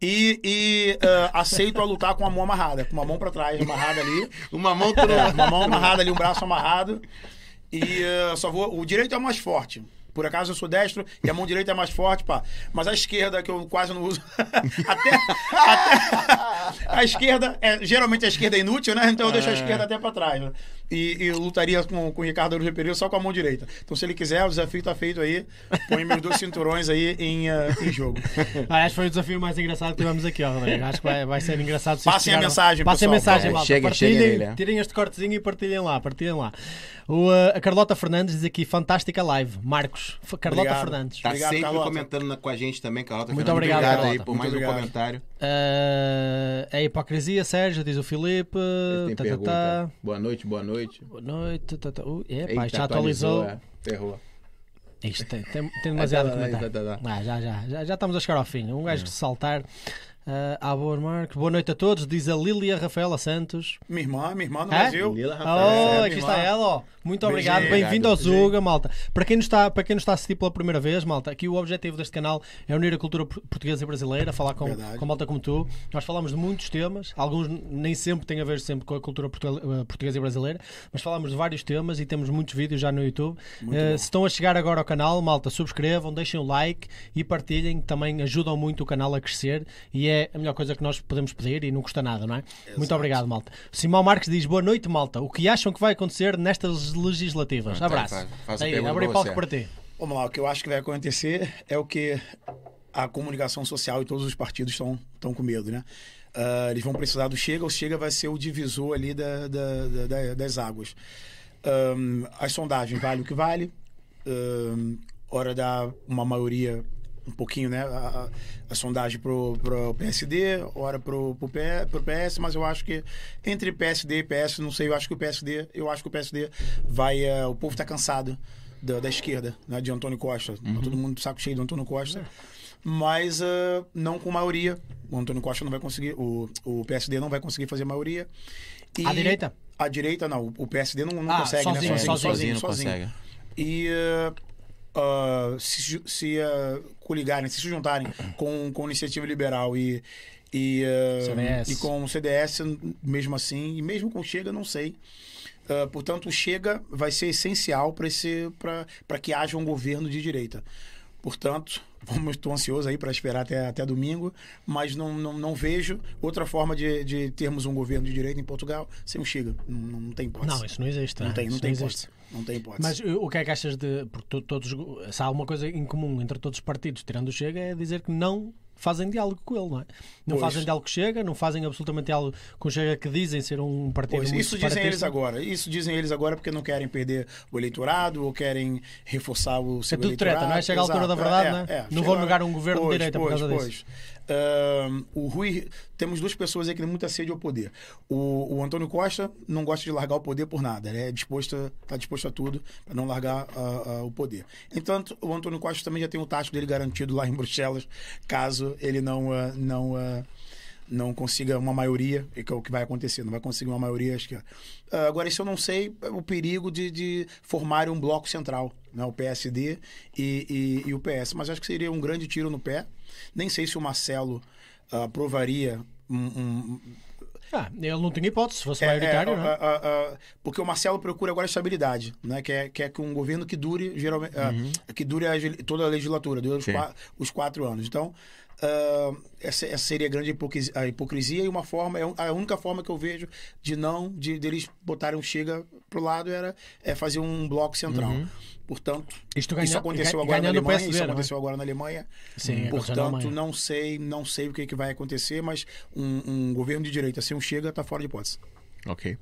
E, e, ah, aceito a lutar com a mão amarrada, com uma mão pra trás, amarrada ali. Uma mão É, uma mão amarrada ali, um braço amarrado. E eh, só vou. O direito é o mais forte. Por acaso eu sou destro e a mão direita é mais forte, pá. Mas a esquerda, que eu quase não uso. <laughs> até, até- A esquerda, é, geralmente a esquerda é inútil, né? Então eu deixo a esquerda até pra trás. Né? E, e lutaria com, com o Ricardo Araújo Pereira só com a mão direita. Então se ele quiser, o desafio tá feito aí. Põe meus dois cinturões aí em, eh, em jogo. Ah, acho que foi o desafio mais engraçado que tivemos aqui, ó, Rodrigo. Acho que vai, vai ser engraçado. Passem a mensagem, Passem a pessoal. mensagem, É, cheguem, partilhem, cheguem nele, é. tirem este cortezinho e partilhem lá, partilhem lá. O, uh, a Carlota Fernandes diz aqui, fantástica live. Marcos, Carlota Obrigado. Fernandes. Tá Obrigado, sempre Carlota. comentando com a gente também, Carlota. Muito Fernandes. obrigado, aí Carlota. por Muito mais um obrigado. comentário. Uh, é hipocrisia, Sérgio, diz o Filipe. Tá, tá, tá. Boa noite, boa noite. Boa noite. Tá, tá. Uh, Eita, epá, já atualizou. é. Ferrou. Isto tem, tem, tem <laughs> demasiado tá, comentário. tá, tá, Ah, já, já, já, já estamos a chegar ao fim. Um gajo que se saltar. Uh, ah, boa, Marcos. Boa noite a todos, diz a Lilia Rafaela Santos. Minha irmã, minha irmã no É? Brasil. Lila Oh, Rafael. aqui está ela, ó. Muito obrigado. Bem-vindo ao. Zuga, malta. Para quem, nos está, para quem nos está a assistir pela primeira vez, malta, aqui o objetivo deste canal é unir a cultura por- portuguesa e brasileira, falar com, Verdade. com malta como tu. Nós falamos de muitos temas, alguns nem sempre têm a ver sempre com a cultura eh, portuguesa e brasileira, mas falamos de vários temas e temos muitos vídeos já no YouTube. Bom. se estão a chegar agora ao canal, malta, subscrevam, deixem o like e partilhem, também ajudam muito o canal a crescer e é a melhor coisa que nós podemos pedir e não custa nada, não é? Muito obrigado, malta. Simão Marques diz: Boa noite, malta. O que acham que vai acontecer nestas legislativas? Abraço. faz- faz a Aí, pergunta abre palco você. para ti. Vamos lá, o que eu acho que vai acontecer é o que a comunicação social e todos os partidos estão estão com medo, né? Ah, eles vão precisar do Chega, o Chega vai ser o divisor ali da, da- da- da- das águas. Ahn, as sondagens vale o que vale. Ahn, hora dá uma maioria, um pouquinho, né? A, a- a sondagem pro, pro PSD, hora pro, pro, P- pro PS, mas eu acho que entre PSD e PS, não sei, eu acho que o PSD, eu acho que o PSD vai. eh, o povo tá cansado da, da esquerda, né? De Antônio Costa. Tá todo mundo saco cheio do Antônio Costa. Mas eh, não com maioria. O Antônio Costa não vai conseguir, o, o PSD não vai conseguir fazer maioria. E À direita? A direita não, o PSD não, não Ah, consegue, sozinho, né? sozinho, sozinho não consegue. E eh, ah, se, se eh, coligarem, se juntarem com, com a Iniciativa Liberal e, e, CDS. e com o CDS, mesmo assim, e mesmo com o Chega, não sei. Ah, portanto, o Chega vai ser essencial para que haja um governo de direita. Portanto, <laughs> vamos, estou ansioso aí para esperar até, até domingo, mas não, não, não vejo outra forma de, de termos um governo de direita em Portugal sem o Chega. Não, não, não tem hipótese. Não, isso não existe. não né? tem, não Isso tem existe. Não tem hipótese. Mas uh, o que é que achas de. Porque todos. Se há alguma coisa em comum entre todos os partidos, tirando o Chega, é dizer que não fazem diálogo com ele, não é? Não Pois. fazem diálogo com Chega, não fazem absolutamente diálogo com o Chega que dizem ser um partido Pois, muito isso dizem eles agora. Isso dizem eles agora porque não querem perder o eleitorado ou querem reforçar o seu É tudo eleitorado. treta, não é? Chega a altura da verdade, é, não é? é. Não vou negar um governo de Pois, direita por causa disso. Ahn, o Rui, temos duas pessoas aí que têm muita sede ao poder. O, o Antônio Costa não gosta de largar o poder por nada. Ele é disposto, está disposto a tudo para não largar ah, ah, o poder. Entanto, o Antônio Costa também já tem o tacho dele garantido lá em Bruxelas, caso ele não ah, não ah, não consiga uma maioria, que é o que vai acontecer, não vai conseguir uma maioria, acho que. Ah, agora, isso eu não sei é o perigo de, de formar um bloco central, né? o PSD e, e, e o PS, mas acho que seria um grande tiro no pé. Nem sei se o Marcelo ah, aprovaria um- um, Ah, ele não tinha hipótese, se fosse é, maioritário, é, não é? ah, porque o Marcelo procura agora estabilidade, né? Que é, que é um governo que dure geralmente ah, que dure a toda a legislatura, dure os, qua- os quatro anos. Então ah, essa, essa seria a grande hipocrisia, a hipocrisia e uma forma é a única forma que eu vejo de não de deles botarem um chega pro lado era é fazer um bloco central. Portanto, Isto ganha- isso aconteceu agora na Alemanha, PSD, isso não é? aconteceu agora na Alemanha. Sim, Portanto, não sei, não sei o que, que vai acontecer, mas um, um governo de direita sem um chega tá fora de hipótese. Ok.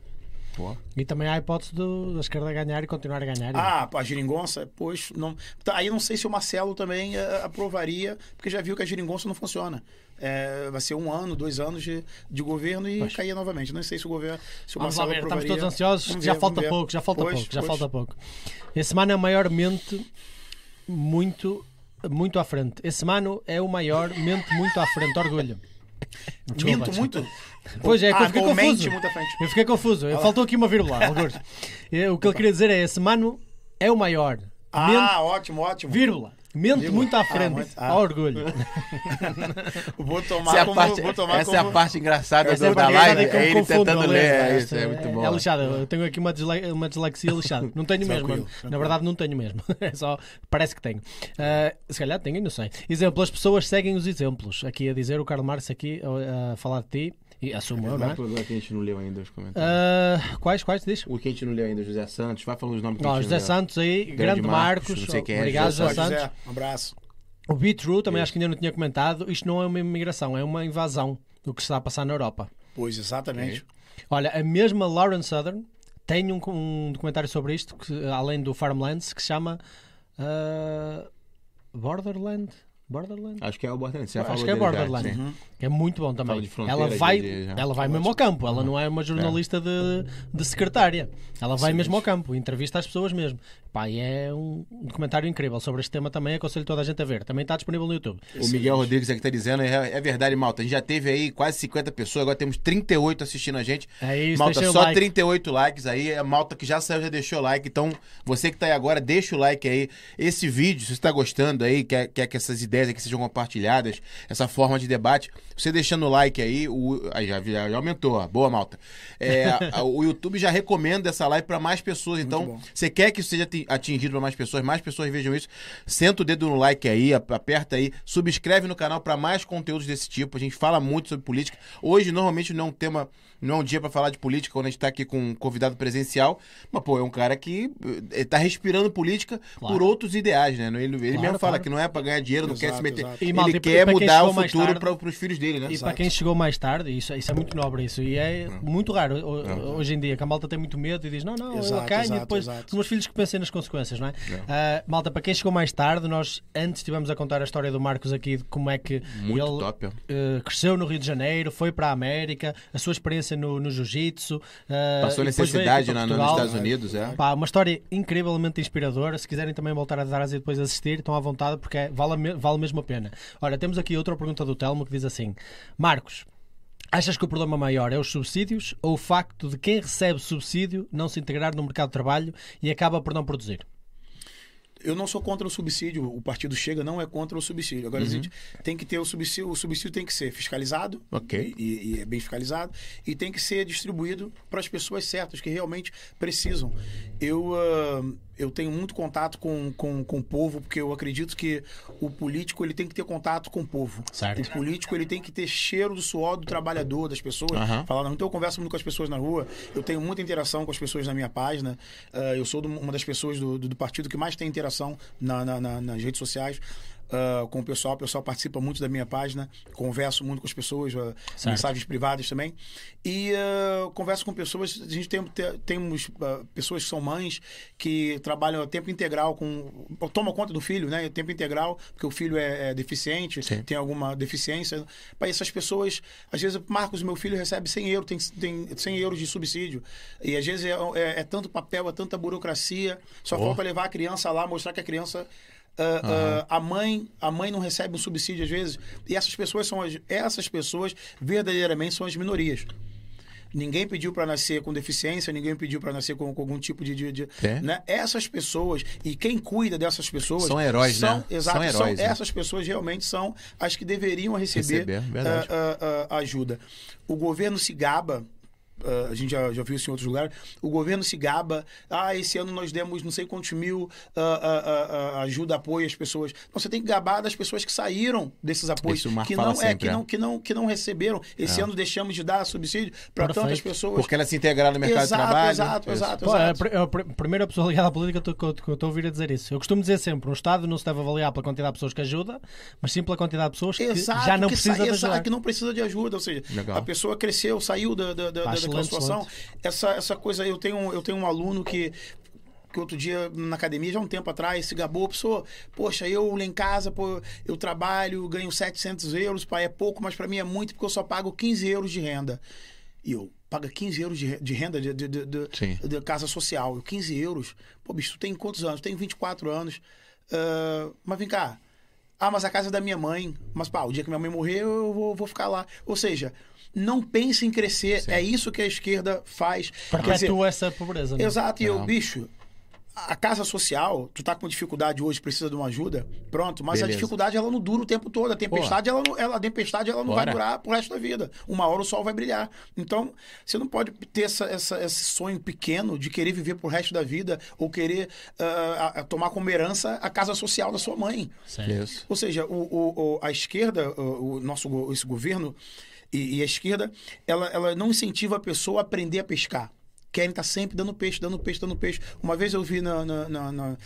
Boa. E também há a hipótese do, da esquerda ganhar e continuar a ganhar. Ah, a geringonça, pois, não. Tá, aí não sei se o Marcelo também eh, aprovaria, porque já viu que a geringonça não funciona. É, vai ser um ano, dois anos de, de governo e cair novamente. Não sei se o governo. Se o Vamos lá Marcelo ver, estamos aprovaria. todos ansiosos, Vamos já ver, falta ver. pouco, já falta Pois, pouco, já pois. falta pouco. Esse mano é o maior mente muito, muito à frente. Esse mano é o maior mente muito à frente, orgulho. <laughs> Desculpa, Minto muito. Pois é, que eu Ah, fiquei confuso. mente muito à frente. Eu fiquei confuso. Faltou aqui uma vírgula. <laughs> Eh, o que ele queria dizer é: esse mano é o maior. Ah, Mente, ótimo, ótimo. vírgula. Mente Vírgula. muito à Ah, frente. muito- ah. Ao orgulho. <laughs> Vou tomar Essa, é como. parte, vou tomar essa é a como- parte engraçada Essa é do, da parte live. É ele tentando ler. É, isso, é muito bom. É lixado. Eu tenho aqui uma, disle uma dislexia lixada. Não tenho mesmo. Tranquilo, Na tranquilo. verdade, não tenho mesmo. <laughs> É só. Parece que tenho. Ah, se calhar tenho, não sei. Exemplo: as pessoas seguem os exemplos. Aqui a dizer o Carlos Marques aqui a, a falar de ti. E é? Lugar que a gente não leu ainda os comentários. Ah, quais, quais? Diz? O que a gente não leu ainda, José Santos. Vai falando os nomes que José não leu. Santos aí, grande, Marcos, Marcos. não sei quem é, Obrigado, José José Santos. José, um abraço. O Be True também Isso. acho que ainda não tinha comentado. Isto não é uma imigração, é uma invasão do que se está a passar na Europa. Pois, exatamente. Olha, a mesma Lauren Southern tem um, um documentário sobre isto, que, além do Farmlands, que se chama ah, Borderland. Borderland? Acho que é o Borderlands. Você já Acho que é dele já, Borderland. sim. Que é muito bom Fala também. de fronteira, Ela vai, de- de- ela vai mesmo ao campo. Ela não é uma jornalista de, de secretária. Ela vai mesmo ao campo, entrevista as pessoas mesmo. Pá, e é um documentário incrível sobre este tema também. Aconselho toda a gente a ver. Também está disponível no YouTube. O Miguel Rodrigues aqui tá dizendo, é, é verdade, Malta. A gente já teve aí quase 50 pessoas, agora temos 38 assistindo a gente. É isso, Malta, deixem o só like. 38 likes aí. A Malta que já saiu já deixou o like. Então, você que tá aí agora, deixa o like aí. Esse vídeo, se você tá gostando aí, quer, quer que essas ideias aqui sejam compartilhadas, essa forma de debate, você deixando o like aí, o, aí já, já, aumentou, ó. boa, Malta. É, <laughs> o YouTube já recomenda essa live para mais pessoas. Então, você quer que isso seja ati- atingido para mais pessoas, mais pessoas vejam isso, senta o dedo no like aí, ap- aperta aí, subscreve no canal para mais conteúdos desse tipo. A gente fala muito sobre política. Hoje, normalmente, não é um tema, não é um dia para falar de política quando a gente tá aqui com um convidado presencial, mas, pô, é um cara que eh, tá respirando política Claro. por outros ideais, né? Ele, ele Claro, mesmo fala claro. que não é para ganhar dinheiro, não quer se meter. exato. E, ele e quer mudar o futuro tarde- para os filhos dele, né? E para quem chegou mais tarde, isso, isso é muito nobre, isso. E é muito raro ho- hoje em dia, que a malta tem muito medo e diz: não, não, eu Exato, ganho e exato, depois exato. os meus filhos que pensem nas consequências, não é? Ah, malta, para quem chegou mais tarde, nós antes estivemos a contar a história do Marcos aqui de como é que Muito ele top, eh, cresceu no Rio de Janeiro, foi para a América, a sua experiência no, no Jiu-Jitsu. ah, Passou necessidade na- nos Portugal. Estados Unidos, é. Pá, uma história incrivelmente inspiradora. Se quiserem também voltar a Ásia e depois assistir, estão à vontade porque é- vale, vale mesmo a pena. Ora, temos aqui outra pergunta do Telmo que diz assim: Marcos, achas que o problema maior é os subsídios ou o facto de quem recebe subsídio não se integrar no mercado de trabalho e acaba por não produzir? Eu não sou contra o subsídio, o partido chega não é contra o subsídio. Agora, a gente tem que ter o subsídio, o subsídio tem que ser fiscalizado, Ok. e, e é bem fiscalizado, e tem que ser distribuído para as pessoas certas, que realmente precisam. Eu, ah, eu tenho muito contato com, com, com o povo, porque eu acredito que o político ele tem que ter contato com o povo. Certo. O político ele tem que ter cheiro do suor do trabalhador, das pessoas. Aham. Falar, não, então eu converso muito com as pessoas na rua, eu tenho muita interação com as pessoas na minha página. Ah, eu sou do- uma das pessoas do, do, do partido que mais tem interação na, na- na- nas redes sociais. Ah, com o pessoal, o pessoal participa muito da minha página, converso muito com as pessoas, Certo. mensagens privadas também. E ah, converso com pessoas, a gente tem, te- temos pessoas que são mães que trabalham a tempo integral com. tomam conta do filho, né? Tempo integral, porque o filho é, é deficiente, Sim. tem alguma deficiência. Para essas pessoas, às vezes, Marcos, meu filho recebe 100 euros, tem, tem 100 euros de subsídio. E às vezes é, é- é tanto papel, é tanta burocracia. Só Oh. falta levar a criança lá, mostrar que a criança. Ah, ah, a mãe a mãe não recebe um subsídio às vezes e essas pessoas são as, essas pessoas verdadeiramente são as minorias ninguém pediu para nascer com deficiência ninguém pediu para nascer com, com algum tipo de, de, de- É. né? essas pessoas e quem cuida dessas pessoas São heróis, são, né? exato, São heróis, né? essas pessoas realmente são as que deveriam receber, Receber, ah, ajuda. O governo se gaba. Ah, a gente já, já viu isso em outros lugares. O governo se gaba. Ah, esse ano nós demos não sei quantos mil ah, ah, ajuda, apoio às pessoas. Não, você tem que gabar das pessoas que saíram desses apoios. Que não é, sempre, que é. não, que não, que não receberam. Esse ano deixamos de dar subsídio para tantas pessoas. Porque ela se integrar no mercado exato, de trabalho. exato, Isso. exato, Pô, é a, exato. pr- é a pr- primeira pessoa ligada à política que eu que estou a ouvir a dizer isso. Eu costumo dizer sempre: um Estado não se deve avaliar pela quantidade de pessoas que ajuda, mas sim pela quantidade de pessoas que Exato, já não que precisa sa- de exato, ajudar. que não precisa de ajuda, ou seja, Legal. a pessoa cresceu, saiu da, da, da, Daquela excelente, situação. Essa, essa coisa, eu tenho, eu tenho um aluno que que outro dia na academia, já um tempo atrás, se gabou, pessoa, poxa, eu lá em casa, pô, eu trabalho, ganho 700 euros, pai, é pouco, mas para mim é muito porque eu só pago 15 euros de renda. E eu, paga 15 euros de, re- de renda de, de, de, de- casa social. Eu, 15 euros? Pô, bicho, tu tem quantos anos? Tenho 24 anos. Ah, mas vem cá, ah, mas a casa é da minha mãe. Mas, pá, o dia que minha mãe morrer, eu vou, vou ficar lá. Ou seja, não pense em crescer. É isso que a esquerda faz. Perpetua essa pobreza. Não? é? Exato, e eu, Não. bicho, a casa social, tu tá com dificuldade hoje, precisa de uma ajuda, pronto, mas a Beleza. dificuldade ela não dura o tempo todo. A tempestade, ela, não- ela, a tempestade ela não vai Bora. durar pro resto da vida. Uma hora o sol vai brilhar. Então, você não pode ter essa, essa- esse sonho pequeno de querer viver pro resto da vida ou querer ah, a- a tomar como herança a casa social da sua mãe. Certo. Ou seja, o, o- o- a esquerda, o, o nosso esse governo e, e a esquerda, ela, ela não incentiva a pessoa a aprender a pescar. Querem estar sempre dando peixe, dando peixe, dando peixe. Uma vez eu vi na, na, na- na-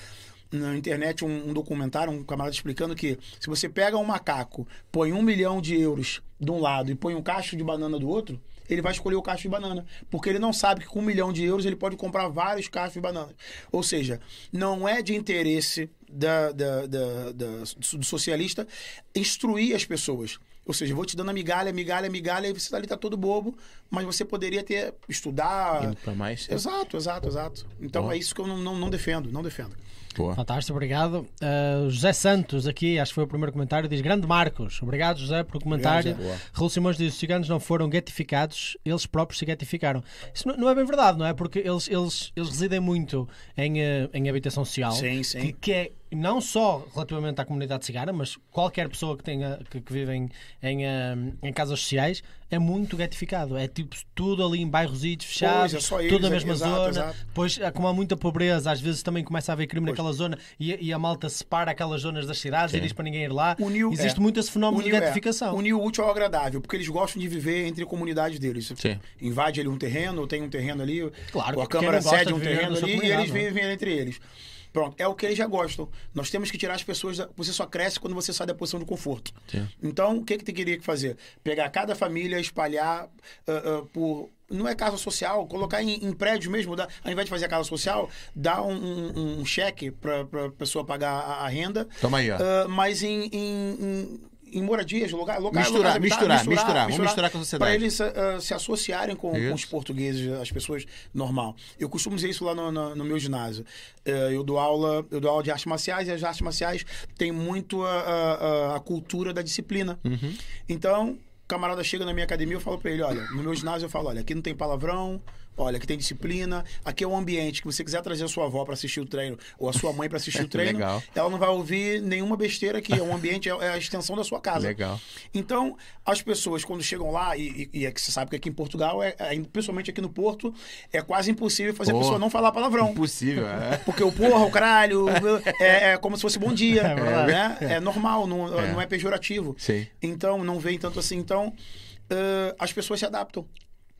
na internet um, um documentário, um camarada explicando que se você pega um macaco, põe um milhão de euros de um lado e põe um cacho de banana do outro, ele vai escolher o cacho de banana. Porque ele não sabe que com um milhão de euros ele pode comprar vários cachos de banana. Ou seja, não é de interesse da, da- da- da- do socialista instruir as pessoas. Ou seja, eu vou te dando a migalha, migalha, migalha, e você ali tá todo bobo, mas você poderia ter estudar. Indo pra mais. Exato, exato, exato. Então Boa. é isso que eu não, não, não defendo, não defendo. Boa. Fantástico, obrigado. Uh, José Santos, aqui, acho que foi o primeiro comentário, diz: Grande Marcos, obrigado José pelo comentário. Raul Simões diz: os ciganos não foram getificados, eles próprios se getificaram. Isso não, não é bem verdade, não é? Porque eles, eles, eles residem muito em, eh, em habitação social, Sim, sim. Que, que é não só relativamente à comunidade cigana, mas qualquer pessoa que, tenha, que, que vive em, em, eh, em casas sociais é muito getificado. É tipo tudo ali em bairrositos fechados, Pois, é só tudo na mesma exato, zona. exato. Pois, como há muita pobreza, às vezes também começa a haver crime naquela zona e, e a malta separa aquelas zonas das cidades e diz para ninguém ir lá. Uniu- Existe é. muito esse fenómeno de Uniu- é, getificação. Unir o útil ao agradável, porque eles gostam de viver entre comunidades deles. Sim. Invade ali um terreno, ou tem um terreno ali, Claro, ou a Câmara cede de um terreno ali e eles é? vivem entre eles. Pronto, é o que eles já gostam. Nós temos que tirar as pessoas. Da... Você só cresce quando você sai da posição de conforto. Sim. Então, o que que tu queria que fazer? Pegar cada família, espalhar ah, ah, por. Não é casa social, colocar em, em prédio mesmo, dar, ao invés de fazer a casa social, dar um, um- um cheque para a pessoa pagar a, a renda. Toma aí, ó. ah, mas em, em, em, em moradias, lugar, lugar, Misturar, lugar misturar, misturar. Vamos misturar com a sociedade. Para eles ah, se associarem com, com os portugueses, as pessoas normal. Eu costumo dizer isso lá no, no- no meu ginásio. Eh, eu dou aula, eu dou aula de artes marciais e as artes marciais têm muito a, a- a- cultura da disciplina. Uhum. Então, camarada chega na minha academia, eu falo para ele, olha, no meu ginásio eu falo, olha, aqui não tem palavrão, olha, aqui tem disciplina, aqui é um ambiente que você quiser trazer a sua avó para assistir o treino ou a sua mãe para assistir <laughs> o treino, Legal. ela não vai ouvir nenhuma besteira aqui, é um ambiente, é é a extensão da sua casa. Legal. Então, as pessoas, quando chegam lá, e, e, e é que você sabe que aqui em Portugal, é, é, principalmente aqui no Porto, é quase impossível fazer Porra. a pessoa não falar palavrão. Impossível. É. Porque o porra, o caralho, <laughs> é, é como se fosse bom dia. <laughs> É né? é normal, não É. não é pejorativo. Sim. Então, não vem tanto assim. Então, ãh, as pessoas se adaptam.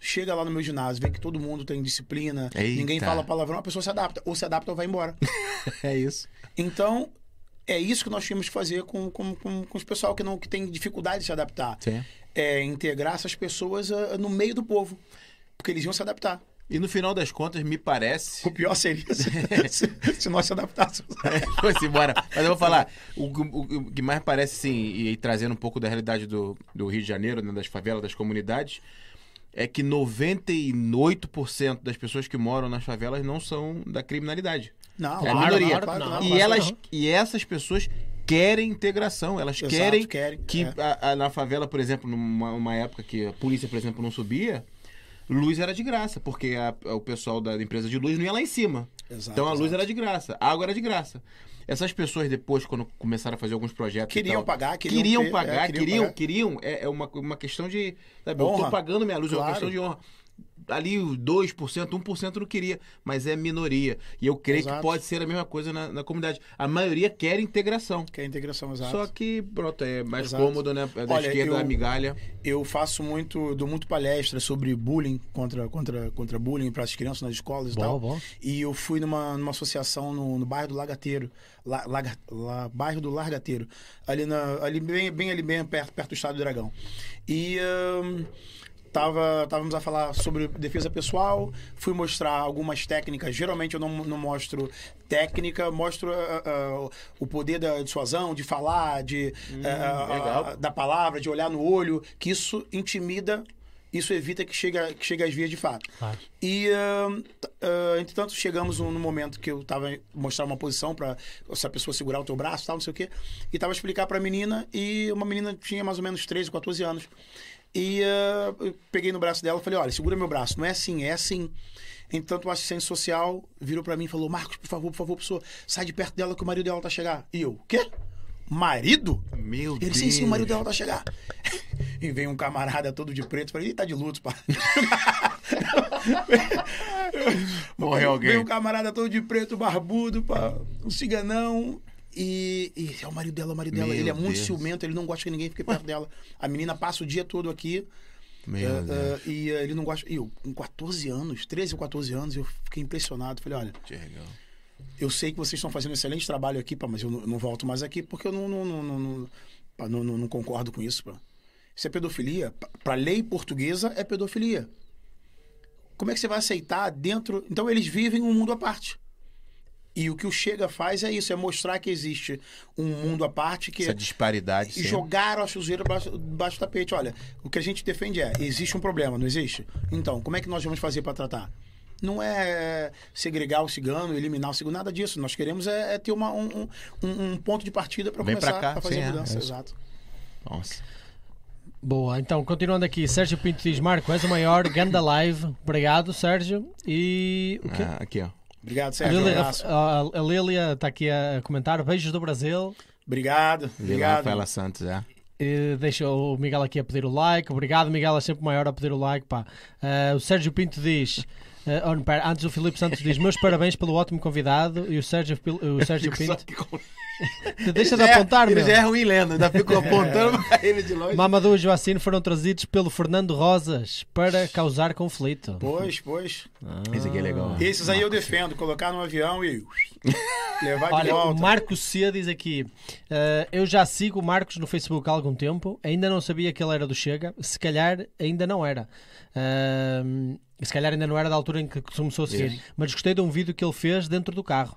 Chega lá no meu ginásio, vê que todo mundo tem disciplina, Eita. ninguém fala palavrão, a pessoa se adapta. Ou se adapta ou vai embora. <laughs> É isso. Então, é isso que nós tínhamos que fazer com, com, com, com os pessoal que, não, que tem dificuldade de se adaptar. Sim. É integrar essas pessoas ah, no meio do povo. Porque eles iam se adaptar. E no final das contas, me parece. O pior seria se, <laughs> se, se nós se adaptássemos. <laughs> Foi-se embora. Mas eu vou falar, o, o- o que mais parece, sim, e, trazendo um pouco da realidade do, do Rio de Janeiro, né, das favelas, das comunidades, é que 98% das pessoas que moram nas favelas não são da criminalidade. Não, É a minoria. claro e, elas, e essas pessoas querem integração, elas Exato, querem, querem, que é. a- a- na favela, por exemplo, numa uma época que a polícia, por exemplo, não subia, luz era de graça, porque a- o pessoal da empresa de luz não ia lá em cima. Exato, então a luz exato. era de graça, a água era de graça. Essas pessoas depois, quando começaram a fazer alguns projetos, Queriam tal, pagar, queriam queriam ter, pagar, é, queriam, queriam queriam, pagar. é, é uma, uma questão de, sabe, eu tô Honra. pagando minha luz, é uma Claro. questão de honra. Ali os 2%, 1% não queria, mas é minoria. E eu creio que Exato. pode ser a mesma coisa na, na comunidade. A maioria quer integração. Que é a integração, exato. Só que, pronto, é mais Exato. cômodo, né? Da Olha, esquerda, eu- a migalha. Eu faço muito, dou muito palestra sobre bullying, contra, contra, contra bullying para as crianças nas escolas e Bom, tal. bom. E eu fui numa, numa associação no, no bairro do Lagateiro, La, Laga- La- bairro do Largateiro, ali, na, ali bem, bem ali bem perto, perto do Estado do Dragão. E tava, estávamos a falar sobre defesa pessoal, fui mostrar algumas técnicas. Geralmente eu não, não mostro técnica, mostro ah, ah, o poder da dissuasão, de falar, de ah, legal. da palavra, de olhar no olho, que isso intimida, isso evita que chegue, que chegue às vias de fato. E, entretanto, chegamos no momento que eu tava mostrar uma posição para essa pessoa segurar o teu braço, tal, não sei o quê, e tava a explicar para a menina, e uma menina tinha mais ou menos 13, 14 anos. E eu peguei no braço dela e falei: olha, segura meu braço, não é assim, é assim. Então, o assistente social virou para mim e falou: Marcos, por favor, por favor, pessoa, sai de perto dela que o marido dela tá chegar. E eu: quê? Marido? Meu Ele, Deus. sim, sim, o marido dela tá chegar. <laughs> E vem um camarada todo de preto, falei, ih, tá de luto, pá. <laughs> Morreu alguém. Vem um camarada todo de preto, barbudo, pá, um ciganão. E, e é o marido dela, o marido dela. Meu Ele é muito Deus. ciumento, ele não gosta que ninguém fique perto dela. A menina passa o dia todo aqui. Meu Deus. eh, e eh, ele não gosta. E eu, com 14 anos, 13 ou 14 anos, eu fiquei impressionado. Falei, olha, eu sei que vocês estão fazendo um excelente trabalho aqui, pá, mas eu não, não volto mais aqui porque eu não, não, não, não, não, pá, não- não- não concordo com isso. Pá. Isso é pedofilia. Para lei portuguesa, é pedofilia. Como é que você vai aceitar dentro. Então, eles vivem um mundo à parte. E o que o Chega faz é isso: é mostrar que existe um mundo à parte que Essa disparidade. e jogaram a sujeira debaixo, debaixo do tapete. Olha, o que a gente defende é: existe um problema, não existe? Então, como é que nós vamos fazer para tratar? Não é segregar o cigano, eliminar o cigano, nada disso. Nós queremos é, é ter uma, um, um- um ponto de partida para começar cá, a fazer sim, a é, mudança. é. Exato. Nossa. Boa, então continuando aqui, Sérgio Pinto diz: Marco, és o maior, ganda live. Obrigado, Sérgio. E o quê? Ah, aqui, ó. Obrigado, A Sérgio. Um Lília, abraço. a, a Lília está aqui a comentar: beijos do Brasil. Obrigado. Obrigado. Rafaela Santos, é. Deixa o Miguel aqui a pedir o like. Obrigado, Miguel, é sempre maior a pedir o like. Pá. Ah, o Sérgio Pinto diz: Eh, oh, pera, antes o Filipe Santos diz: Meus parabéns pelo ótimo convidado. E o Sérgio, o <laughs> Sérgio Pinto. Deixa de é- apontar, Ele meu. já é ruim lendo, ainda fico apontando <laughs> pra ele de longe. Mamadou e Joacine foram trazidos pelo Fernando Rosas para causar conflito. Pois, pois. Esse aqui é legal. Esses aí eu defendo, colocar no avião e <laughs> levar de Olha, o volta. Marcos C diz aqui: eh, Eu já sigo o Marcos no Facebook há algum tempo, ainda não sabia que ele era do Chega, se calhar ainda não era. Ahm, se calhar ainda não era da altura em que começou a seguir, Isso. mas gostei de um vídeo que ele fez dentro do carro.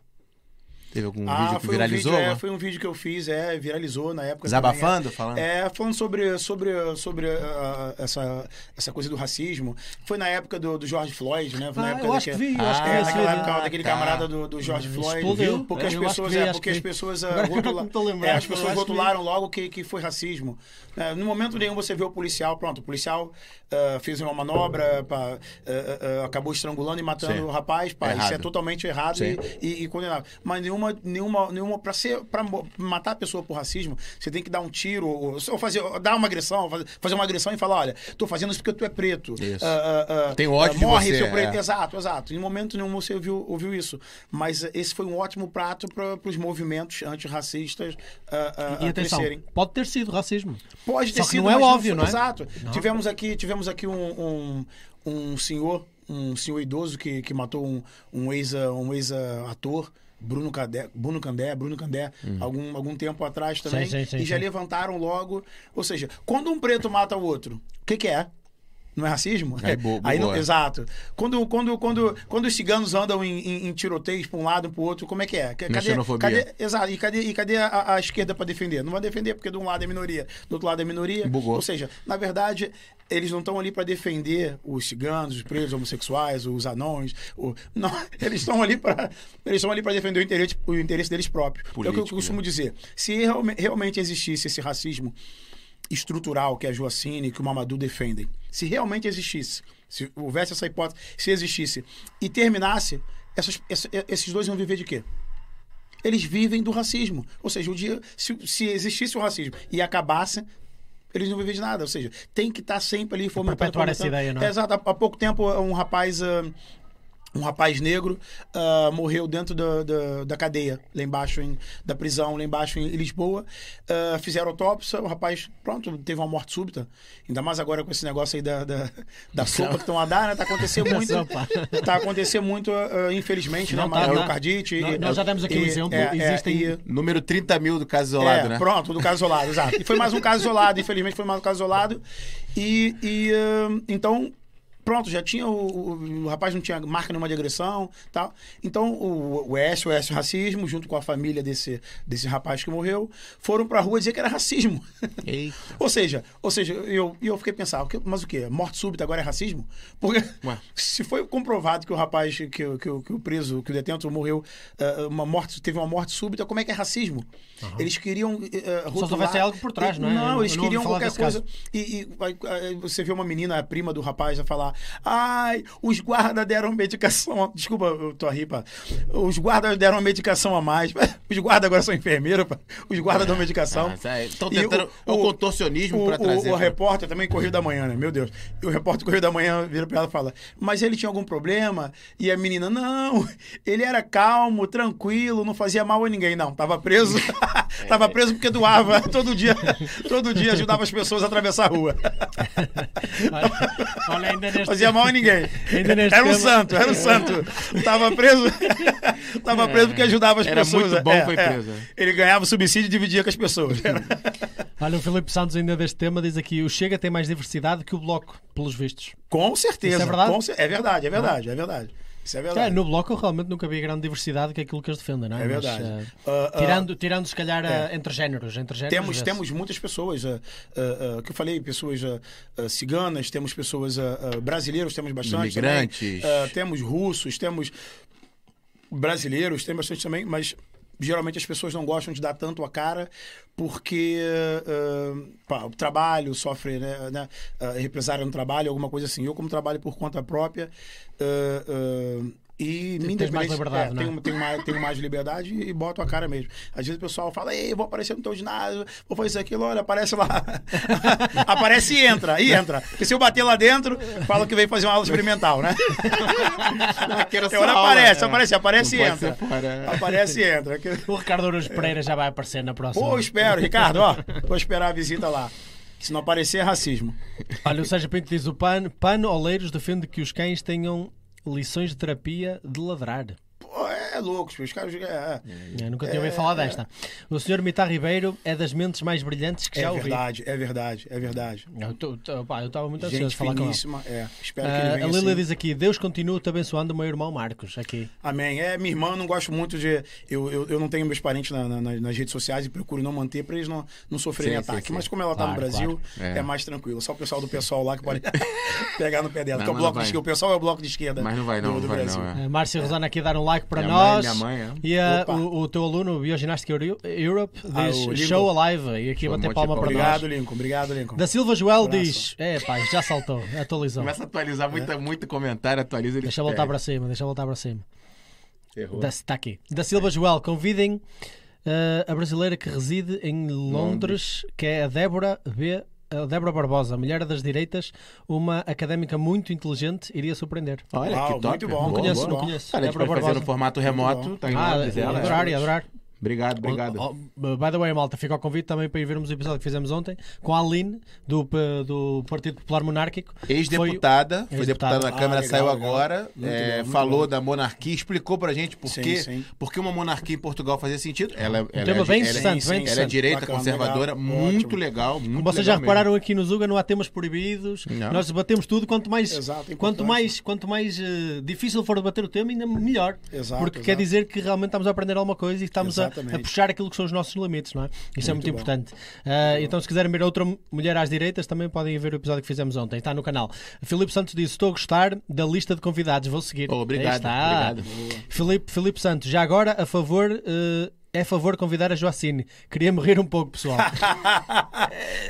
Teve algum Ah, vídeo que foi viralizou? Um vídeo, é, mano? foi um vídeo que eu fiz, é, viralizou na época. Desabafando, também, falando? É, é, falando sobre, sobre, sobre ah, essa, essa coisa do racismo. Foi na época do, do George Floyd, né? Foi na Ah, época eu acho que daquele- vi, eu acho que É, naquela época daquele tá. camarada do, do George Floyd. Explodiu. Porque É, as acho pessoas, que vi, é, porque que as pessoas que rotula- é, as pessoas que rotularam logo que, que foi racismo. É, no momento nenhum você vê o policial, pronto, o policial ah, fez uma manobra, pá, ah, ah, acabou estrangulando e matando Sim. o rapaz, pá, isso é totalmente errado Sim. e, e, e condenável. Mas nenhuma, nenhuma, nenhuma para ser, para matar a pessoa por racismo, você tem que dar um tiro ou, ou fazer, ou dar uma agressão, fazer, fazer uma agressão e falar, olha, tô fazendo isso porque tu é preto. Isso. Ah, ah, Tem ódio de morre você, seu preto. é. Exato, exato. Em momento nenhum você ouviu, ouviu isso. Mas esse foi um ótimo prato para os movimentos antirracistas ah, E atenção, crescerem. pode ter sido racismo. Pode ter Só que sido, não é óbvio, foi- não é? Exato. Tivemos aqui, tivemos aqui um, um, um senhor, um senhor idoso que, que matou um, um ex um ex ator. Bruno Candé, Bruno Candé, Bruno Candé, algum, algum tempo atrás também. Hum. Sim, sim, sim, e já levantaram logo. Ou seja, quando um preto mata o outro, o que, que é? Não é racismo? Aí bo- Aí não- exato. Quando, quando, quando, quando os ciganos andam em, em, em tiroteios para um lado e para o outro, como é que é? Cadê, xenofobia. cadê, exato. E cadê, e cadê a, a esquerda para defender? Não vai defender porque de um lado é minoria, do outro lado é minoria. Bugou. Ou seja, na verdade, eles não estão ali para defender os ciganos, os presos, homossexuais, os anões. o- Não, <laughs> eles estão ali para eles estão ali para defender o interesse, o interesse deles próprios. é o que eu Político, costumo né? dizer. Se realme- realmente existisse esse racismo estrutural que a Joacine e que o Mamadou defendem, se realmente existisse, se houvesse essa hipótese, se existisse e terminasse, essas- essa- esses dois iam viver de quê? Eles vivem do racismo. Ou seja, o dia, se, se existisse o racismo e acabasse, eles não vivem de nada. Ou seja, tem que estar sempre ali fomentando. perpetuar essa ideia, não é? Exato. Há, pouco tempo, um rapaz. ah, um rapaz negro ah, morreu dentro da, da, da cadeia, lá embaixo, em- da prisão, lá embaixo em Lisboa. Ah, fizeram autópsia, o rapaz, pronto, teve uma morte súbita. Ainda mais agora com esse negócio aí da, da, da sopa que estão a dar, né? Tá acontecendo <laughs> muito. Tá acontecendo muito, ah, infelizmente, Não, né? tá, Uma tá. miocardite. Nós- nós já demos aqui um exemplo, é, é, existem- e- Número 30 mil do caso isolado, é, né? Pronto, do caso isolado, exato. E foi mais um caso isolado, infelizmente foi mais um caso isolado. E, e, então, pronto, já tinha o, o, o rapaz não tinha marca nenhuma de agressão, tal. Então, o, o S, o S Racismo, junto com a família desse, desse rapaz que morreu, foram pra rua dizer que era racismo. <laughs> Ou seja, ou seja, eu, eu fiquei pensando, que- mas o quê? Morte súbita agora é racismo? Porque Ué. <laughs> se foi comprovado que o rapaz, que, o- que, que o preso, que o detento morreu, ah, uma morte, teve uma morte súbita, como é que é racismo? Eles queriam uh, Só se houvesse algo por trás, não é? Não, eles não queriam qualquer coisa. caso. E, e aí, aí você vê uma menina, a prima do rapaz, a falar: Ai, os guardas deram medicação. Desculpa, eu tô a rir, pá. Os guardas deram medicação a mais. Os guardas agora são enfermeiros, pá. Os guardas dão medicação. Estão E tentando. é o contorcionismo o, pra trazer. O, o pra- repórter também, Correio da Manhã, né? Meu Deus. E o repórter do Correio da Manhã vira pra ela e fala: Mas ele tinha algum problema? E a menina: Não, ele era calmo, tranquilo, não fazia mal a ninguém. Não, tava preso. <laughs> tava preso porque doava. <laughs> Todo dia, todo dia ajudava as pessoas a atravessar a rua. Olha, olha, ainda <laughs> Fazia mal a <laughs> ninguém. Era um santo, era um santo. Tava preso. <laughs> Tava preso porque ajudava as Era pessoas. muito bom, É, foi é. preso. Ele ganhava subsídio e dividia com as pessoas. Era- olha, o Filipe Santos ainda deste tema diz aqui: o Chega tem mais diversidade que o Bloco, pelos vistos. Com certeza. Isso é verdade? Com é verdade, é verdade, é verdade. Isso é É, verdade. no Bloco eu realmente nunca vi grande diversidade que aquilo que eles defendem, não é? É Mas, verdade. eh, Ah, ah, tirando, tirando, se calhar, é. eh, entre géneros. Entre géneros Temos, temos muitas pessoas, ah, que eu falei, pessoas ciganas, temos pessoas brasileiros, temos bastante. Imigrantes. Temos russos, temos brasileiros, tem bastante também, mas geralmente as pessoas não gostam de dar tanto a cara porque ah, pá, o trabalho sofre né, né, ah, represária no trabalho, alguma coisa assim. Eu, como trabalho por conta própria, ah, E me mais independente- liberdade, é, não é? tenho, tenho, mais, tenho mais liberdade e boto a cara mesmo. Às vezes o pessoal fala, ei, vou aparecer no teu ginásio, vou fazer isso aquilo, olha, aparece lá. <laughs> aparece e entra, e entra. Porque se eu bater lá dentro, fala que veio fazer uma aula experimental, né? Eu <laughs> não aparece, aparece, aparece Não e entra. Aparece e entra. <laughs> O Ricardo Araújo Pereira já vai aparecer na próxima. Pô, eu espero, Ricardo, ó. Vou esperar a visita lá. Se não aparecer, é racismo. Olha, o Sérgio Pinto diz: o PAN, PAN Oleiros defende que os cães tenham lições de terapia de ladrar. Pô, é louco, os caras. É, Eu nunca tinha ouvido falar desta. O senhor Mitar Ribeiro é das mentes mais brilhantes que é já ouvi. verdade, é verdade, é verdade. Eu estava muito ansioso Gente de falar com ele. é. Espero que Ah, ele a venha Lília assim. diz aqui: Deus continua te abençoando, meu irmão Marcos. Aqui. Amém. É, minha irmã, eu não gosto muito de. Eu, eu, eu não tenho meus parentes na- na- nas redes sociais e procuro não manter para eles não, não sofrerem Sim, sim, ataque. sim. Mas como ela tá Claro, no Brasil, claro. é. É. mais tranquilo. Só o pessoal do pessoal lá que pode <laughs> pegar no pé dela. Não, que é o bloco de esquerda. O pessoal é o bloco de esquerda. Mas não vai, não, do, do vai, Brasil. não, é. A Márcia Rosana aqui a dar um like para Minha mãe, nós. minha mãe, é. E a- o, o teu aluno, Bioginástica Euro- Europe, Ah, diz Lincoln. show a live. E aqui Show, bater palma para Obrigado, nós. Lincoln. Obrigado, Lincoln. Da Silva Joel diz: É, pá, já saltou, atualizou. Começa a atualizar muito, muito comentário, atualiza ele. Deixa voltar para cima, deixa voltar para cima. Errou. Está aqui. Da Silva Joel, convidem eh, a brasileira que reside em Londres, que é a Débora B. A Débora Barbosa, mulher das direitas, uma académica muito inteligente, iria surpreender. Olha, Uau, que top. muito bom. Não Boa, conheço, boa. não conheço. Cara, a gente Débora pode fazer no Barbosa. formato remoto. Tá em Ah, Londres, adorar, ia adorar. Obrigado, obrigado. Oh, oh, by the way, malta, fica ao convite também para ir vermos o episódio que fizemos ontem com a Aline, do, P- do Partido Popular Monárquico. Ex-deputada, foi, Ex-deputada. deputada na Câmara, Ah, legal, saiu legal. agora, é, falou bom. da monarquia, explicou pra gente por, Sim, quê, sim. por que uma monarquia em Portugal fazia sentido. Ela, ela, Um tema ela, bem ela, interessante, ela, bem ela é interessante. direita, Bacana, conservadora, legal, muito ótimo. legal. Muito Como vocês já repararam aqui no Zuga, não há temas proibidos. Não. Nós debatemos tudo. Quanto mais, Exato, é quanto mais, quanto mais eh, difícil for debater o tema, ainda melhor. Exato, Porque exato. quer dizer que realmente estamos a aprender alguma coisa e estamos a. a puxar aquilo que são os nossos limites, não é? Isso é muito Muito bom. importante. Ah, então, se quiserem ver outra mulher às direitas, também podem ver o episódio que fizemos ontem. Está no canal. Filipe Santos disse: Estou a gostar da lista de convidados. Vou seguir. Oh, obrigado, Aí está. obrigado. Filipe, Filipe Santos, já agora a favor. eh, é a favor convidar a Joacine. Queria morrer um pouco, pessoal. <laughs>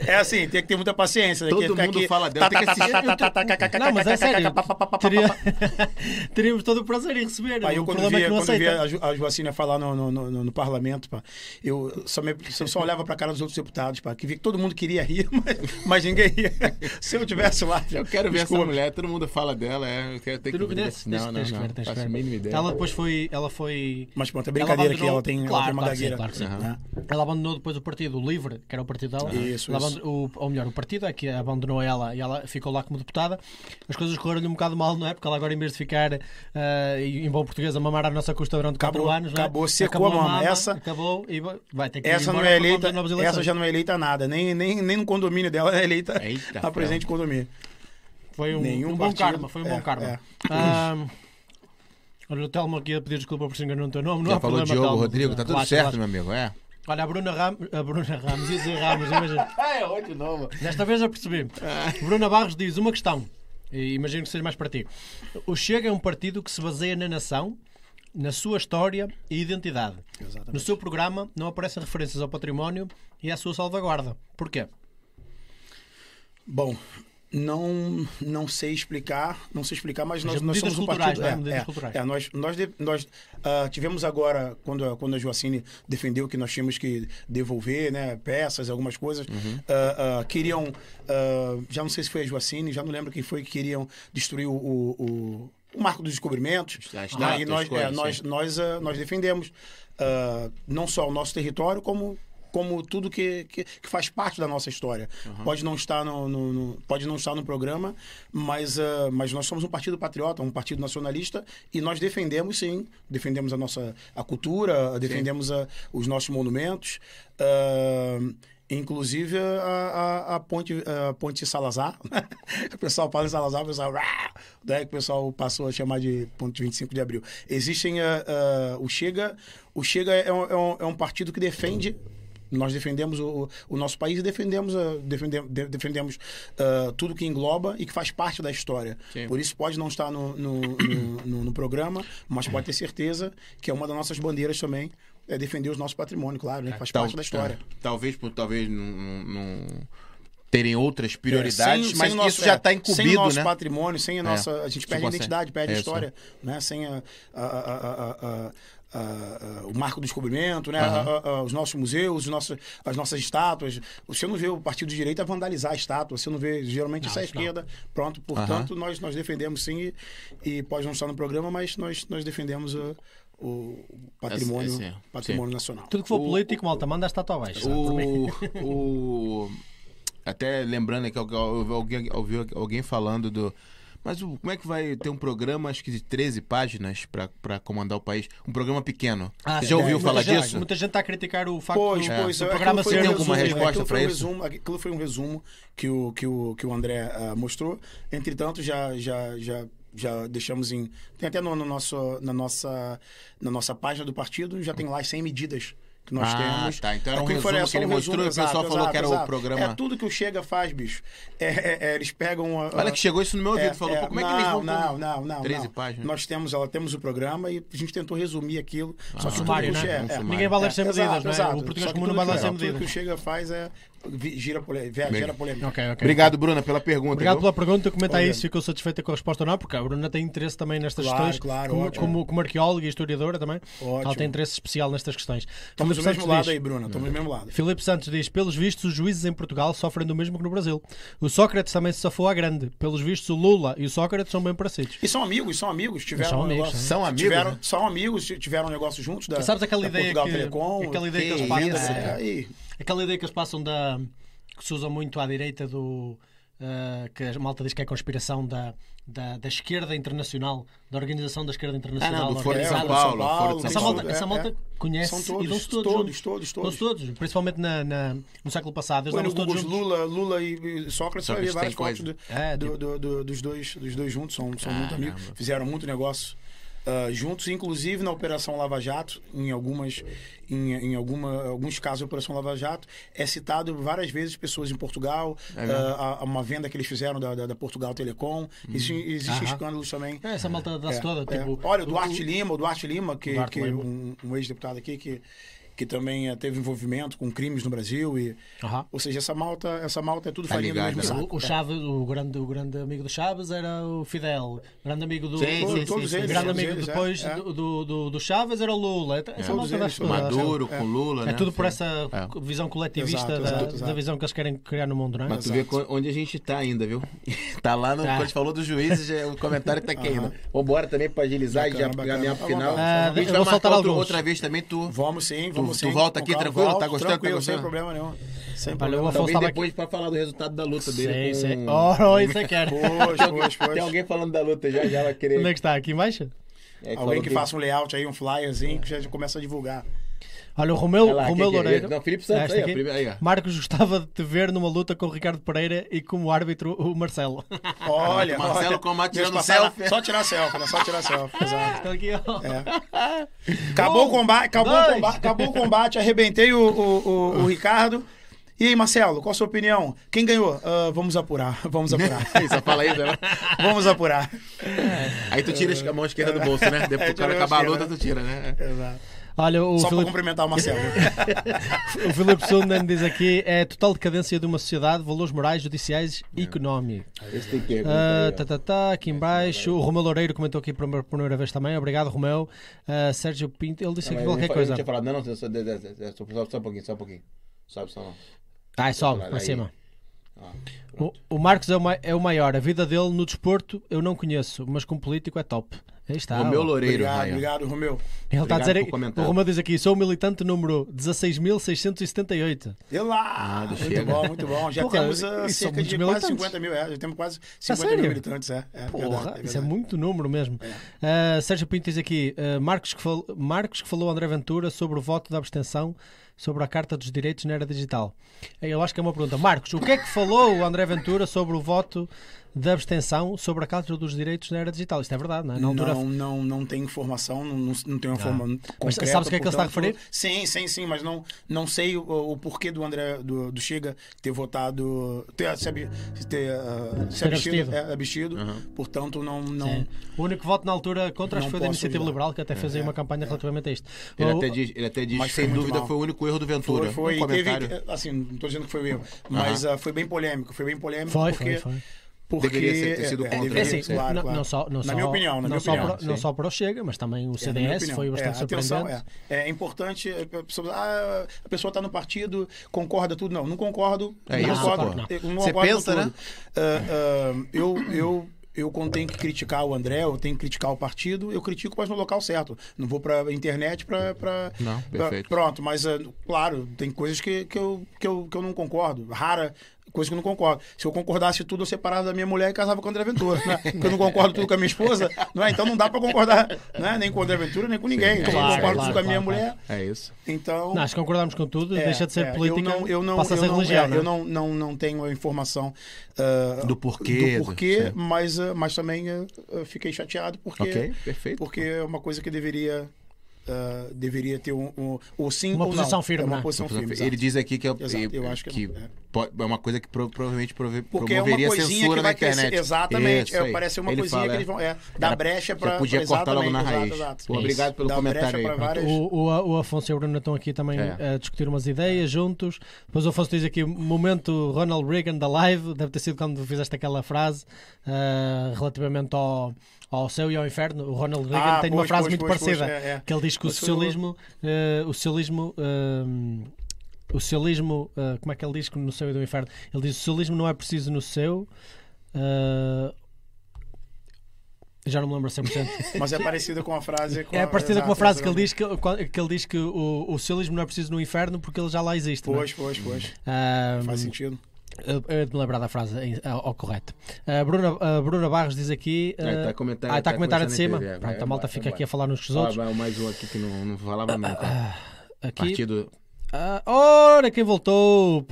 É assim, tem que ter muita paciência. né? Todo mundo aqui- fala dela, tá, tá, tá, tá, tá, tá, tá, tá, Não, mas é tá, tá, sério. tá. <laughs> Teríamos todo o prazer em receber. Pá, eu o quando via, é quando via a, Ju, a Joacina falar no, no, no, no parlamento, pá, eu só, me, eu só olhava pra cara dos outros deputados, pá, que via que todo mundo queria rir, <laughs> mas, mas ninguém ria. Se eu tivesse lá. Eu quero ver desculpa. essa mulher, todo mundo fala dela, é, eu quero ter que não ver. Não, não, não, a. Ela depois foi. Mas pronto, é brincadeira que ela tem, ela Claro, claro sim, claro sim. né? Ela abandonou depois o Partido Livre, que era o partido dela. Isso, Ela isso. abandonou- o, ou melhor, o partido é que abandonou ela e ela ficou lá como deputada. As coisas correram-lhe um bocado mal, não é? Porque ela agora, em vez de ficar eh, em bom português a mamar à nossa custa durante 4 Acabou- anos, é? acabou, secou a mama. Essa- Acabou e vai- ter que Essa não é eleita, essa já não é eleita nada, nem, nem, nem no condomínio dela é eleita Eita, a presidente de condomínio. Foi um, um bom karma, foi um É, bom karma. é. Olha, o Telmo aqui a pedir desculpa por se enganar no teu nome. Não Já há falou problema, Diogo, Telmo. Rodrigo, tá tudo Relaxa, certo, relaxa. meu amigo, é? Olha, a Bruna Ramos, a Bruna Ramos, ia dizer Ramos, imagina. <laughs> Ah, errou de novo. Desta vez já percebi. Bruna Barros diz uma questão, e imagino que seja mais para ti. O Chega é um partido que se baseia na nação, na sua história e identidade. Exatamente. No seu programa não aparecem referências ao património e à sua salvaguarda. Porquê? Bom, não, não sei explicar, não sei explicar, mas nós, nós somos um partido. não é? É, é, nós nós, nós ah, tivemos agora, quando, a- quando a Joacine defendeu que nós tínhamos que devolver né, peças, algumas coisas, Uhum. ah, ah, queriam, já não sei se foi a Joacine, já não lembro quem foi que queriam destruir o, o, o- marco dos descobrimentos. As né, e nós, coisas, é, nós, nós, nós defendemos não só o nosso território, como como tudo que, que, que faz parte da nossa história. Pode não estar no, no- no- pode não estar no programa, mas, ah, mas nós somos um partido patriota, um partido nacionalista e nós defendemos sim, defendemos a nossa a cultura, defendemos a- os nossos monumentos. ah, Inclusive a, a, a ponte, a ponte Salazar. <laughs> o pessoal fala em Salazar, o pessoal. Daí que o pessoal passou a chamar de ponte 25 de abril. Existem. ah, ah, o Chega. O Chega é um, é um, é um partido que defende. Nós defendemos o, o nosso país e defendemos, ah, defendemos, de- defendemos ah, tudo que engloba e que faz parte da história. Sim. Por isso pode não estar no, no, no- no- no programa, mas pode ter certeza que é uma das nossas bandeiras também. É defender o nosso patrimônio, claro, né? que faz Tal- parte da história. é, talvez, por, talvez não, não- terem outras prioridades, É, sem- mas sem nosso- isso já é, está Sem o incumbido, nosso né? patrimônio, sem a nossa. A gente perde Tipo a assim, identidade, perde a é história, né? Sem a- a- a- a- o marco do descobrimento, né? A- a- os nossos museus, os nossos, as nossas estátuas. Você não vê o partido de direita vandalizar a estátua, você não vê. Geralmente isso é a isso não. esquerda. Pronto, portanto, nós, nós defendemos sim, e, e pode não estar no programa, mas nós, nós defendemos o, o patrimônio, Esse- esse- patrimônio nacional. Tudo que for O- político, malta, manda a estátua abaixo. O, <laughs> o- até lembrando que alguém, ouvi alguém falando do. Mas o- como é que vai ter um programa, acho que de 13 páginas para comandar o país? Um programa pequeno. Ah, Você já ouviu Muita falar gente- disso? Muita gente está a criticar o facto Pois, do, pois, do é, programa ser um Tem um alguma resumo, resposta aquilo foi pra um isso? resumo- aquilo foi um resumo que o, que o, que o André ah, mostrou. Entretanto, já, já, já, já deixamos em. Tem até no, no nosso, na, nossa, na nossa página do partido, já tem lá as 100 medidas que nós Ah, temos. tá. Então era um Aquilo foi- resumo que ele um mostrou e o exato, pessoal falou exato, que era o exato. programa. É tudo que o Chega faz, bicho. É, é- é, eles pegam. a- Olha que chegou isso no meu ouvido. é, falou, é, pô, como é que não, eles vão... Não, não, não. 13 não. páginas. Nós temos, ela, temos o programa e a gente tentou resumir aquilo. Só que tudo sumário, que o né? Chega- Um é, sumário. Ninguém vai ler sem é, medidas, exato, não é? exato. O português Só que comum não sem Tudo que o medidas. Chega faz é gira polêmica. Gera polêmica. Ok, ok. Obrigado, Bruna, pela pergunta. Obrigado viu? pela pergunta. Comenta aí se ficou satisfeita com a resposta ou não, porque a Bruna tem interesse também nestas Claro, questões. claro, como, como, como arqueóloga e historiadora também. Ela Ótimo. tem interesse especial nestas questões. Estamos do mesmo Santos lado diz- aí, Bruna. Estamos do mesmo lado. Filipe Santos diz: pelos vistos, os juízes em Portugal sofrem do mesmo que no Brasil. O Sócrates também se safou à grande. Pelos vistos, o Lula e o Sócrates são bem parecidos. E são amigos, são amigos. Tiveram São um amigos, negócio- são amigos, Tiveram, né? São amigos, tiveram um negócio juntos da, sabes aquela da ideia Portugal que, Telecom. aquela ideia que, que eles passam, isso, é. Aquela ideia que eles passam da que se usa muito à direita do eh, que a malta diz que é conspiração da, da, da esquerda internacional, da organização da esquerda internacional. Ah, não, do Foro de. São Paulo, de São Essa Paulo. malta, essa É, malta é. conhece São todos, e dão-se todos, todos, todos, todos. Todos, principalmente na, na- no século passado. Eles davam todos juntos. Lula, Lula e Sócrates, Sócrates várias fotos do- É, do- tipo- do- do- dos, dois, dos dois juntos, são, são muito Caramba. amigos, fizeram muito negócio ah, juntos, inclusive na Operação Lava Jato, em algumas, em, em alguma, alguns casos da Operação Lava Jato, é citado várias vezes pessoas em Portugal, É ah, a- a uma venda que eles fizeram da, da- da Portugal Telecom, Existem existem Aham. escândalos também. É, essa malta dá-se É, toda. é. Tipo, Olha, o Duarte Lima, o Duarte Lima, que, Duarte que Lima. um, um ex-deputado aqui que, que também eh, teve envolvimento com crimes no Brasil e Aham. ou seja, essa malta, essa malta é tudo Tá farinha do ligado, mesmo né? saco. O, o Chaves, o grande, o grande amigo do Chaves era o Fidel. O grande amigo do. Sim, Todos- sim, todos sim, o eles, grande todos amigo eles, é, depois é. do, do, do, do Chaves era o Lula. Essa Todos malta eles. Maduro É. com Lula, né? É tudo por essa É. visão coletivista Exato, da, exato, da visão que eles querem criar no mundo, não é? Mas tu vê onde a gente tá ainda, viu? <laughs> Tá lá no. Tá. Quando falou dos juízes, o comentário tá aqui ainda. Vambora também pra agilizar e já Bacana, caminhar pro bacana. final. Ah, a gente vai marcar outra vez também, tu. Vamos sim, vamos tu sim. volta aqui calma. tranquilo? Tá Volto, gostando? Tá Tranquilo, sem gostando? problema nenhum. Sem problema. eu vou Talvez falar depois pra falar do resultado da luta Sei, dele. sei. com- Oh, isso é que era. Pois, pois, pois. Tem alguém falando da luta já, já vai querer. Onde é que está? Aqui embaixo? É, Alguém falou que faça um layout aí, um flyerzinho, que já começa a divulgar. Olha, o Romeu, Olha lá, Romeu que é? Loureiro. Não, Filipe Santos, Esta aí, primeiro- aí. Marcos gostava de te ver numa luta com o Ricardo Pereira e como árbitro o Marcelo. <laughs> Olha, Marcelo olha, Comato deixa tirando selfie. Só tirar selfie, né? Só tirar selfie, <laughs> exato. Então aqui, ó. É. Acabou o combate, acabou, o combate, acabou o combate, arrebentei o, o, o- o Ricardo. E aí, Marcelo, qual a sua opinião? Quem ganhou? Ah, vamos apurar, <laughs> vamos apurar. Só fala isso, né? vamos apurar. Aí tu tira a mão esquerda do bolso, né? Depois É, que o cara acabar a luta, tu tira, né? Exato. Olha, o Só para Filipe, cumprimentar o Marcelo. <laughs> o Filipe Sundan diz aqui: é total decadência de uma sociedade, valores morais, judiciais e económicos. Esse tem que Ah, tá, tá, tá, aqui em baixo. O Romeu Loureiro comentou aqui por primeira- primeira vez também. Obrigado, Romeu. Ah, Sérgio Pinto, ele disse aqui qualquer coisa. Falado, não, não, só, só, só, só, só um pouquinho, só um pouquinho. Sobe só não. Ai, sobe, Aí. para cima. Ah, O, o Marcos é o, é o maior. A vida dele no desporto eu não conheço, mas como político é top. Aí está. o meu ó. Loureiro, Obrigado, ó. obrigado, Romeu. Ele está a dizer. O Romeu diz aqui: sou o militante número 16.678. E lá! do muito Chega. bom, muito bom. Já Porra, temos ah, são cerca de quase militantes. 50 mil, é, já temos quase 50 sério? mil militantes, é. é Porra, verdade, isso é muito número mesmo. Ah, Sérgio Pinto diz aqui: ah, Marcos, que fal- Marcos que falou André Ventura sobre o voto da abstenção sobre a Carta dos Direitos na era digital. Eu acho que é uma pergunta. Marcos, o que é que falou o André Ventura sobre o voto de abstenção sobre a causa dos direitos na era digital. Isto é verdade, não é? Na altura... Não, não, não tem informação, não, não, tenho uma forma concreta. Mas sabes o que é que ele está a referir? Sim, sim, sim, mas não, não sei o, o porquê do André, do, do Chega ter votado, ter, se, abi- ter, uh, se Ter abstido, é, abstido. portanto não... não Sim. O único voto na altura contra foi da Iniciativa ajudar. Liberal, que até fez aí É, uma campanha relativamente a isto. Ele O- até diz, ele até diz Mas sem dúvida mal. foi o único erro do Ventura. Foi, foi um teve, comentário. assim, não estou dizendo que foi eu, mas ah, foi bem polêmico, foi bem polêmico Foi, porque, foi, foi. Porque Deveria ter sido é, contra, É assim, sim. claro, não, claro. não só, não na só, minha opinião, na não, minha só opinião. para, não só para o Chega, mas também o É, CDS opinião. foi bastante é, atenção, surpreendente. é, é importante, é, a pessoa, ah, a pessoa está no partido, concorda tudo. Não, não concordo. É não isso, concordo, eu não Você concordo pensa, né? Ah, ah, eu, eu, eu, quando tenho que criticar o André, eu tenho que criticar o partido, eu critico, mas no local certo. Não vou para internet para. Não, perfeito. Pronto, mas, ah, claro, tem coisas que, que, eu, que, eu, que eu não concordo. Rara. Coisa que eu não concordo. Se eu concordasse tudo, eu separava da minha mulher e casava com o André Ventura. Né? Porque eu não concordo tudo com a minha esposa, não é? Então não dá pra concordar né? nem com o André Ventura, nem com ninguém. Então eu Claro, não concordo claro, tudo com a minha claro, mulher. É isso. Então. Não, acho que concordamos com tudo, é, deixa de ser é, política, eu não, eu não, passa a eu ser não, religião. é, não é? Eu não, não, não tenho a informação ah, Do porquê, do porquê sim. mas, ah, mas também ah, fiquei chateado porque, Ok, perfeito. porque é uma coisa que deveria, deveria ter um, um, ou sim Uma ou posição não. firme, É uma né? posição firme. Ele diz aqui que é, Exato, eu acho que que é. É uma coisa que pro- provavelmente prove- Porque é uma promoveria coisinha censura que na vai crescer. internet. Exatamente. É, parece uma Ele coisinha fala, que eles vão. É, dá Era- brecha para. podia cortar logo na exatamente, raiz. Exato, exato. Pô, obrigado pelo Dá comentário brecha aí. para várias- O, o, o Afonso e o Bruno estão aqui também É. a discutir umas ideias juntos. Depois o Afonso diz aqui: momento Ronald Reagan da live. Deve ter sido quando fizeste aquela frase ah, relativamente ao, ao céu e ao inferno. O Ronald Reagan Ah, tem uma pois, frase pois, muito pois, parecida. pois, é, é. Que ele diz que o socialismo. ah, o socialismo. ah, o socialismo, ah, como é que ele diz que no céu e do inferno? Ele diz: o socialismo não é preciso no céu. ah, já não me lembro 100%. <laughs> Mas é parecida com a frase. Com É a- parecida com a frase que ele diz que, que ele diz que o, o socialismo não é preciso no inferno porque ele já lá existe. não é? Pois, pois, pois. Ah, Faz sentido. eu eu de me lembrar da frase ao, ao correto. A Bruna, a Bruna Barros diz aqui. Ah, ah, tá a comentar- ah, está tá a comentar de cima. entre ele, é, Pronto, a malta vai, fica aqui a falar uns com os outros. vai mais um aqui que não, não falava nunca. Aqui, Partido. Ah, ora, quem voltou?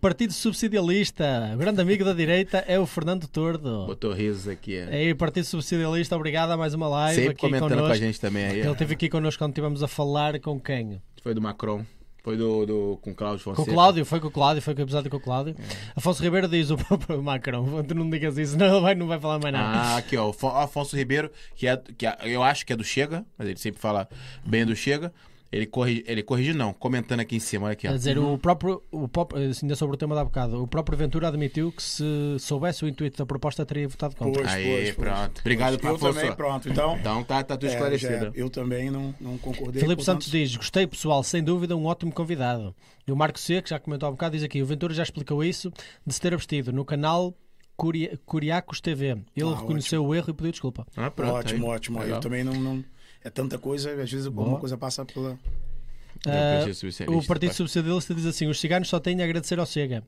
Partido Subsidialista. O grande amigo da direita é o Fernando Tordo. Botou risos aqui. é. Aí, Partido Subsidialista, obrigado a mais uma live Sempre aqui comentando connosco. com a gente também aí. Ele esteve aqui connosco quando estivemos a falar com quem? Foi do Macron. Foi do, do com o Cláudio Com Fonseca. o Cláudio, foi com o Cláudio, foi com o episódio com o Cláudio. Afonso Ribeiro diz o próprio <laughs> Macron. Tu não digas isso, não, ele vai, não vai falar mais nada. Ah, aqui, ó. o Fon- Afonso Ribeiro, que, é, que é- eu acho que é do Chega, mas ele sempre fala bem do Chega. Ele corrige, ele corrige não, comentando aqui em cima, olha aqui, ó. Quer dizer, o próprio, o próprio, ainda sobre o tema da bocado, o próprio Ventura admitiu que se soubesse o intuito da proposta teria votado contra. Pois, Aí, pois, pois. pronto. Obrigado, Eu Afonso. também, pronto. Então, Então tá, tá tudo é, esclarecido. já- eu também não, não concordei. Filipe portanto, Santos diz: Gostei, pessoal, sem dúvida, um ótimo convidado. E o Marco C, que já comentou há bocado, diz aqui: O Ventura já explicou isso de se ter abstido no canal Curia- Curiacos TV. Ele Ah, reconheceu o erro e pediu desculpa. Ah, pronto. Ótimo, aí. ótimo. Legal. Eu também não, não- É tanta coisa, às vezes alguma coisa passa pela. É o Partido Socialista, diz assim: os ciganos só têm a agradecer ao Chega.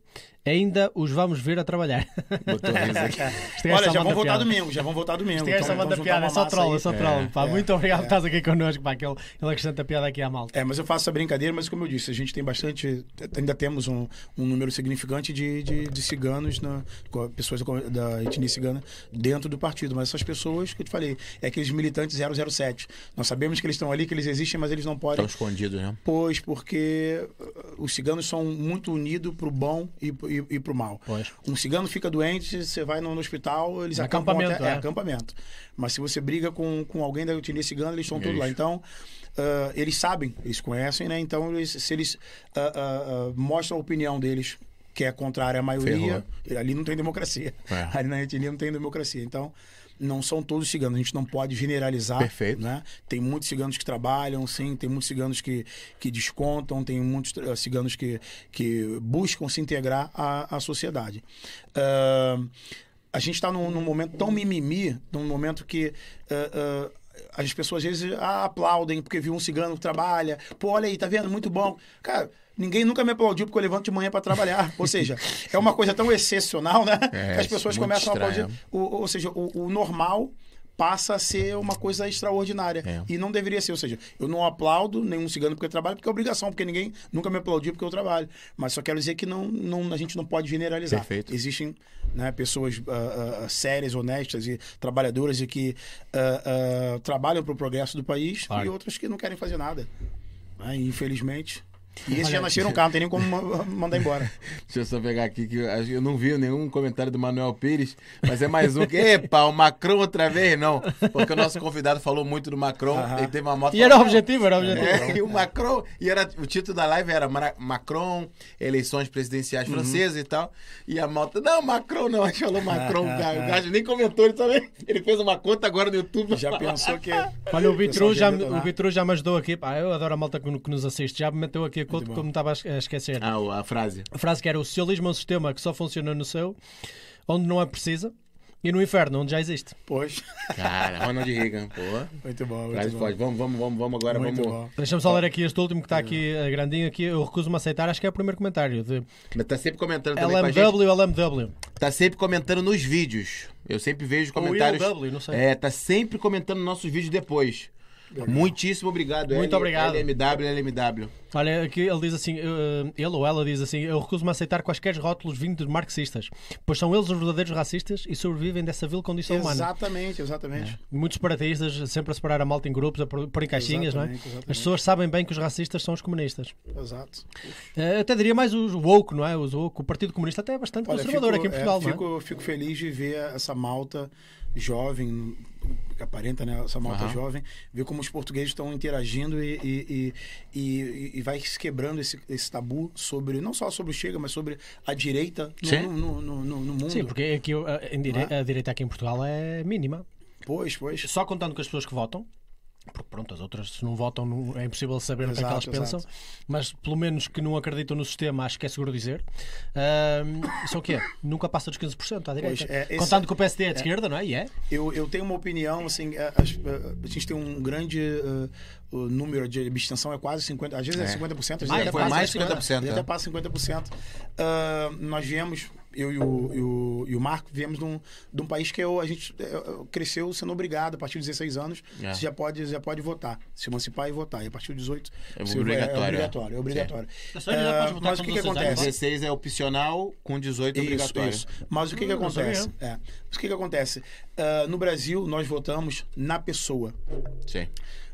Ainda os vamos ver a trabalhar. Gajo <laughs> Olha, já vão votar piada. domingo, já vão votar domingo. Este gajo só então vamos piada, é juntar só troll, é só É, troll. Pá, é, muito obrigado por é. estás aqui connosco. Pá, que ele, ele acrescenta piada aqui à malta. É, mas eu faço essa brincadeira, mas como eu disse, a gente tem bastante. Ainda temos um, um número significante de, de, de ciganos, na, pessoas da, etnia cigana dentro do partido. Mas essas pessoas que eu te falei, é aqueles militantes 007. Nós sabemos que eles estão ali, que eles existem, mas eles não podem. Estão escondidos, né? Pois, porque uh, os ciganos são muito unidos pro bom e, e, e pro mal. Pois. Um cigano fica doente, você vai no, no hospital, eles É acampam acampamento, até- é. é acampamento. Mas se você briga com, com alguém da etnia cigana, eles estão todos lá. Então, ah, eles sabem, eles conhecem, né? Então, eles, se eles ah, ah, mostram a opinião deles, que é contrária à maioria, ali não tem democracia. É. <laughs> Ali na etnia não tem democracia. Então, não são todos ciganos. A gente não pode generalizar. Perfeito. Né? Tem muitos ciganos que trabalham, sim. Tem muitos ciganos que, que descontam. Tem muitos eh, ciganos que, que buscam se integrar à, à sociedade. Ah, a gente está num, num momento tão mimimi, num momento que ah, ah, as pessoas às vezes ah, aplaudem porque viu um cigano que trabalha. Pô, olha aí, tá vendo? Muito bom. Cara, ninguém nunca me aplaudiu porque eu levanto de manhã para trabalhar. ou seja, é uma coisa tão excepcional, né? É, que as pessoas começam a estranho. aplaudir. O- ou seja, o, o normal passa a ser uma coisa extraordinária. É. E não deveria ser. Ou seja, eu não aplaudo nenhum cigano porque eu trabalho, porque é obrigação, porque ninguém nunca me aplaudiu porque eu trabalho. Mas só quero dizer que não, não, a gente não pode generalizar. Perfeito. Existem né, pessoas ah, ah, sérias, honestas e trabalhadoras e que ah, trabalham para o progresso do país Claro. e outras que não querem fazer nada. né, infelizmente. E esses já nasceram cá, não tem nem como ma- mandar embora. <laughs> Deixa eu só pegar aqui que eu, não vi nenhum comentário do Manuel Pires, mas é mais um que, epa, o Macron outra vez, não. Porque o nosso convidado falou muito do Macron, Aham. ele teve uma moto. E era o objetivo, era o objetivo. É, e o Macron, e era, o título da live era Macron, eleições presidenciais Uhum. francesas e tal. E a malta, não, Macron não, <laughs> a gente falou Macron, <laughs> cara. O gajo nem comentou, ele também. Ele fez uma conta agora no YouTube. Já pensou que. Olha, o Bitru já, já me ajudou aqui. Pá, eu adoro a malta que, que nos assiste. Já me meteu aqui a conta bom. como estava a es- a esquecer. Ah, a frase. A frase que era: o socialismo é um sistema que só funciona no céu, onde não é precisa, e no inferno, onde já existe. Pois. Cara, Ronald Reagan, pô. Muito bom, muito. Vamos, vamos, vamos, vamos agora, Muito vamos. bom. Deixa-me só ler aqui este último que está aqui, a grandinho aqui. Eu recuso-me a aceitar. Acho que é o primeiro comentário. De Mas tá sempre comentando também gente. LMW, LMW. Tá sempre comentando nos vídeos. Eu sempre vejo comentários. Ou ILW, não sei. É, tá sempre comentando nossos vídeos depois. Muitíssimo obrigado. Muito obrigado. LMW, LMW. Olha, aqui ele diz assim, eh, ele ou ela diz assim, eu recuso-me a aceitar quaisquer rótulos vindos de marxistas, pois são eles os verdadeiros racistas e sobrevivem dessa vil condição humana. Exatamente, exatamente. Muitos separatistas, sempre a separar a malta em grupos, a pôr em caixinhas, não é? Exatamente, exatamente. As pessoas sabem bem que os racistas são os comunistas. Exato. Eh, até diria mais os woke, não é? Os woke. O Partido Comunista até é bastante Olha, conservador fico, aqui em Portugal, é, não é? fico, fico feliz de ver essa malta jovem, que aparenta, né? Essa malta Aham. jovem, ver como os portugueses estão interagindo e, e, e, e- e vai se quebrando esse, esse tabu sobre, não só sobre o Chega, mas sobre a direita no, Sim. no, no, no- no mundo. Sim, porque aqui, em dire- Não é? a direita aqui em Portugal é mínima. Pois, pois. Só contando com as pessoas que votam, porque pronto, as outras se não votam não- é impossível saber o que é que elas Exato, pensam, exato. mas pelo menos que não acreditam no sistema, acho que é seguro dizer. Ahm, isso é o quê? Nunca passa dos 15% à direita. Pois, é, esse- Contando que o PSD é de esquerda, não é? E é? Eu, eu tenho uma opinião, assim, a, as- a- a gente tem um grande uh, o número de abstenção, é quase 50%, às vezes é, É. 50%, às vezes Mais, até foi passa mais 50%. 50%, às vezes é. até passa 50%. Ah, nós viemos, eu e o, e o, e o Marco, viemos de um, de um país que eu, a gente cresceu sendo obrigado, a partir de 16 anos, É. você já pode, já pode votar, se emancipar e votar. E a partir de 18, É obrigatório, É é. obrigatório, é obrigatório. É mas o que, que 16 anos, acontece? 16 é opcional, com 18 é Isso, obrigatório. isso. Mas o que, que Hum, sabia. acontece? É. Mas o que, que acontece? Ah, no Brasil, nós votamos na pessoa. Sim.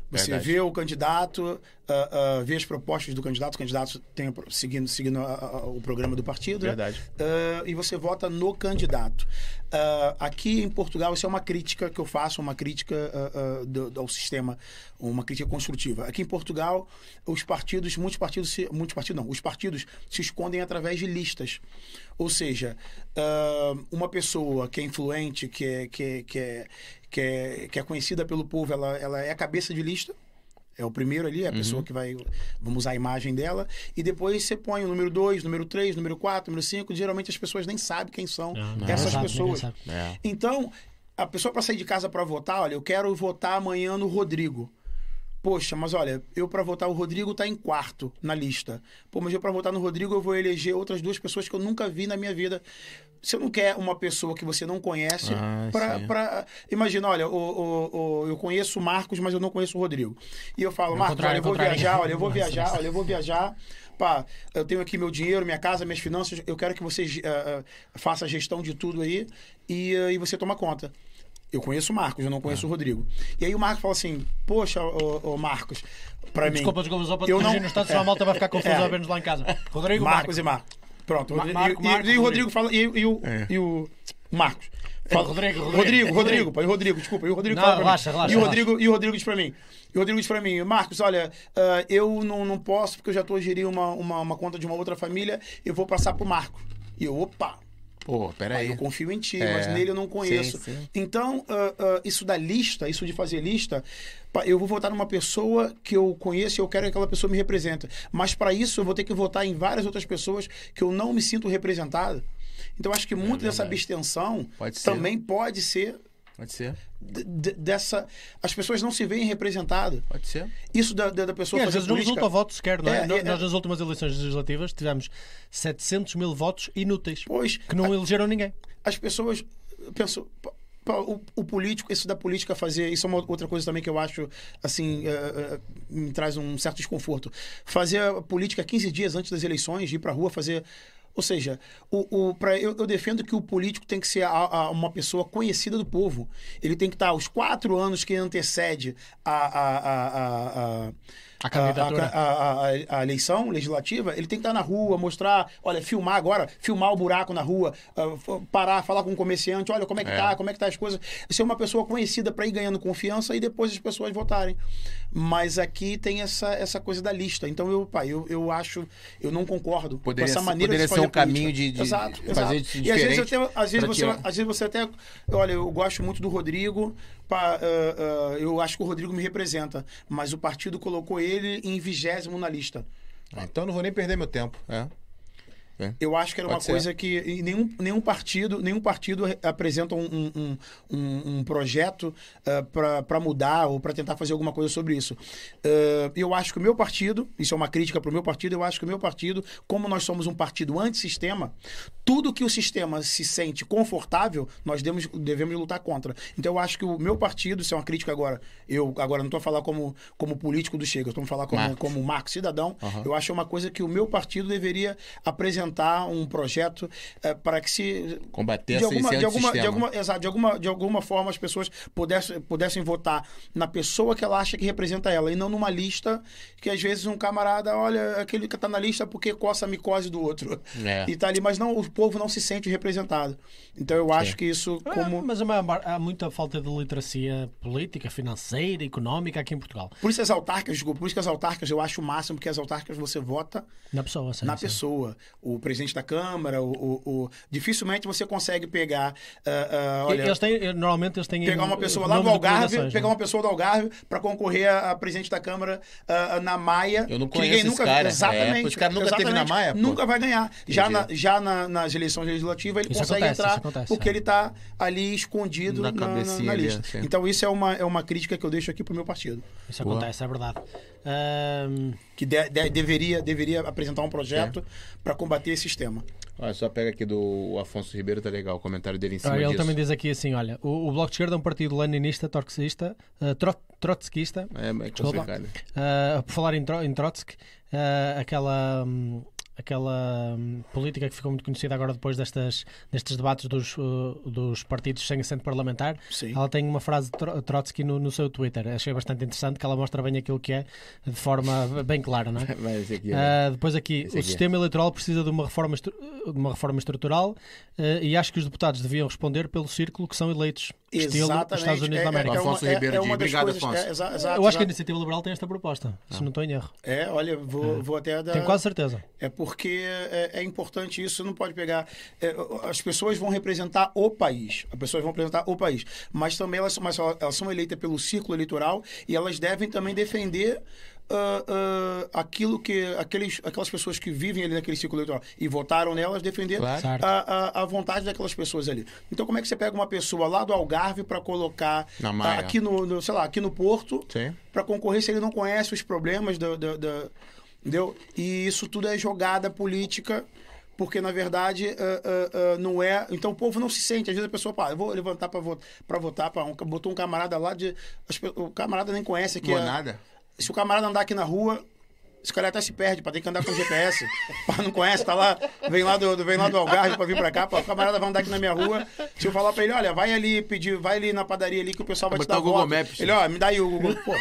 Você Verdade. vê o candidato, ah, ah, vê as propostas do candidato, o candidato tem, seguindo, seguindo a- a- o programa do partido, né? Verdade. Ah, e você vota no candidato. Ah, aqui em Portugal, isso é uma crítica que eu faço, uma crítica ah, ah, do- ao sistema, uma crítica construtiva. Aqui em Portugal, os partidos, muitos partidos, se, muitos partidos não, os partidos se escondem através de listas. Ou seja, ah, uma pessoa que é influente, que é, que é, que é, que é, que é conhecida pelo povo, ela, ela é a cabeça de lista. É o primeiro ali, é a pessoa que vai. Vamos usar a imagem dela. E depois você põe o número 2, número 3, número 4, número 5. Geralmente as pessoas nem sabem quem são Não, essas exato, pessoas. sabe. É. Então, a pessoa para sair de casa para votar, olha, eu quero votar amanhã no Rodrigo. Poxa, mas olha, eu para votar o Rodrigo tá em quarto na lista. Pô, mas eu para votar no Rodrigo eu vou eleger outras duas pessoas que eu nunca vi na minha vida. Você não quer uma pessoa que você não conhece Ah, pra, pra... Imagina, olha, o, o- o- eu conheço o Marcos, mas eu não conheço o Rodrigo. E eu falo, Marcos, olha, eu vou viajar, olha, eu vou viajar, olha, eu vou viajar. Pá, eu tenho aqui meu dinheiro, minha casa, minhas finanças. Eu quero que você eh, faça a gestão de tudo aí e, eh, e você toma conta. Eu conheço o Marcos, eu não conheço Ah. o Rodrigo. E aí o Marcos fala assim: Poxa, ô, ô, Marcos, pra mim. Desculpa, desculpa, só Eu não- no instante, senão a malta vai ficar confusa É. a vermos lá em casa. Rodrigo Marcos Marco. e Marcos. Pronto. Ma- e- Marco, e, Marco, e o Rodrigo Rodrigo. fala. E, e o, É. e o Marcos. Rodrigo, Rodrigo. Rodrigo, Rodrigo. Rodrigo, pá, e o Rodrigo, desculpa. E o Rodrigo Não, fala relaxa, relaxa, E o Rodrigo, e o Rodrigo diz pra mim. E o Rodrigo diz pra mim, Marcos, olha, ah, eu não, não posso, porque eu já tô gerindo uma, uma, uma conta de uma outra família, eu vou passar pro Marco. E eu, opa, Pô, peraí. eu confio em ti, É. mas nele eu não conheço. Sim, sim. Então, ah, ah, isso da lista, isso de fazer lista, eu vou votar numa pessoa que eu conheço e eu quero que aquela pessoa me represente. Mas para isso eu vou ter que votar em várias outras pessoas que eu não me sinto representado. Então, acho que muito dessa verdade. abstenção Pode também pode ser Pode ser. d- dessa. As pessoas não se veem representadas. Pode ser. Isso da, da, da pessoa E às fazer vezes não política... resulta o voto sequer, não é? É, é, Nós é. nas últimas eleições legislativas tivemos 700 mil votos inúteis Pois, que não elegeram ninguém. as pessoas pensam. pra- o, o político, isso da política fazer. Isso é uma outra coisa também que eu acho, assim, é, é, me traz um certo desconforto. Fazer a política 15 dias antes das eleições, ir pra rua fazer. Ou seja, o, o, pra, eu, eu defendo que o político tem que ser a- a- uma pessoa conhecida do povo. Ele tem que estar os quatro anos que antecede a, a, a, a, a candidatura. a, a- a- eleição legislativa, ele tem que estar na rua, mostrar, olha, filmar agora, filmar o buraco na rua, f- parar, falar com o comerciante, olha como é que É. tá, como é que tá as coisas. Ser uma pessoa conhecida para ir ganhando confiança e depois as pessoas votarem. Mas aqui tem essa, essa coisa da lista. Então eu, pá, eu, eu acho, eu não concordo Poderia com essa maneira poderia de ser um caminho política. de- de exato, fazer exato. isso E às vezes, diferente até, às, vezes você, às vezes você até. Olha, eu gosto muito do Rodrigo. Ah, ah, eu acho que o Rodrigo me representa. Mas o partido colocou ele em vigésimo na lista. Ah, então não vou nem perder meu tempo. É. Eu acho que era uma Pode ser. coisa que nenhum, nenhum partido nenhum partido re- apresenta um, um, um- um- projeto para mudar ou para tentar fazer alguma coisa sobre isso. Ah, eu acho que o meu partido, isso é uma crítica para o meu partido, eu acho que o meu partido, como nós somos um partido antissistema, tudo que o sistema se sente confortável, nós devemos, devemos lutar contra. Então eu acho que o meu partido, isso é uma crítica agora, eu agora não estou a falar como, como político do Chega, estou a falar como, Marcos. como Marco Cidadão, Aham. eu acho uma coisa que o meu partido deveria apresentar um projeto eh, para que se Combater de alguma, de alguma, de alguma, exato, de alguma, de alguma forma as pessoas pudessem, pudessem votar na pessoa que ela acha que representa ela e não numa lista que às vezes um camarada olha aquele que está na lista porque coça a micose do outro É. e tá ali, mas não o povo não se sente representado. Então eu acho que isso Ah, como Mas maior mar- há muita falta de literacia política, financeira, económica aqui em Portugal. por isso as autárquicas, desculpa, por isso que as autárquicas eu acho o máximo porque as autárquicas você vota Na pessoa, sim, na sim. pessoa. O presidente da Câmara, o, o- o- dificilmente você consegue pegar. ah, ah, olha, eles têm, normalmente eles têm pegar uma eh, pessoa lá do Algarve, pegar não é? uma pessoa do Algarve para concorrer a, a presidente da Câmara ah, na Maia. Eu não conheço esse cara. Exatamente. É, os caras nunca teve na exatamente, Maia, pô. Nunca vai ganhar. Já, na- Entendi. já na- nas eleições legislativas ele Isso consegue acontece, entrar acontece, porque é. ele está ali escondido Na na, na- na lista. assim. Então isso é uma, é uma crítica que eu deixo aqui pro meu partido. Isso Boa. acontece, é verdade. Que de- de- deveria, deveria apresentar um É. projeto para combater esse sistema. Olha, só pega aqui do Afonso Ribeiro, tá legal o comentário dele em cima olha, ele disso. também diz aqui assim: olha, o, o Bloco de Esquerda é um partido leninista, torxista, uh, trot, trotskista, É, é Desculpa. complicado. Uh, por falar em, Tro- em Trotsky, uh, aquela, hum, aquela hum, política que ficou muito conhecida agora depois destas, destes debates dos, uh, dos partidos sem assento parlamentar, Sim. ela tem uma frase de Tro- Trotsky no, no seu Twitter. Achei bastante interessante que ela mostra bem aquilo que é de forma bem clara, não é? <laughs> Aqui, né? Uh, depois aqui, Esse o aqui. sistema eleitoral precisa de uma reforma, de uma reforma estrutural uh, e acho que os deputados deviam responder pelo círculo que são eleitos. Estilo Estados Unidos da América. Afonso Ribeiro é de- uma das obrigado, coisas- Afonso. é, exato, Eu acho que a. Iniciativa Liberal tem esta proposta, se não estou em erro. É, olha, vou, vou até dar. Tenho quase certeza. É porque é, é importante isso, não pode pegar. é, as pessoas vão representar o país. As pessoas vão representar o país. Mas também elas, mas elas são eleitas pelo círculo eleitoral e elas devem também defender. Ah, aquilo que aqueles, aquelas pessoas que vivem ali naquele círculo eleitoral e votaram nelas defender Claro. A, a, a vontade daquelas pessoas ali. Então como é que você pega uma pessoa lá do Algarve para colocar aqui no, no, sei lá aqui no Porto para concorrer se ele não conhece os problemas da, da, da- entendeu? E isso tudo é jogada política, porque na verdade ah, ah, ah, não é. Então o povo não se sente. Às vezes a pessoa, pá, eu vou levantar para votar, pra um, botou um camarada lá de. o camarada nem conhece aqui. Boa a- nada. Se o camarada andar aqui na rua, esse cara até se perde, para ter que andar com GPS. Pá, não conhece, tá lá, vem lá do, vem lá do Algarve para vir para cá, pá, o camarada vai andar aqui na minha rua. Se eu falar para ele, olha, vai ali pedir, vai ali na padaria ali que o pessoal vai Vai te dar botar o Google. Maps. Ele, ó, me dá aí o Google. Pô.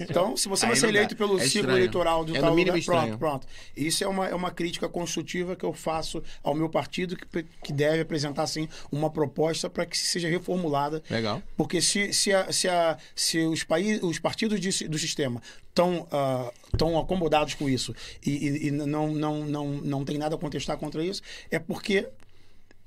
Então, se você Aí vai ser não dá. eleito pelo É ciclo eleitoral do É tal lugar, pronto, estranho. pronto. Isso é uma, é uma crítica construtiva que eu faço ao meu partido, que, que deve apresentar, sim, uma proposta para que seja reformulada Legal. porque se, se, a- se, a- se os, países, os partidos de- do sistema estão tão acomodados com isso e, e- e não, não, não, não tem nada a contestar contra isso, é porque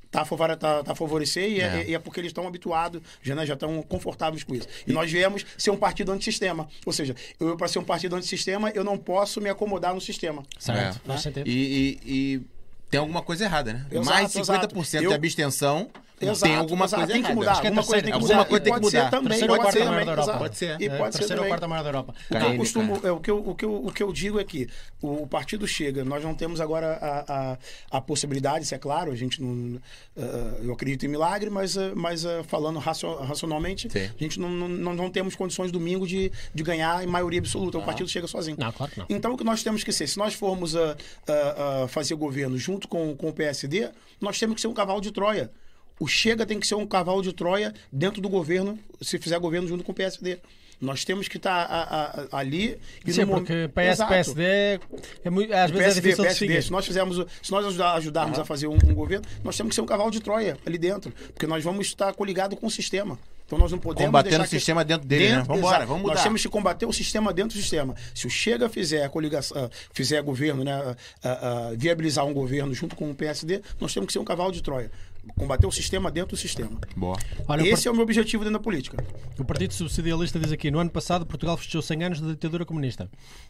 tá tá, tá favorecer e é, É. e é porque eles estão habituados, já né, já estão confortáveis com isso. E nós viemos ser um partido antissistema. Ou seja, eu para ser um partido antissistema, eu não posso me acomodar no sistema. Certo, É. sentido. E, e- e tem alguma coisa errada, né? Exato, Mais 50% exato. de Eu- abstenção Exato, tem alguma coisa tem que mudar. Acho que é alguma coisa tem que mudar. alguma coisa E tem que pode ser mudar. também, Terceira ou pode quarta ser maior também, da Europa. Pode ser. E É, pode ser ou também. quarta maior da Europa. O que eu Carne, costumo, cara. é, o, que eu, o, que eu, o que eu digo é que o, partido chega, nós não temos agora a, a, a possibilidade, isso é claro, a gente não. eh, eu acredito em milagre, mas, eh, mas falando racio- racionalmente, Sim. a gente não, não, não, temos condições domingo de, de ganhar em maioria absoluta. O partido chega sozinho. Não, claro que não. Então o que nós temos que ser, se nós formos a, a- a fazer governo junto com, com o PSD, nós temos que ser um cavalo de Troia. O Chega tem que ser um cavalo de Troia dentro do governo, se fizer governo junto com o PSD. Nós temos que estar a- a- a- ali e Sim, porque PS, Exato. PSD é muito, às vezes é PSD, difícil de PSD. Se nós fizermos, se nós ajudar- ajudarmos a fazer um, um governo, nós temos que ser um cavalo de Troia ali dentro, porque nós vamos estar coligados com o sistema. Então nós não podemos Combatendo o sistema dentro dele, né? Vambora, exato. vamos mudar. Nós temos que combater o sistema dentro do sistema. Se o Chega fizer a coligação, ah, fizer governo, né, ah, ah, viabilizar um governo junto com o PSD, nós temos que ser um cavalo de Troia. Combater o sistema dentro do sistema. Boa. Olha, o Esse é o meu objetivo dentro da política. O Partido Subsidialista diz aqui: no ano passado, Portugal festejou 100 anos da ditadura comunista.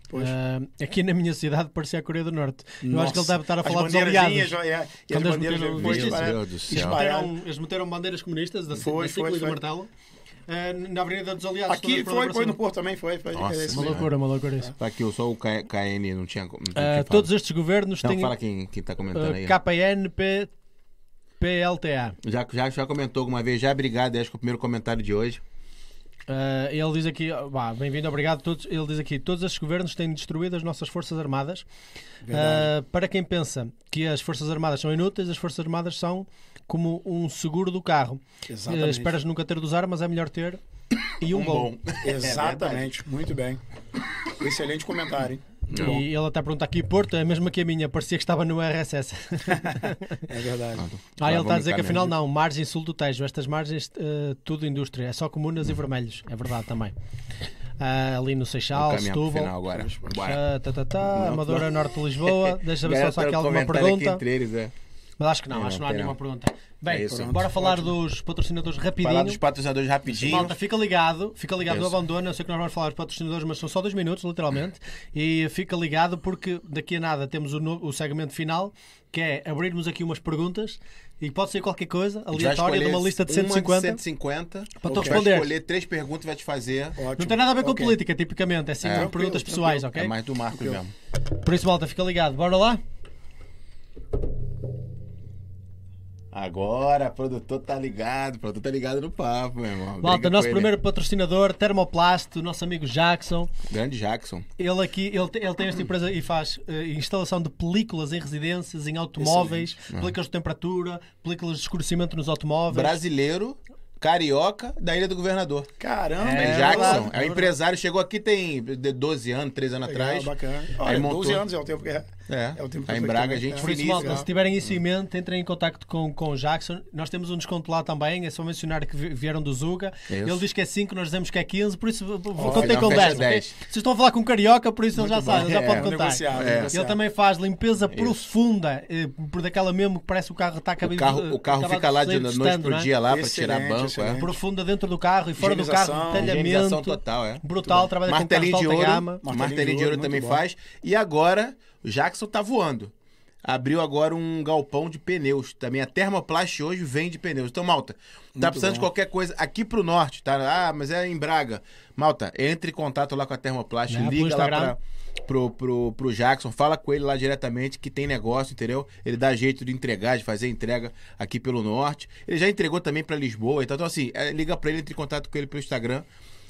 Pois. Ah, aqui na minha cidade parecia a Coreia do Norte. Eu acho que ele deve estar a As falar dos aliados. é, e as eles bandeiras meteram- foi Meu disparar- Deus do céu. disparar. Meteram- eles meteram bandeiras comunistas da, Foi, da Ciclo foi, e do. Martelo ah, na Avenida dos Aliados. Aqui foi, foi no Porto também, foi. foi Nossa, é Uma loucura, uma loucura isso. Tá aqui, só o K- KN não tinha. Não tinha que todos estes governos Não, têm fala quem, quem tá comentando aí. uh, KPN, PLTA. Já, já, já comentou alguma vez, já obrigado, acho que é o primeiro comentário de hoje. Uh, ele diz aqui, bem-vindo, obrigado a todos. Ele diz aqui: todos estes governos têm destruído as nossas Forças Armadas. Uh, para quem pensa que as Forças Armadas são inúteis, as Forças Armadas são como um seguro do carro. Exatamente. Uh, esperas nunca ter de usar, mas é melhor ter e um, bom. <laughs> Exatamente, muito bem. Excelente comentário, hein? E ele até pergunta aqui: Porto é mesmo que a minha, parecia que estava no RSS. <laughs> É verdade. Ah, ele está a dizer que afinal não, margem sul do Tejo, estas margens, uh, tudo indústria, é só comunas e vermelhos, é verdade também. Ah, ali no Seixal, Setúbal, agora. Ah, tá, tá, tá, Não, Amadora não. Norte de Lisboa, <laughs> deixa eu ver Galera, se há tá aqui alguma pergunta. entre eles, é. Mas acho que não, acho que não há nenhuma não. pergunta. Bem, É isso. bora falar Ótimo. dos patrocinadores rapidinho. Falar dos patrocinadores rapidinho. Malta, fica ligado, fica ligado, não abandona. Eu sei que nós vamos falar dos patrocinadores, mas são só dois minutos, literalmente. E fica ligado porque daqui a nada temos o, no- o segmento final, que é abrirmos aqui umas perguntas e pode ser qualquer coisa, vai aleatória, de uma lista de uma 150. 150. Para tu Vai responder. escolher três perguntas e vai te fazer. Ótimo. Não tem nada a ver com Ok. política, tipicamente, é sim É. perguntas Tranquilo, pessoais, tranquilo. ok? É mais do Marcos Tranquilo. mesmo. Por isso, malta, fica ligado. Bora lá? Agora, o produtor tá ligado. O produtor tá ligado no papo, meu irmão. Malta, nosso primeiro patrocinador, Termoplast, o nosso amigo Jackson. Grande Jackson. Ele aqui, ele, ele tem esta empresa e faz eh, instalação de películas em residências, em automóveis, películas de temperatura, películas de escurecimento nos automóveis. Brasileiro, carioca, da Ilha do Governador. Caramba, É, É, Jackson. é o verdade. empresário. Chegou aqui tem de 12 anos, 13 anos Legal, atrás. bacana. Aí Olha, montou. 12 anos é o tempo que é. É, É o tempo que tá eu em fui Braga, também. gente É. Por isso, malta, se tiverem isso em mente, entrem em contacto com, com o Jackson. Nós temos um desconto lá também, é só mencionar que vi- vieram do Zuga. Isso. Ele diz que é 5, nós dizemos que é 15, por isso Olha, contei com fecha 10. ok? 10. Vocês estão a falar com um carioca, por isso ele já sabe, ele já É, pode contar. negociável, É. Ele também faz limpeza profunda, eh, por daquela mesmo que parece que o carro está O acabado carro, o carro fica lá de noite pro dia lá pra tirar banco. excelente. É. Profunda dentro do carro e fora do carro, detalhamento. total, é. Brutal, trabalha com carros de Martelinho de alta ouro. gama. Martelinho de ouro também muito faz. E agora, o Jackson tá voando. Abriu agora um galpão de pneus. Também a Termoplast hoje vende pneus. Então, Malta, tá Muito precisando de bom. qualquer coisa aqui pro norte, tá? Ah, mas é em Braga. Malta, entre em contato lá com a Termoplast, É, pelo liga lá pra, pro, pro, pro Jackson, fala com ele lá diretamente que tem negócio, entendeu? Ele dá jeito de entregar, de fazer entrega aqui pelo norte. Ele já entregou também pra Lisboa, então, então assim, é, liga pra ele, entre em contato com ele pelo Instagram.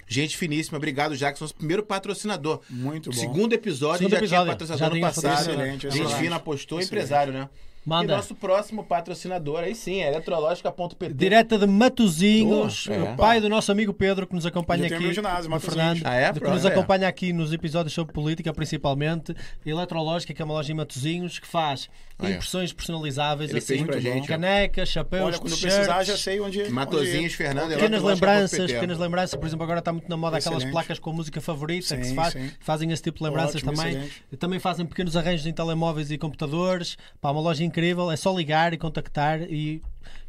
Gente finíssima, obrigado, Jackson, nosso primeiro patrocinador. Muito bom. Segundo episódio, Segundo já episódio, tinha patrocinador já no passado. Excelente, Gente excelente. fina apostou, Excelente. empresário, né? Manda. E nosso próximo patrocinador, aí sim, é eletrológica.pt. Direta de Matozinhos, Oh, é. o pai do nosso amigo Pedro, que nos acompanha aqui. meu ginásio, do Matosinhos. Fernando, Ah, é? que Pronto, nos é. acompanha aqui nos episódios sobre política, principalmente. Eletrológica, que é uma loja em Matozinhos, que faz Ah, é. impressões personalizáveis, Ele assim, pra gente, canecas, chapéus, Olha, quando precisar, já sei onde. Matozinhos, onde... Fernando, Pequenas lembranças, pequenas lembranças, por exemplo, agora está muito na moda aquelas Excelente. placas com música favorita que Sim, se faz, sim. fazem esse tipo de lembranças Ótimo, também. excelente. Também fazem pequenos arranjos em telemóveis e computadores. Pá, uma loja incrível, é só ligar e contactar e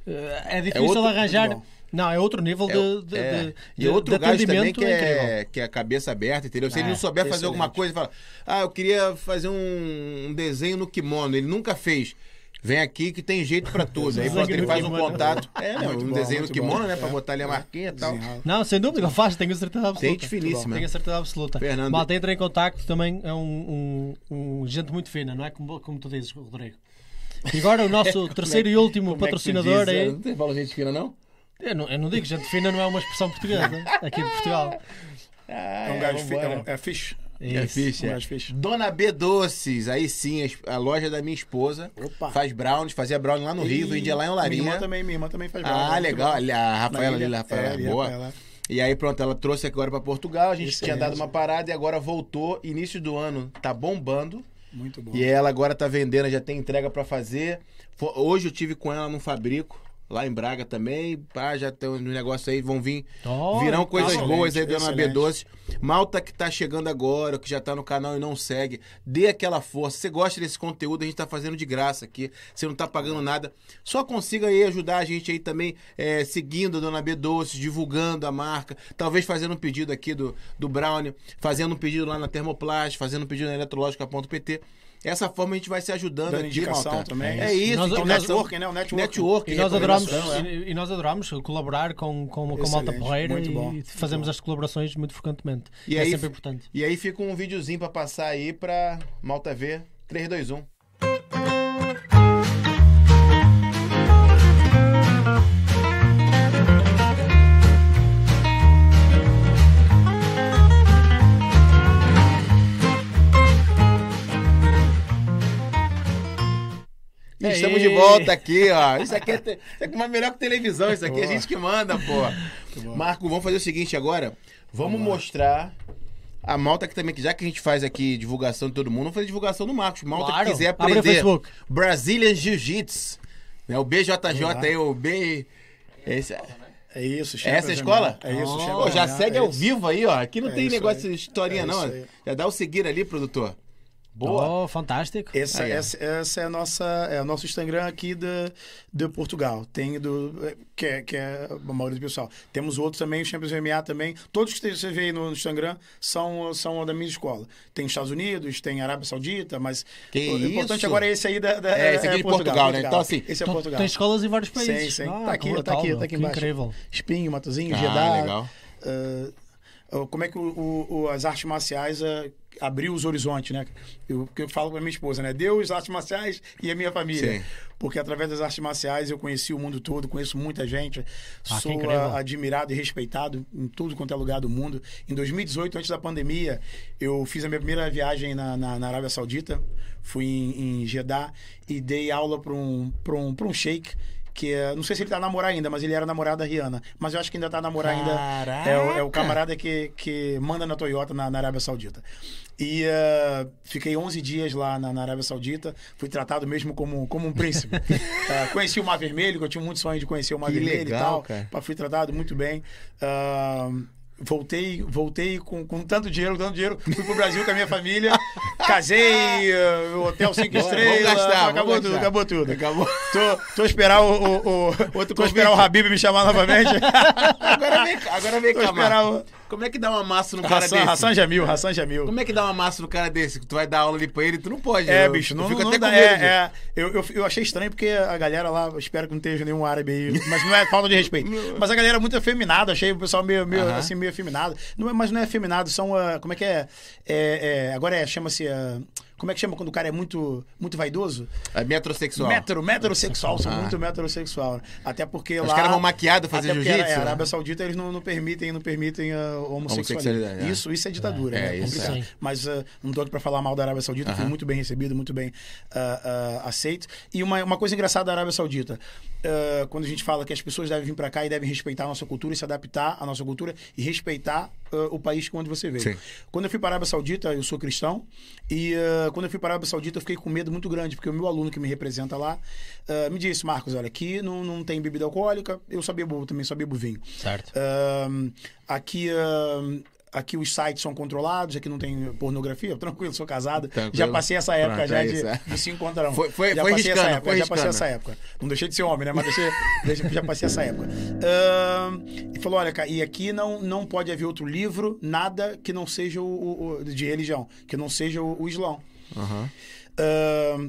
eh, é difícil outro- arranjar. bom. Não, é outro nível É, de, de, é. de- e outro de gajo também atendimento que incrível. é, que é a cabeça aberta, entendeu? Se ele É, não souber fazer alguma coisa, fala: Ah, eu queria fazer um, um desenho no kimono. Ele nunca fez. Vem aqui que tem jeito pra tudo. Aí <laughs> Desenho pronto, ele no faz um contato. É, Muito um bom, desenho no kimono, bom. né? Pra É. botar ali a marquinha e tal. Desenhado. Não, sem dúvida, ele faz, tenho certeza absoluta. Gente finíssima. Tenho certeza absoluta. Fernando. Malta entra em contacto também, é um, um- um gente muito fina, não é como, como tu dizes, Rodrigo. E agora o nosso <laughs> terceiro e último Como é que patrocinador diz? é. Não tem fala gente fina, não? Eu não, eu não digo, gente fina não é uma expressão portuguesa aqui de Portugal. É um gajo fi- é, um- é. É Isso. fixe, Um é. gajo fish. Dona B Doces, aí sim, a- loja da minha esposa. Opa. Faz brownies, fazia brownie lá no Rio, E vendia lá em Minha irmã Olaria. também, minha irmã também faz brownie, Ah, legal. bom. A Rafaela Na ali, Rafaela, É, ali, boa. Rafaela. E aí, pronto, ela trouxe agora pra Portugal. A gente Isso tinha mesmo. dado uma parada e agora voltou. Início do ano, tá bombando. Muito bom. E ela agora tá vendendo, já tem entrega pra fazer. Hoje eu tive com ela num fabrico, lá em Braga também. Pá, já tem uns negócios aí, vão vir. Oh, Virão coisas excelente, boas aí, Dona excelente. B12. Malta que tá chegando agora, que já tá no canal e não segue, dê aquela força. Você gosta desse conteúdo, a gente tá fazendo de graça aqui. Você não tá pagando nada. Só consiga aí ajudar a gente aí também, é, seguindo a Dona B12, divulgando a marca. Talvez fazendo um pedido aqui do, do Brownie, fazendo um pedido lá na Termoplast, fazendo um pedido na eletrológica.pt. Essa forma a gente vai se ajudando Dando aqui, Malta. também. É isso, Nós- Então, nós- networking, né? O networking. Networking, E nós, adoramos, recomendação, é. e, nós adoramos colaborar com, com, com Malta Porreira e bom, fazemos bom. as colaborações muito frequentemente. E é aí- sempre importante. E aí fica um videozinho pra passar aí pra Malta ver. 3, E Ei. estamos de volta aqui, ó. Isso aqui é, te... isso aqui é melhor que televisão. Isso aqui é a gente que manda, pô. Marco, vamos fazer o seguinte agora. Vamos mostrar a malta que também, que já que a gente faz aqui divulgação de todo mundo, vamos fazer divulgação do Marcos. Malta Claro. que quiser aprender. Brazilian Jiu-Jitsu. Né? O BJJ Vamos aí, o B. Esse... É isso, É essa a escola? É isso, Oh. Champions Pô, já segue é ao isso. vivo aí, ó. Aqui não É tem negócio aí. de historinha, É não. Já dá o seguir ali, produtor. Boa. Oh, fantástico. Essa, Aí, ó. essa, essa é a nossa, é o nosso Instagram aqui de, de Portugal. Tem do que é, que é a maioria do pessoal. Temos outros também, o Champions MMA também. Todos que você vê aí no Instagram são, são da minha escola. Tem Estados Unidos, tem Arábia Saudita, mas Que o importante isso? agora é esse aí da, da É, esse aqui de Portugal, né? Então, assim, esse é Tu- Portugal. Tem escolas em vários países. Sim, sim. Ah, tá aqui, tá brutal, aqui, meu. tá aqui Que embaixo. incrível. Espinho, Matozinho, Ah, Jeddah. legal. ah, ah, como é que o- o- as artes marciais ah, abriu os horizontes, né? Eu, que eu falo pra minha esposa, né? Deus, artes marciais e a minha família. Sim. Porque através das artes marciais eu conheci o mundo todo, conheço muita gente, Ah, sou ah, admirado e respeitado em tudo quanto é lugar do mundo. Em 2018, antes da pandemia, eu fiz a minha primeira viagem na, na- na Arábia Saudita, fui em, em Jeddah e dei aula para um, pra um, pra um sheik. Que é- não sei se ele tá namorando ainda, mas ele era namorado da Rihanna. Mas eu acho que ainda tá namorando ainda. É, o- é o camarada que, que manda na Toyota na, na Arábia Saudita. E ah, fiquei 11 dias lá na, na Arábia Saudita. Fui tratado mesmo como, como um príncipe. <laughs> Ah, conheci o Mar Vermelho, que eu tinha muito sonho de conhecer o Mar Que Vermelho legal, e tal. cara. Fui tratado muito bem. Ah, voltei voltei com, com tanto dinheiro, tanto dinheiro. Fui pro Brasil com a minha família. Casei, ah, hotel cinco estrelas. gastar, acabou tudo, gastar. acabou tudo. Acabou. Tô, tô esperar o, o, o- Outro tô esperar o. Habib me chamar novamente. <laughs> Agora vem, cá- agora vem cá, o- Como é que dá uma massa no cara Hassan, desse? Hassan Jamil, Hassan Jamil. Como é que dá uma massa no cara desse? Tu vai dar aula ali pra ele, tu não pode. É, eu, bicho, não, eu fico não até dá. com medo. É, é. eu, eu, eu achei estranho porque a galera lá, espero que não esteja nenhum árabe aí, mas não é falta de respeito. Mas a galera é muito afeminada, achei o pessoal meio, meio, Aham. assim, meio afeminado. Não é, mas não é afeminado, são, ah, como é que é? É, é, agora é, chama-se, ah, como é que chama quando o cara é muito, muito vaidoso? É metrosexual. Metro, metrosexual, são Ah. muito metrosexual. né? Até porque Os lá... caras vão maquiado fazer jiu-jitsu, É, a né? Arábia Saudita eles não, não permitem, não permitem a homossexualidade. Homossexualidade, é. Isso, isso é ditadura, É, né? É isso é. Mas ah, não tô aqui pra falar mal da Arábia Saudita, fui Aham. muito bem recebido, muito bem ah, ah, aceito. E uma, uma coisa engraçada da Arábia Saudita, ah, quando a gente fala que as pessoas devem vir pra cá e devem respeitar a nossa cultura e se adaptar à nossa cultura e respeitar ah, o país onde você veio. Sim. Quando eu fui para a Arábia Saudita, eu sou cristão, e ah, quando eu fui para a Arábia Saudita, eu fiquei com medo muito grande, porque o meu aluno que me representa lá ah, me disse, Marcos, olha, aqui não, não tem bebida alcoólica, eu só bebo, também só bebo vinho. Certo. Aqui, aqui os sites são controlados, aqui não tem pornografia, <laughs> tranquilo, sou casado. Tranquilo. Já passei essa época Pronto, já é de, é. de se encontrar. Foi- foi- já foi passei essa riscando, época, foi já passei essa época. Não deixei de ser homem, né? Mas deixei, <laughs> deixei- já passei essa época. Ahn, e falou: olha, cara, e aqui não, não pode haver outro livro, nada que não seja o, o- o- de religião, que não seja o, o Islão. Aham.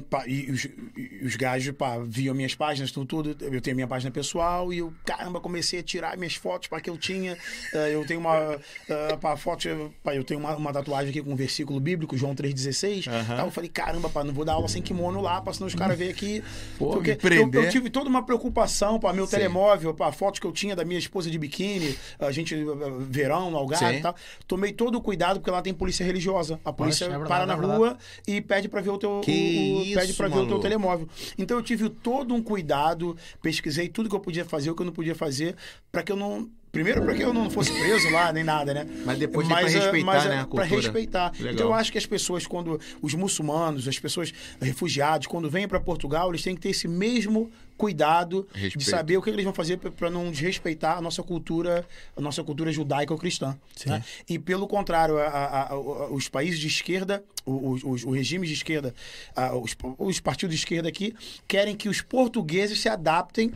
Pá, e os, e os gajos, pá, viam minhas páginas, tudo, tudo. Eu tenho minha página pessoal e eu, caramba, comecei a tirar minhas fotos para que eu tinha. Ah, eu tenho uma. ah, pá, foto, pá, eu tenho uma, uma tatuagem aqui com um versículo bíblico, João 3,16. Aham. Tá, eu falei, caramba, pá, não vou dar aula sem kimono lá, pra senão os caras verem aqui. Pô, Porque eu, eu tive toda uma preocupação, pá, meu Sim. telemóvel, pá, fotos que eu tinha da minha esposa de biquíni, a gente, ah, verão, no Algarve e tal. Tomei todo o cuidado, porque lá tem polícia religiosa. A polícia é verdade, para na é verdade. rua e pede pra ver o teu o- o- isso, pede para ver o teu telemóvel. Então eu tive todo um cuidado, pesquisei tudo que eu podia fazer, o que eu não podia fazer, para que eu não Primeiro, para que eu não fosse preso lá, nem nada, né? Mas depois tem pra eh, respeitar, mas, né, a Pra cultura. respeitar. Legal. Então eu acho que as pessoas, quando. Os muçulmanos, as pessoas refugiados, quando vêm para Portugal, eles têm que ter esse mesmo cuidado de Respeito. saber o que eles vão fazer para não desrespeitar a nossa cultura, a nossa cultura judaica ou cristã. né? E pelo contrário, a- a- a- os países de esquerda, os, os, os regimes de esquerda, os, os partidos de esquerda aqui, querem que os portugueses se adaptem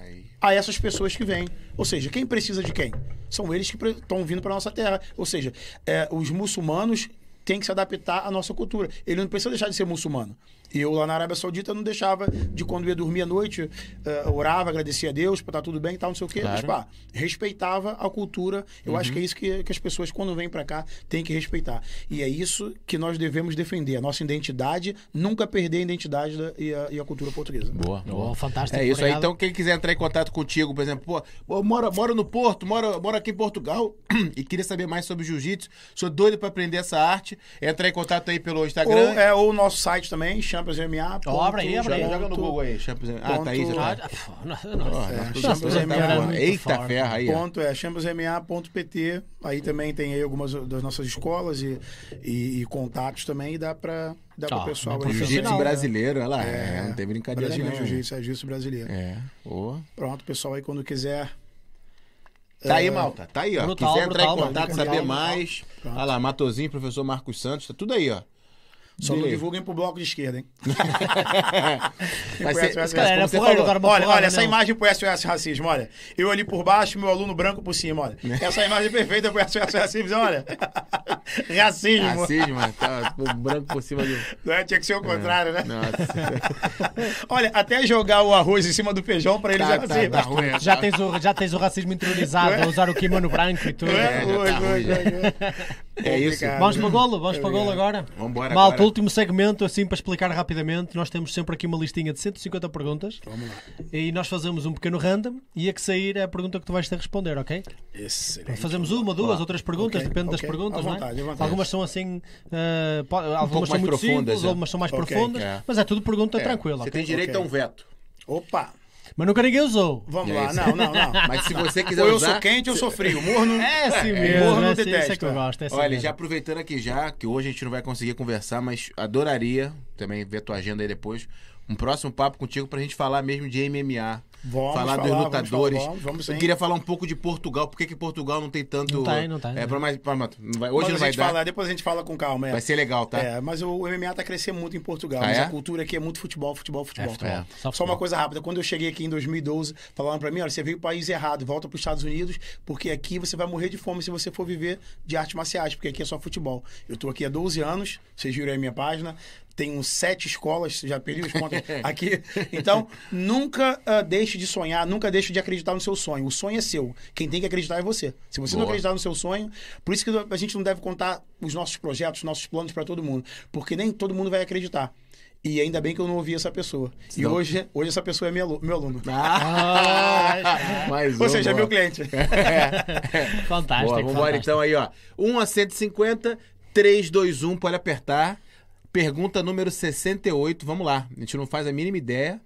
Aí. a essas pessoas que vêm. Ou seja, quem precisa de quem? São eles que estão vindo para nossa terra. Ou seja, é, os muçulmanos têm que se adaptar à nossa cultura. Ele não precisa deixar de ser muçulmano. E eu lá na Arábia Saudita não deixava de quando ia dormir à noite, eh, orava, agradecia a Deus, para estar tudo bem e tal, não sei o quê. Mas, Claro. pá, respeitava a cultura. Eu acho que é isso que, que as pessoas, quando vêm para cá, têm que respeitar. E é isso que nós devemos defender. A nossa identidade, nunca perder a identidade da- e, a, e a cultura portuguesa. Boa, boa. Fantástico, É isso aí. Então, quem quiser entrar em contato contigo, por exemplo, pô, mora, mora no Porto, mora, mora aqui em Portugal <clears throat> e queria saber mais sobre jiu-jitsu, sou doido pra aprender essa arte, entrar em contato aí pelo Ou, Instagram. é, ou o nosso site também, championsmma. Ó, abre aí, abre aí. Joga, joga no Google aí. Champions... Ah, tá aí, já Ah, tá. Ó, não- nosso É, produtor Champions tá. Muito Eita ferra aí. Ponto é championsma.pt. Aí também tem aí algumas das nossas escolas e, e, e contatos também. E dá pra, dá Ó, pro pessoal. bem aí Jiu-jitsu né? brasileiro, olha lá. É, É, não tem brincadeira Brasileiro não. Jiu-Jitsu, é Jiu-Jitsu brasileiro. É, ô. Pronto, pessoal aí quando quiser. Tá aí, É, malta. Tá aí, ó. Brutal, Quiser entrar brutal, em contato, saber mais. Olha lá, Matozinho, professor Marcos Santos, tá tudo aí, ó. Só não Dele aí. divulguem pro bloco de esquerda, hein? <laughs> Galera, como você porra, falou, Olha, olha, essa não. imagem pro SOS Racismo, olha. Eu ali por baixo, meu aluno branco por cima, olha. Essa imagem perfeita pro SOS Racismo, olha. <laughs> Racismo. Racismo, mano. Tá o branco por cima do. Não é? Tinha que ser o contrário, né? Nossa. <laughs> Olha, até jogar o arroz em cima do feijão pra eles Tá, é tá, racismo. tá ruim. Já tens, o, já tens o racismo interiorizado, a usar o kimono branco e tudo. É, É, já É isso. Vamos para o golo, vamos para o golo agora. Vambora Malta, agora. último segmento, assim para explicar rapidamente. Nós temos sempre aqui uma listinha de 150 perguntas Vamos lá. e nós fazemos um pequeno random e a que sair é a pergunta que tu vais ter a responder, ok? Excelente. Fazemos uma, duas ou três perguntas, Ok, depende das ok. perguntas, é? vontade, vontade. Algumas são assim, po- algumas pouco são muito profundas, simples, é. algumas são mais Ok, profundas, é. mas é tudo pergunta É, tranquila. Você tem direito a um veto. Opa, Mas nunca ninguém usou. vamos é lá. isso. Não, não, não. <laughs> Mas se você quiser Ou eu usar. sou quente ou sou frio. Morno. É assim É, mesmo, morno é não assim, isso é detesta. que eu gosto. É assim Olha, mesmo. já aproveitando aqui já, que hoje a gente não vai conseguir conversar, mas adoraria, também ver tua agenda aí depois, um próximo papo contigo pra gente falar mesmo de MMA. Vamos falar dos falar, vamos lutadores. falar, vamos, vamos queria falar um pouco de Portugal. Por que, que Portugal não tem tanto. Não tem, não tem. É, pra mais. Pra, hoje Mas não a vai gente dar. fala, depois a gente fala com calma. É. Vai ser legal, tá? É, mas o MMA tá crescendo muito em Portugal. Ah, mas é? a cultura aqui é muito futebol, futebol, futebol. futebol. É. Só Só, futebol. uma coisa rápida. Quando eu cheguei aqui em 2012, falaram pra mim, olha, você veio pro país errado, volta pros Estados Unidos, porque aqui você vai morrer de fome se você for viver de artes marciais, porque aqui é só futebol. Eu tô aqui há 12 anos, vocês viram aí a minha página, tenho sete escolas, já perdi os contas <laughs> aqui. Então, nunca ah, deixe de sonhar, nunca deixe de acreditar no seu sonho. O sonho é seu. Quem tem que acreditar é você. Se você não Boa. acreditar no seu sonho, por isso que a gente não deve contar os nossos projetos, os nossos planos para todo mundo, porque nem todo mundo vai acreditar. E ainda bem que eu não ouvi essa pessoa. E Não. hoje, hoje essa pessoa é meu alu- meu aluno. Ah, <laughs> mais Ou um, seja, é meu cliente. <laughs> Fantástico. Boa, vambora fantástico. então aí, ó. 1 a 150, 3, 2, 1, pode apertar. Pergunta número 68, vamos lá. A gente não faz a mínima ideia.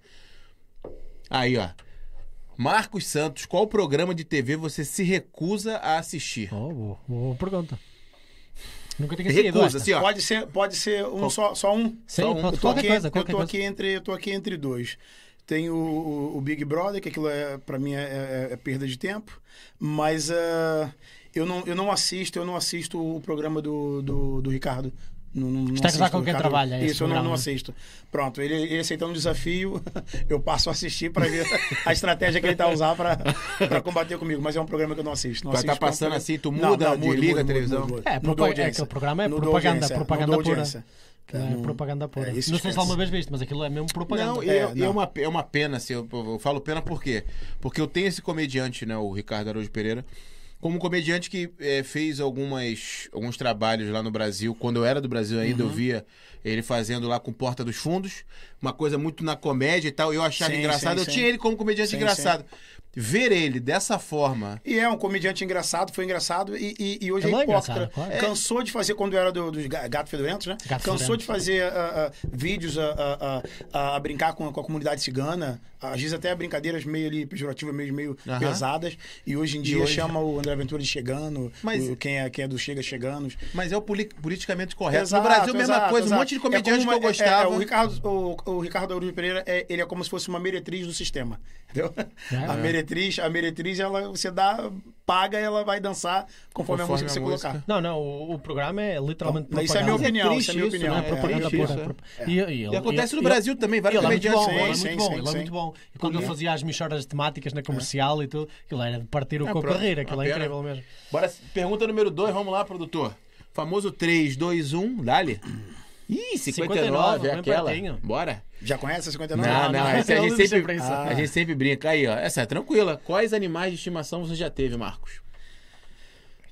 Aí, ó. Marcos Santos, qual programa de TV você se recusa a assistir? Oh, boa, boa pergunta. Nunca tinha seguido Recusa, esta. assim, ó. Pode ser, pode ser um só, só um. Sim, só um. Eu tô, qualquer aqui, coisa, eu tô coisa. aqui entre, eu tô aqui entre dois. Tem o, o, o Big Brother, que aquilo é para mim é, é- é perda de tempo, mas ah, eu, não, eu não assisto, eu não assisto o programa do, do, do Ricardo Não, não, não Está a casar assisto com quem Ricardo- trabalha, é Isso, eu não, não assisto. Pronto, ele, ele aceitando o desafio, <laughs> eu passo a assistir para ver a estratégia que ele tá a usar para combater comigo. Mas é um programa que eu não assisto. Não Vai assisto tá passando assim, tu muda, desliga a televisão? É, Não propa- é audiência. aquele programa é Não propaganda, propaganda não pura. é não- propaganda pura. é, não sei se alguma vez viste, mas aquilo é mesmo propaganda. Não, e É, é, e é não. uma, é uma pena, assim, eu, eu falo pena por quê? Porque eu tenho esse comediante, né, o Ricardo Araújo Pereira, como comediante que eh, fez algumas, alguns trabalhos lá no Brasil. Quando eu era do Brasil ainda, Uhum. eu via ele fazendo lá com Porta dos Fundos, uma coisa muito na comédia e tal. Eu achava Sim, engraçado, sim, eu sim. tinha ele como comediante engraçado. Ver ele dessa forma. E é um comediante engraçado, foi engraçado e, e, e hoje é é hipócrita. claro. Cansou de fazer, quando era do- dos ga- Gato Fedorentos, né? Gato Cansou Fedorentos. de fazer ah, ah, vídeos a, a- a- a brincar com, com a comunidade cigana, às vezes até brincadeiras meio ali pejorativas, meio, meio Aham. pesadas. E hoje em dia hoje- chama o André Ventura de chegando, Mas- o- quem, é, quem é do Chega Cheganos. Mas é o poli- politicamente correto. Exato, no Brasil, mesma exato, coisa. exato. Um monte de É comediante como que eu uma- é- é, gostava. o Ricardo, o, o Ricardo Araújo Pereira, é, ele é como se fosse uma meretriz do sistema. Entendeu? A meretriz, a meretriz, ela, você dá, paga e ela vai dançar conforme, Conforme a música que a você música. colocar. Não, não, o, o programa é literalmente Não, isso é propaganda. minha é opinião, triste isso é minha isso, opinião. né? É propaganda triste pura. isso, é. E, e ele- E acontece no ele- Brasil também, vários ele é muito comediantes bom, ele é Sim, muito bom, sim, ele é muito bom. E quando ele fazia as michoras temáticas na comercial e tudo, aquilo era de partir o Ah, coco a rir, aquilo Uma é incrível mesmo. Bora, pergunta número 2, vamos lá, produtor. Famoso 3, 2, 1, dale. Ih, 59, 59, é aquela. pertinho. Bora. Já conhece a 59? Não, não, não, não. essa a gente, sempre, isso. a gente sempre brinca. Aí, ó. Essa é tranquila. Quais animais de estimação você já teve, Marcos?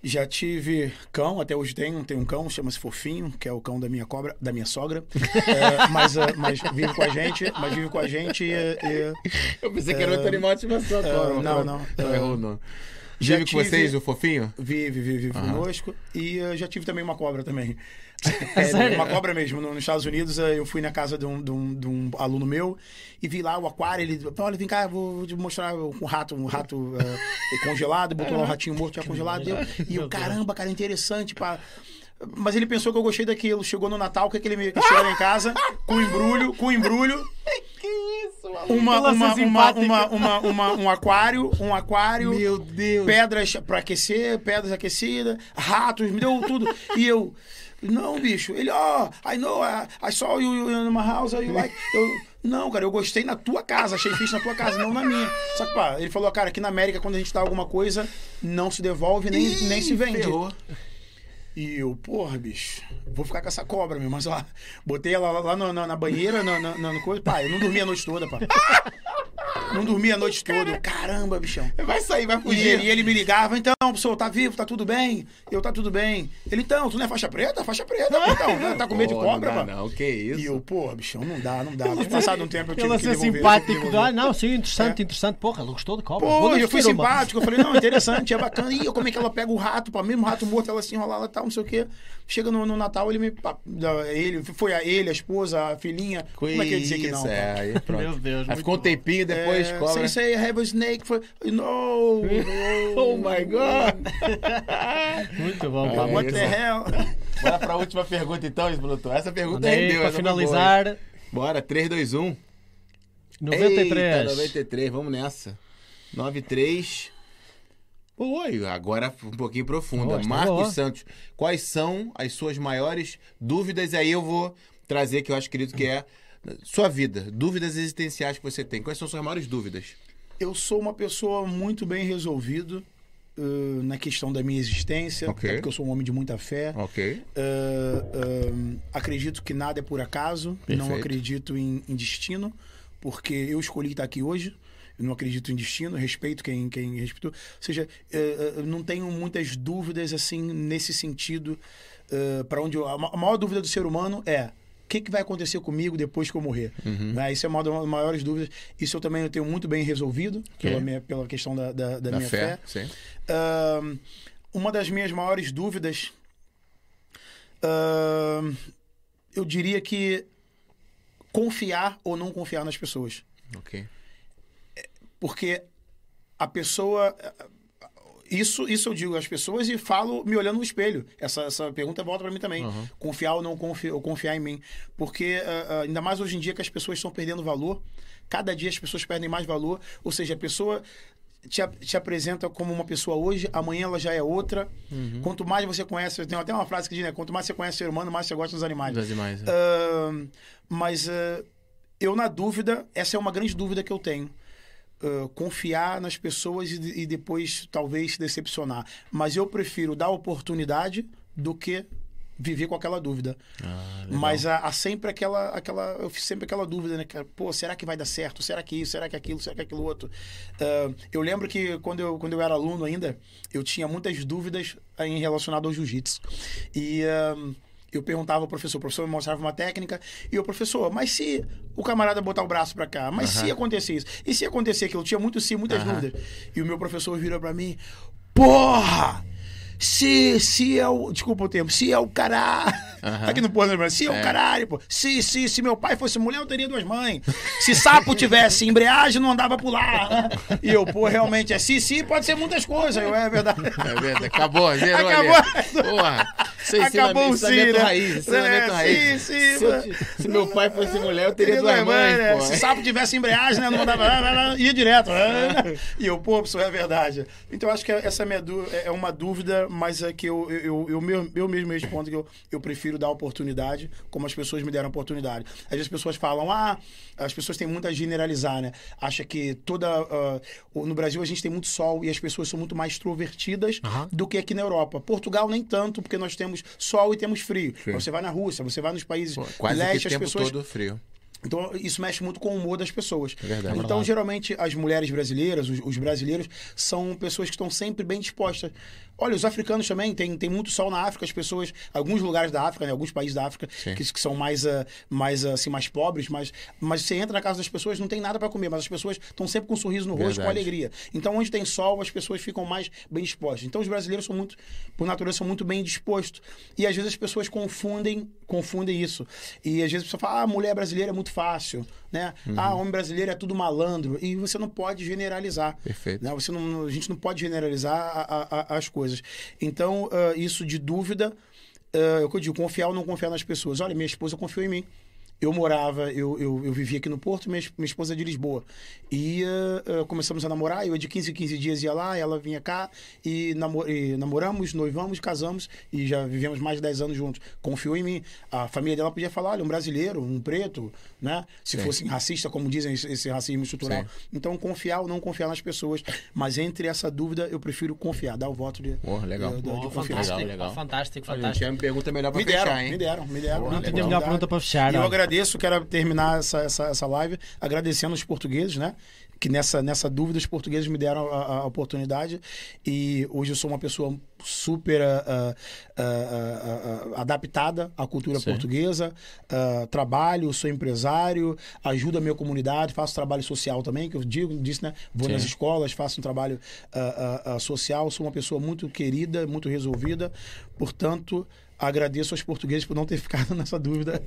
Já tive cão, até hoje tenho, tem um cão, chama-se Fofinho, que é o cão da minha cobra, da minha sogra. <laughs> É, mas, é, mas vive com a gente, mas vive com a gente e, e- Eu pensei que era outro animal de estimação. é, não, não. Não, É, já Vive com tive- vocês, o fofinho? Vive, vive, vive conosco. E eh, já tive também uma cobra também. <laughs> Sério? uma cobra mesmo. No- Nos Estados Unidos, eh, eu fui na casa de um, de um- de um aluno meu e vi lá o aquário. Ele olha, vem cá, vou te mostrar um rato, um rato eh, congelado. Botou lá um ratinho morto já congelado. Deu. <laughs> E eu, caramba, cara, interessante. Pá. Mas ele pensou que eu gostei daquilo. Chegou no Natal, o que, que ele me que chegou lá em casa? Com embrulho, com embrulho. Que isso, mano? Uma, uma, uma, uma, uma, uma- um aquário, um aquário Meu Deus. pedras pra aquecer, pedras aquecidas, ratos, me deu tudo. E eu, não, bicho. Ele, ó, I know, I, I saw you in my house, you like. Eu, não, cara, eu gostei na tua casa, achei fixe na tua casa, não na minha. Só que, pá, ele falou, cara, aqui na América, quando a gente dá alguma coisa, não se devolve nem, Ih, nem se vende. ferrou. E eu, porra, bicho, vou ficar com essa cobra, meu. Mas lá, botei ela lá, lá na, na- banheira, na, na, na- coisa. Pá, eu não dormia a noite toda, pá. Não dormia a noite toda. Eu, Caramba, bichão. Vai sair, vai E fugir. ele, e ele me ligava, então, pessoal, tá vivo, tá tudo bem? Eu, tá tudo bem. Ele, então, tu não é faixa preta? Faixa preta, pô, então, né? tá com medo de Pô, cobra, pá. não, que isso. E eu, porra, bichão, não dá, não dá. Passado um tempo eu tive Ele que devolver. simpático, que ah, não, sim, interessante, interessante. Porra, ele gostou de cobra. Pô, Vou eu fui simpático. Eu falei, não, interessante, é bacana. Ih, como é que ela pega o rato, pá, mesmo rato morto, ela se enrolar e tal, não sei o quê. Chega no, no Natal, ele me. ele, foi a ele, a esposa, a filhinha. Como é que ele dizia que não? É, aí pronto. Meu Deus, Aí ficou um tempinho, depois É, cobra. Sem say I have a snake for. No! <laughs> Oh my God! Muito bom, pá. é What the hell? Bora pra última pergunta então, Explotor. Essa pergunta aí, rendeu. boa, hein? finalizar, Bora, 3, 2, 1. 93. Eita, 93, vamos nessa. 93. Oi, agora um pouquinho profunda. Boa, Marcos boa. Santos, quais são as suas maiores dúvidas? Aí eu vou trazer que eu acho, querido, que é sua vida. Dúvidas existenciais que você tem. Quais são suas maiores dúvidas? Eu sou uma pessoa muito bem resolvido uh, na questão da minha existência, Ok. até porque eu sou um homem de muita fé. Uh, um, acredito que nada é por acaso, não Perfeito. acredito em, em destino, porque eu escolhi estar aqui hoje. Eu não acredito em destino, respeito quem, quem respeitou. Ou seja, não tenho muitas dúvidas assim nesse sentido. para onde eu- a ma- a maior dúvida do ser humano é que, que vai acontecer comigo depois que eu morrer. Uhum. Né? Isso é uma das maiores dúvidas. Isso eu também eu tenho muito bem resolvido pela, minha, pela questão da, da, da minha fé, fé. Ahn, uma das minhas maiores dúvidas, ahn, eu diria que confiar ou não confiar nas pessoas. Ok. Porque a pessoa. Isso, isso eu digo às pessoas e falo me olhando no espelho. Essa, essa pergunta volta para mim também. Uhum. Confiar ou não confiar, ou confiar em mim. Porque, ah, ah, ainda mais hoje em dia que as pessoas estão perdendo valor, cada dia as pessoas perdem mais valor. Ou seja, a pessoa te, te apresenta como uma pessoa hoje, amanhã ela já é outra. Quanto mais você conhece, tem até uma frase que diz, né? Quanto mais você conhece o ser humano, mais você gosta dos animais. Das demais. é. Ahn, mas eu, na dúvida, essa é uma grande dúvida que eu tenho. Confiar nas pessoas e, e depois talvez se decepcionar. Mas eu prefiro dar oportunidade do que viver com aquela dúvida. Ah. Mas há, há sempre aquela, aquela. Sempre aquela dúvida, né? Pô, será que vai dar certo? Será que isso? Será que aquilo? Será que aquilo outro? Ah, eu lembro que quando eu, quando eu era aluno ainda, eu tinha muitas dúvidas em relacionado ao jiu-jitsu. E. ah, eu perguntava ao professor, o professor me mostrava uma técnica, e o professor, mas se o camarada botar o braço pra cá, mas se Aham. acontecer isso, e se acontecer aquilo, eu tinha muito sim, muitas Aham. dúvidas. E o meu professor virou pra mim, porra! Se, se é o. Desculpa o tempo. Se é o caralho. Aham. <laughs> Aqui no Porto, lembra? Se é, É. o caralho, pô. Se, se, se meu pai fosse mulher, eu teria duas mães. Se sapo tivesse embreagem, não andava por lá. né? E eu, pô, realmente, é se, se, pode ser muitas coisas. Eu, é verdade. É verdade, acabou, zerou Acabou. ali. Porra, é Acabou o sim, né? raiz, É, raiz. sim, sim, se, eu né? se meu pai fosse mulher, eu teria duas mães, né? pô. Se sapo tivesse embreagem, né? Não andava. Ia direto. né? E eu, pô, isso é verdade. Então, eu acho que essa minha dú- é uma dúvida, mas é que eu, eu, eu, eu, eu mesmo respondo que eu, eu prefiro dar oportunidade, como as pessoas me deram oportunidade. Às vezes as pessoas falam, ah, as pessoas têm muito a generalizar, né? Acha que toda. o- no Brasil a gente tem muito sol e as pessoas são muito mais extrovertidas Aham. do que aqui na Europa. Portugal nem tanto, porque nós temos sol e temos frio. Você vai na Rússia, você vai nos países Pô, Quase leste, que o as tempo pessoas todo frio. então, isso mexe muito com o humor das pessoas. É verdade. Então, geralmente, as mulheres brasileiras, os, os brasileiros, são pessoas que estão sempre bem dispostas. Olha, os africanos também, tem, tem muito sol na África, as pessoas, alguns lugares da África, né, alguns países da África, que, que são mais, ah, mais, ah, assim, mais pobres, mas, mas você entra na casa das pessoas, não tem nada para comer, mas as pessoas estão sempre com um sorriso no rosto, com alegria. Então, onde tem sol, as pessoas ficam mais bem dispostas. Então, os brasileiros são muito, por natureza, são muito bem dispostos. E às vezes as pessoas confundem, confundem isso. E às vezes a pessoa fala, ah, mulher brasileira é muito fácil, né? Uhum. Ah, homem brasileiro é tudo malandro. E você não pode generalizar. Perfeito. Né? Você não, a gente não pode generalizar a- a- as coisas. Então, ah, isso de dúvida, ah, é o que eu digo, confiar ou não confiar nas pessoas. Olha, minha esposa confiou em mim. Eu morava, eu, eu, eu vivia aqui no Porto, minha, minha esposa é de Lisboa. E ah, começamos a namorar, eu de 15 em 15 dias ia lá, ela vinha cá, e, namo- e namoramos, noivamos, casamos, e já vivemos mais de 10 anos juntos. Confiou em mim. A família dela podia falar, olha, um brasileiro, um preto, né? Se Sim. fosse racista, como dizem, esse, racismo estrutural. Sim. Então, confiar ou não confiar nas pessoas. Mas entre essa dúvida, eu prefiro confiar, dar o voto de, Porra, legal. de, de, Oh, de confiança. fantástico, Legal, legal. fantástico, A gente fantástico. já me pergunta melhor pra Me deram, fechar, hein? me deram, me deram. Não tem tinha legal. melhor dificuldade. pergunta para fechar. E eu olha. Agradeço, quero terminar essa, essa, essa live agradecendo os portugueses, né? Que nessa, nessa dúvida os portugueses me deram a, a- oportunidade e hoje eu sou uma pessoa super ah, ah, ah, adaptada à cultura Sim. portuguesa, ah, trabalho, sou empresário, ajudo a minha comunidade, faço trabalho social também, que eu digo, disse, né? Vou Sim. nas escolas, faço um trabalho ah, ah, social, sou uma pessoa muito querida, muito resolvida, portanto agradeço aos portugueses por não ter ficado <laughs> nessa dúvida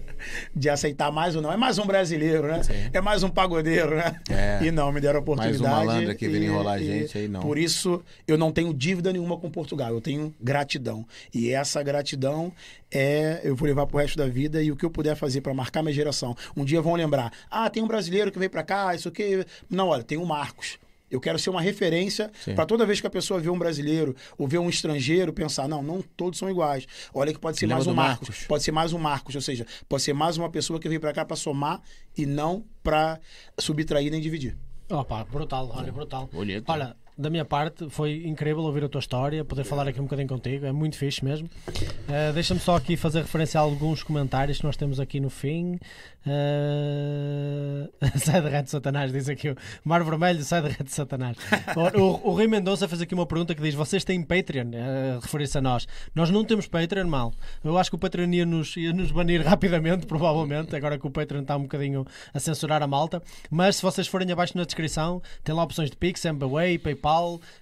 de aceitar mais ou não. É mais um brasileiro, né? Sim. É mais um pagodeiro, né? É. E não, me deram a Mais um oportunidade. malandro que vem enrolar a gente, aí não. Por isso, eu não tenho dívida nenhuma com Portugal. Eu tenho gratidão. E essa gratidão é eu vou levar pro resto da vida e o que eu puder fazer para marcar minha geração. Um dia vão lembrar: "Ah, tem um brasileiro que veio para cá, isso aqui". Não, olha, tem o Marcos. Eu quero ser uma referência para toda vez que a pessoa vê um brasileiro ou vê um estrangeiro pensar, não, não todos são iguais. Olha que pode ser Lembra mais um Marcos. Marcos. Pode ser mais um Marcos, ou seja, pode ser mais uma pessoa que veio para cá para somar e não para subtrair nem dividir. Opa, brutal, olha, brutal. Bonito. Olha, da minha parte, foi incrível ouvir a tua história, poder falar aqui um bocadinho contigo, é muito fixe mesmo. Eh, Deixa-me só aqui fazer referência a alguns comentários que nós temos aqui no fim. Eh, <laughs> sai de rato de Satanás, diz aqui o Mar Vermelho, sai de rato de Satanás. <laughs> O, o, o Rui Mendonça fez aqui uma pergunta que diz: Vocês têm Patreon? Eh, referir-se a nós. Nós não temos Patreon, mal. Eu acho que o Patreon ia nos, ia nos banir <laughs> rapidamente, provavelmente, agora que o Patreon está um bocadinho a censurar a malta. Mas se vocês forem abaixo na descrição, tem lá opções de Pix, MBWay, PayPal,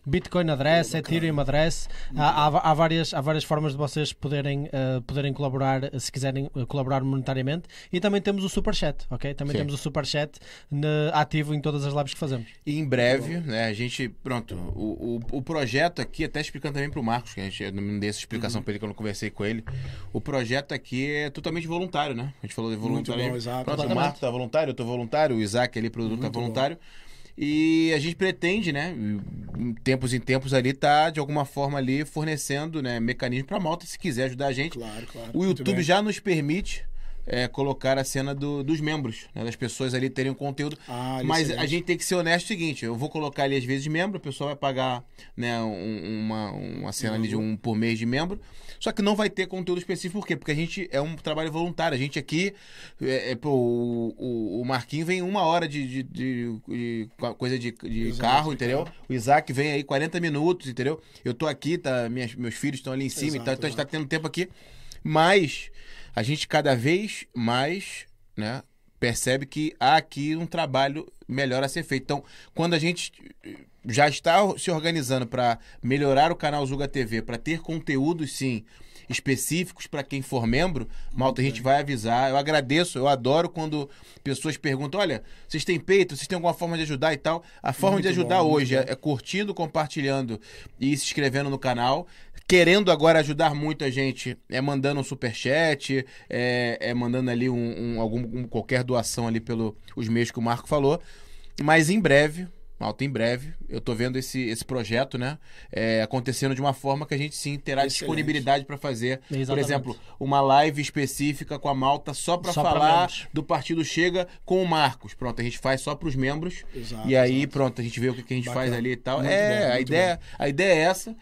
Bitcoin Address, Ethereum Address. Há, há, há várias, há várias formas de vocês poderem, eh, poderem colaborar, se quiserem eh, colaborar monetariamente. E também temos o Superchat, ok? Também Sim. temos o Superchat ne- ativo em todas as lives que fazemos. E em breve, né, a gente, pronto, o, o, o projeto aqui, até explicando também pro Marcos, que a gente eu não dei essa explicação pra ele quando eu conversei com ele. O projeto aqui é totalmente voluntário, né? A gente falou de Muito voluntário. bom, exato. Pronto, o. Marcos tá voluntário, eu tô voluntário, o Isaac ali, produtor, tá Muito bom. E a gente pretende, né, em tempos em tempos ali, tá de alguma forma ali fornecendo, né, mecanismo pra malta se quiser ajudar a gente. Claro, claro. O YouTube já nos permite é, colocar a cena do- dos membros, né, das pessoas ali terem um conteúdo. Ah, Mas excelente. a gente tem que ser honesto o seguinte: eu vou colocar ali às vezes membro, a pessoa vai pagar né, um- uma, uma cena ali de um por mês de membro. Só que não vai ter conteúdo específico, por quê? Porque a gente é um trabalho voluntário. A gente aqui, é, é, pô, o, o, o Marquinho vem uma hora de, de- de- de coisa de, carro, de entendeu? carro. O Isaac vem aí 40 minutos, entendeu? Eu tô aqui, tá, minhas, meus filhos estão ali em cima, Exato, então, então a gente tá tendo tempo aqui. Mas a gente cada vez mais, né, percebe que há aqui um trabalho melhor a ser feito. Então, quando a gente eh, já está se organizando para melhorar o canal Zuga TV, para ter conteúdos sim específicos para quem for membro, malta, a gente vai avisar. Eu agradeço, eu adoro quando pessoas perguntam: olha, vocês têm peito, vocês têm alguma forma de ajudar e tal. A forma Muito de ajudar bom, hoje é, é curtindo, compartilhando e se inscrevendo no canal. Querendo agora ajudar muita gente, é mandando um superchat, é, é mandando ali um, um- algum, um- qualquer doação ali pelos meios que o Marco falou. Mas em breve, Malta, em breve, eu tô vendo esse, esse projeto, né? é, acontecendo de uma forma que a gente sim terá Excelente. disponibilidade para fazer. Por Exatamente. exemplo, uma live específica com a Malta só para pra falar membros. do Partido Chega com o Marcos. Pronto, a gente faz só para os membros. Exato, e aí, exato. pronto, a gente vê o que, que a gente Bacana. faz ali e tal. Muito é, bom, a, muito ideia, a ideia é essa.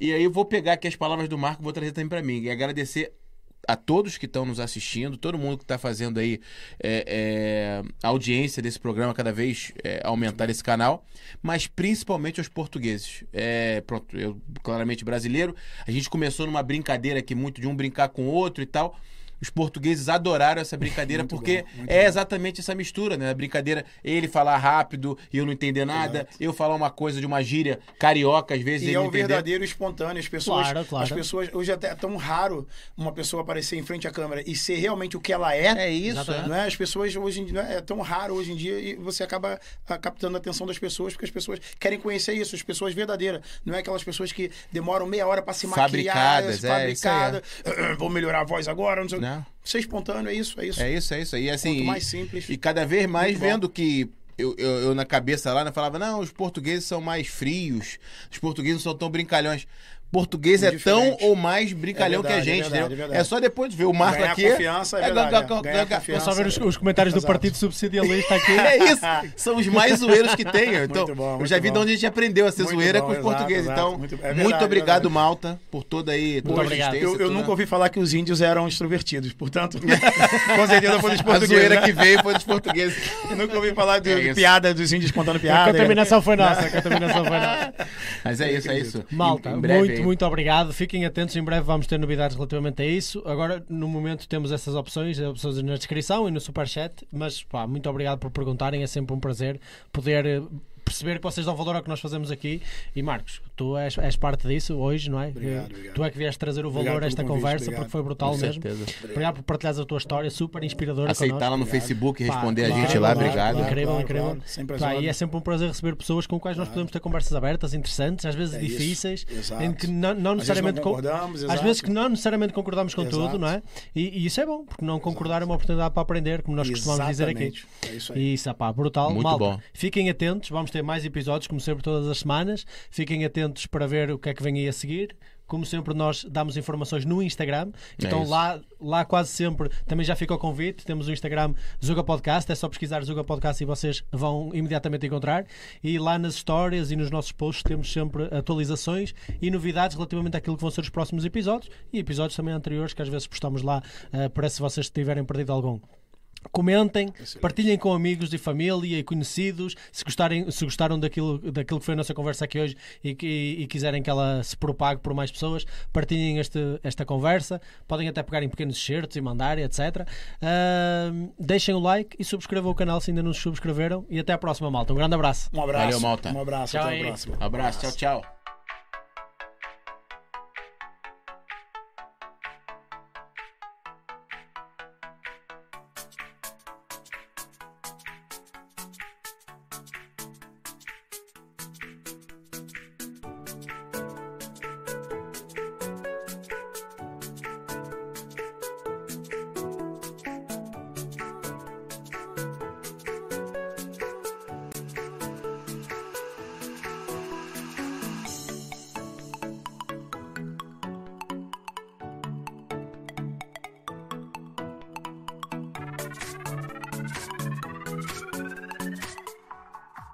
E aí eu vou pegar aqui as palavras do Marco vou trazer também para mim. E agradecer a todos que estão nos assistindo, todo mundo que está fazendo aí é, é, a audiência desse programa cada vez é, aumentar esse canal, mas principalmente aos portugueses. É, pronto, eu claramente brasileiro. A gente começou numa brincadeira aqui muito de um brincar com o outro e tal. Os portugueses adoraram essa brincadeira Muito porque bom, é bom. exatamente essa mistura, né? A brincadeira, ele falar rápido e eu não entender nada, Exato. eu falar uma coisa de uma gíria carioca às vezes E ele é não o entender. verdadeiro espontâneo. As pessoas, Claro, claro. as pessoas hoje até é tão raro uma pessoa aparecer em frente à câmera e ser realmente o que ela é. É isso, Exatamente. é. Não é? As pessoas hoje em dia é tão raro hoje em dia e você acaba ah, captando a atenção das pessoas porque as pessoas querem conhecer isso, as pessoas verdadeiras. Não é aquelas pessoas que demoram meia hora para se maquiar, Fabricadas, se é, aí, fabricada. "Ah, Vou melhorar a voz agora, não sei. o quê." Não. Ser espontâneo é isso, é isso. É isso, é isso. E assim, Quanto mais simples. E cada vez mais vendo que eu, eu, eu na cabeça lá, né, falava, não, os portugueses são mais frios, os portugueses não são tão brincalhões. Português é tão ou mais brincalhão É verdade, que a gente, é verdade, entendeu? é verdade. É só depois de ver o Marco Ganhar aqui. confiança, é verdade, ga- é. ga- Ganhar ga- É confiança. só ver os, os comentários do. Partido Subsidialista aqui. <laughs> É isso, são os mais zoeiros que tem. <laughs> Então, Muito bom, eu já vi de bom. onde a gente aprendeu a ser Muito zoeira bom, com os exato, portugueses. exato. Então, Muito- é muito, verdade, é obrigado, verdade. Malta, por toda aí. Toda a obrigado. Eu, eu nunca ouvi falar que os índios eram extrovertidos, portanto, <laughs> com certeza foi dos A portugueses. zoeira né? que veio foi dos portugueses. Eu nunca ouvi falar de, É de piada dos índios contando A piada. contaminação foi nossa, a contaminação foi nossa. Mas é isso, é isso. Malta, muito. Muito obrigado. Fiquem atentos, em breve vamos ter novidades relativamente a isso. Agora, no momento, temos essas opções, opções na descrição e no superchat. Mas, pá, muito obrigado por perguntarem. É sempre um prazer poder eh, perceber que vocês dão valor ao que nós fazemos aqui. E, Marcos, tu és, és parte disso hoje, não é? Obrigado, obrigado. Tu é que vieste trazer o valor a esta convite, conversa, obrigado. porque foi brutal Com mesmo. certeza. Obrigado por partilhares a tua história, super inspiradora. Aceitar lá no Facebook e Pá, responder a claro, gente lá, claro, obrigado. claro. Incrível, claro, incrível. claro. Sempre às Pá, e é sempre um prazer receber pessoas com quais nós podemos ter conversas abertas, interessantes, às vezes É difíceis, em que não, não Às vezes necessariamente não con- concordamos, às exato. vezes que não necessariamente concordamos com Exato. tudo, não é? E, e isso é bom, porque não concordar é uma oportunidade para aprender, como nós costumamos dizer aqui. É isso aí. E isso, pá, brutal. Muito Malta, bom. Fiquem atentos, vamos ter mais episódios, como sempre, todas as semanas. Fiquem atentos para ver o que é que vem aí a seguir. Como sempre, nós damos informações no Instagram. É Então isso. lá, lá quase sempre também já fica o convite. Temos o Instagram Zuga Podcast. É só pesquisar Zuga Podcast e vocês vão imediatamente encontrar. E lá nas histórias e nos nossos posts temos sempre atualizações e novidades relativamente àquilo que vão ser os próximos episódios e episódios também anteriores que às vezes postamos lá eh, para se vocês tiverem perdido algum. Comentem, partilhem com amigos e família e conhecidos. Se, gostarem, se gostaram daquilo, daquilo que foi a nossa conversa aqui hoje e, que- e quiserem que ela se propague por mais pessoas, partilhem este, esta conversa. Podem até pegar em pequenos certos e mandar, etc. Ahm, deixem o like e subscrevam o canal se ainda não se subscreveram. E até à próxima, malta. Um grande abraço. Um abraço. Valeu, malta. Um abraço. Tchau Até a próxima. Abraço, tchau, tchau.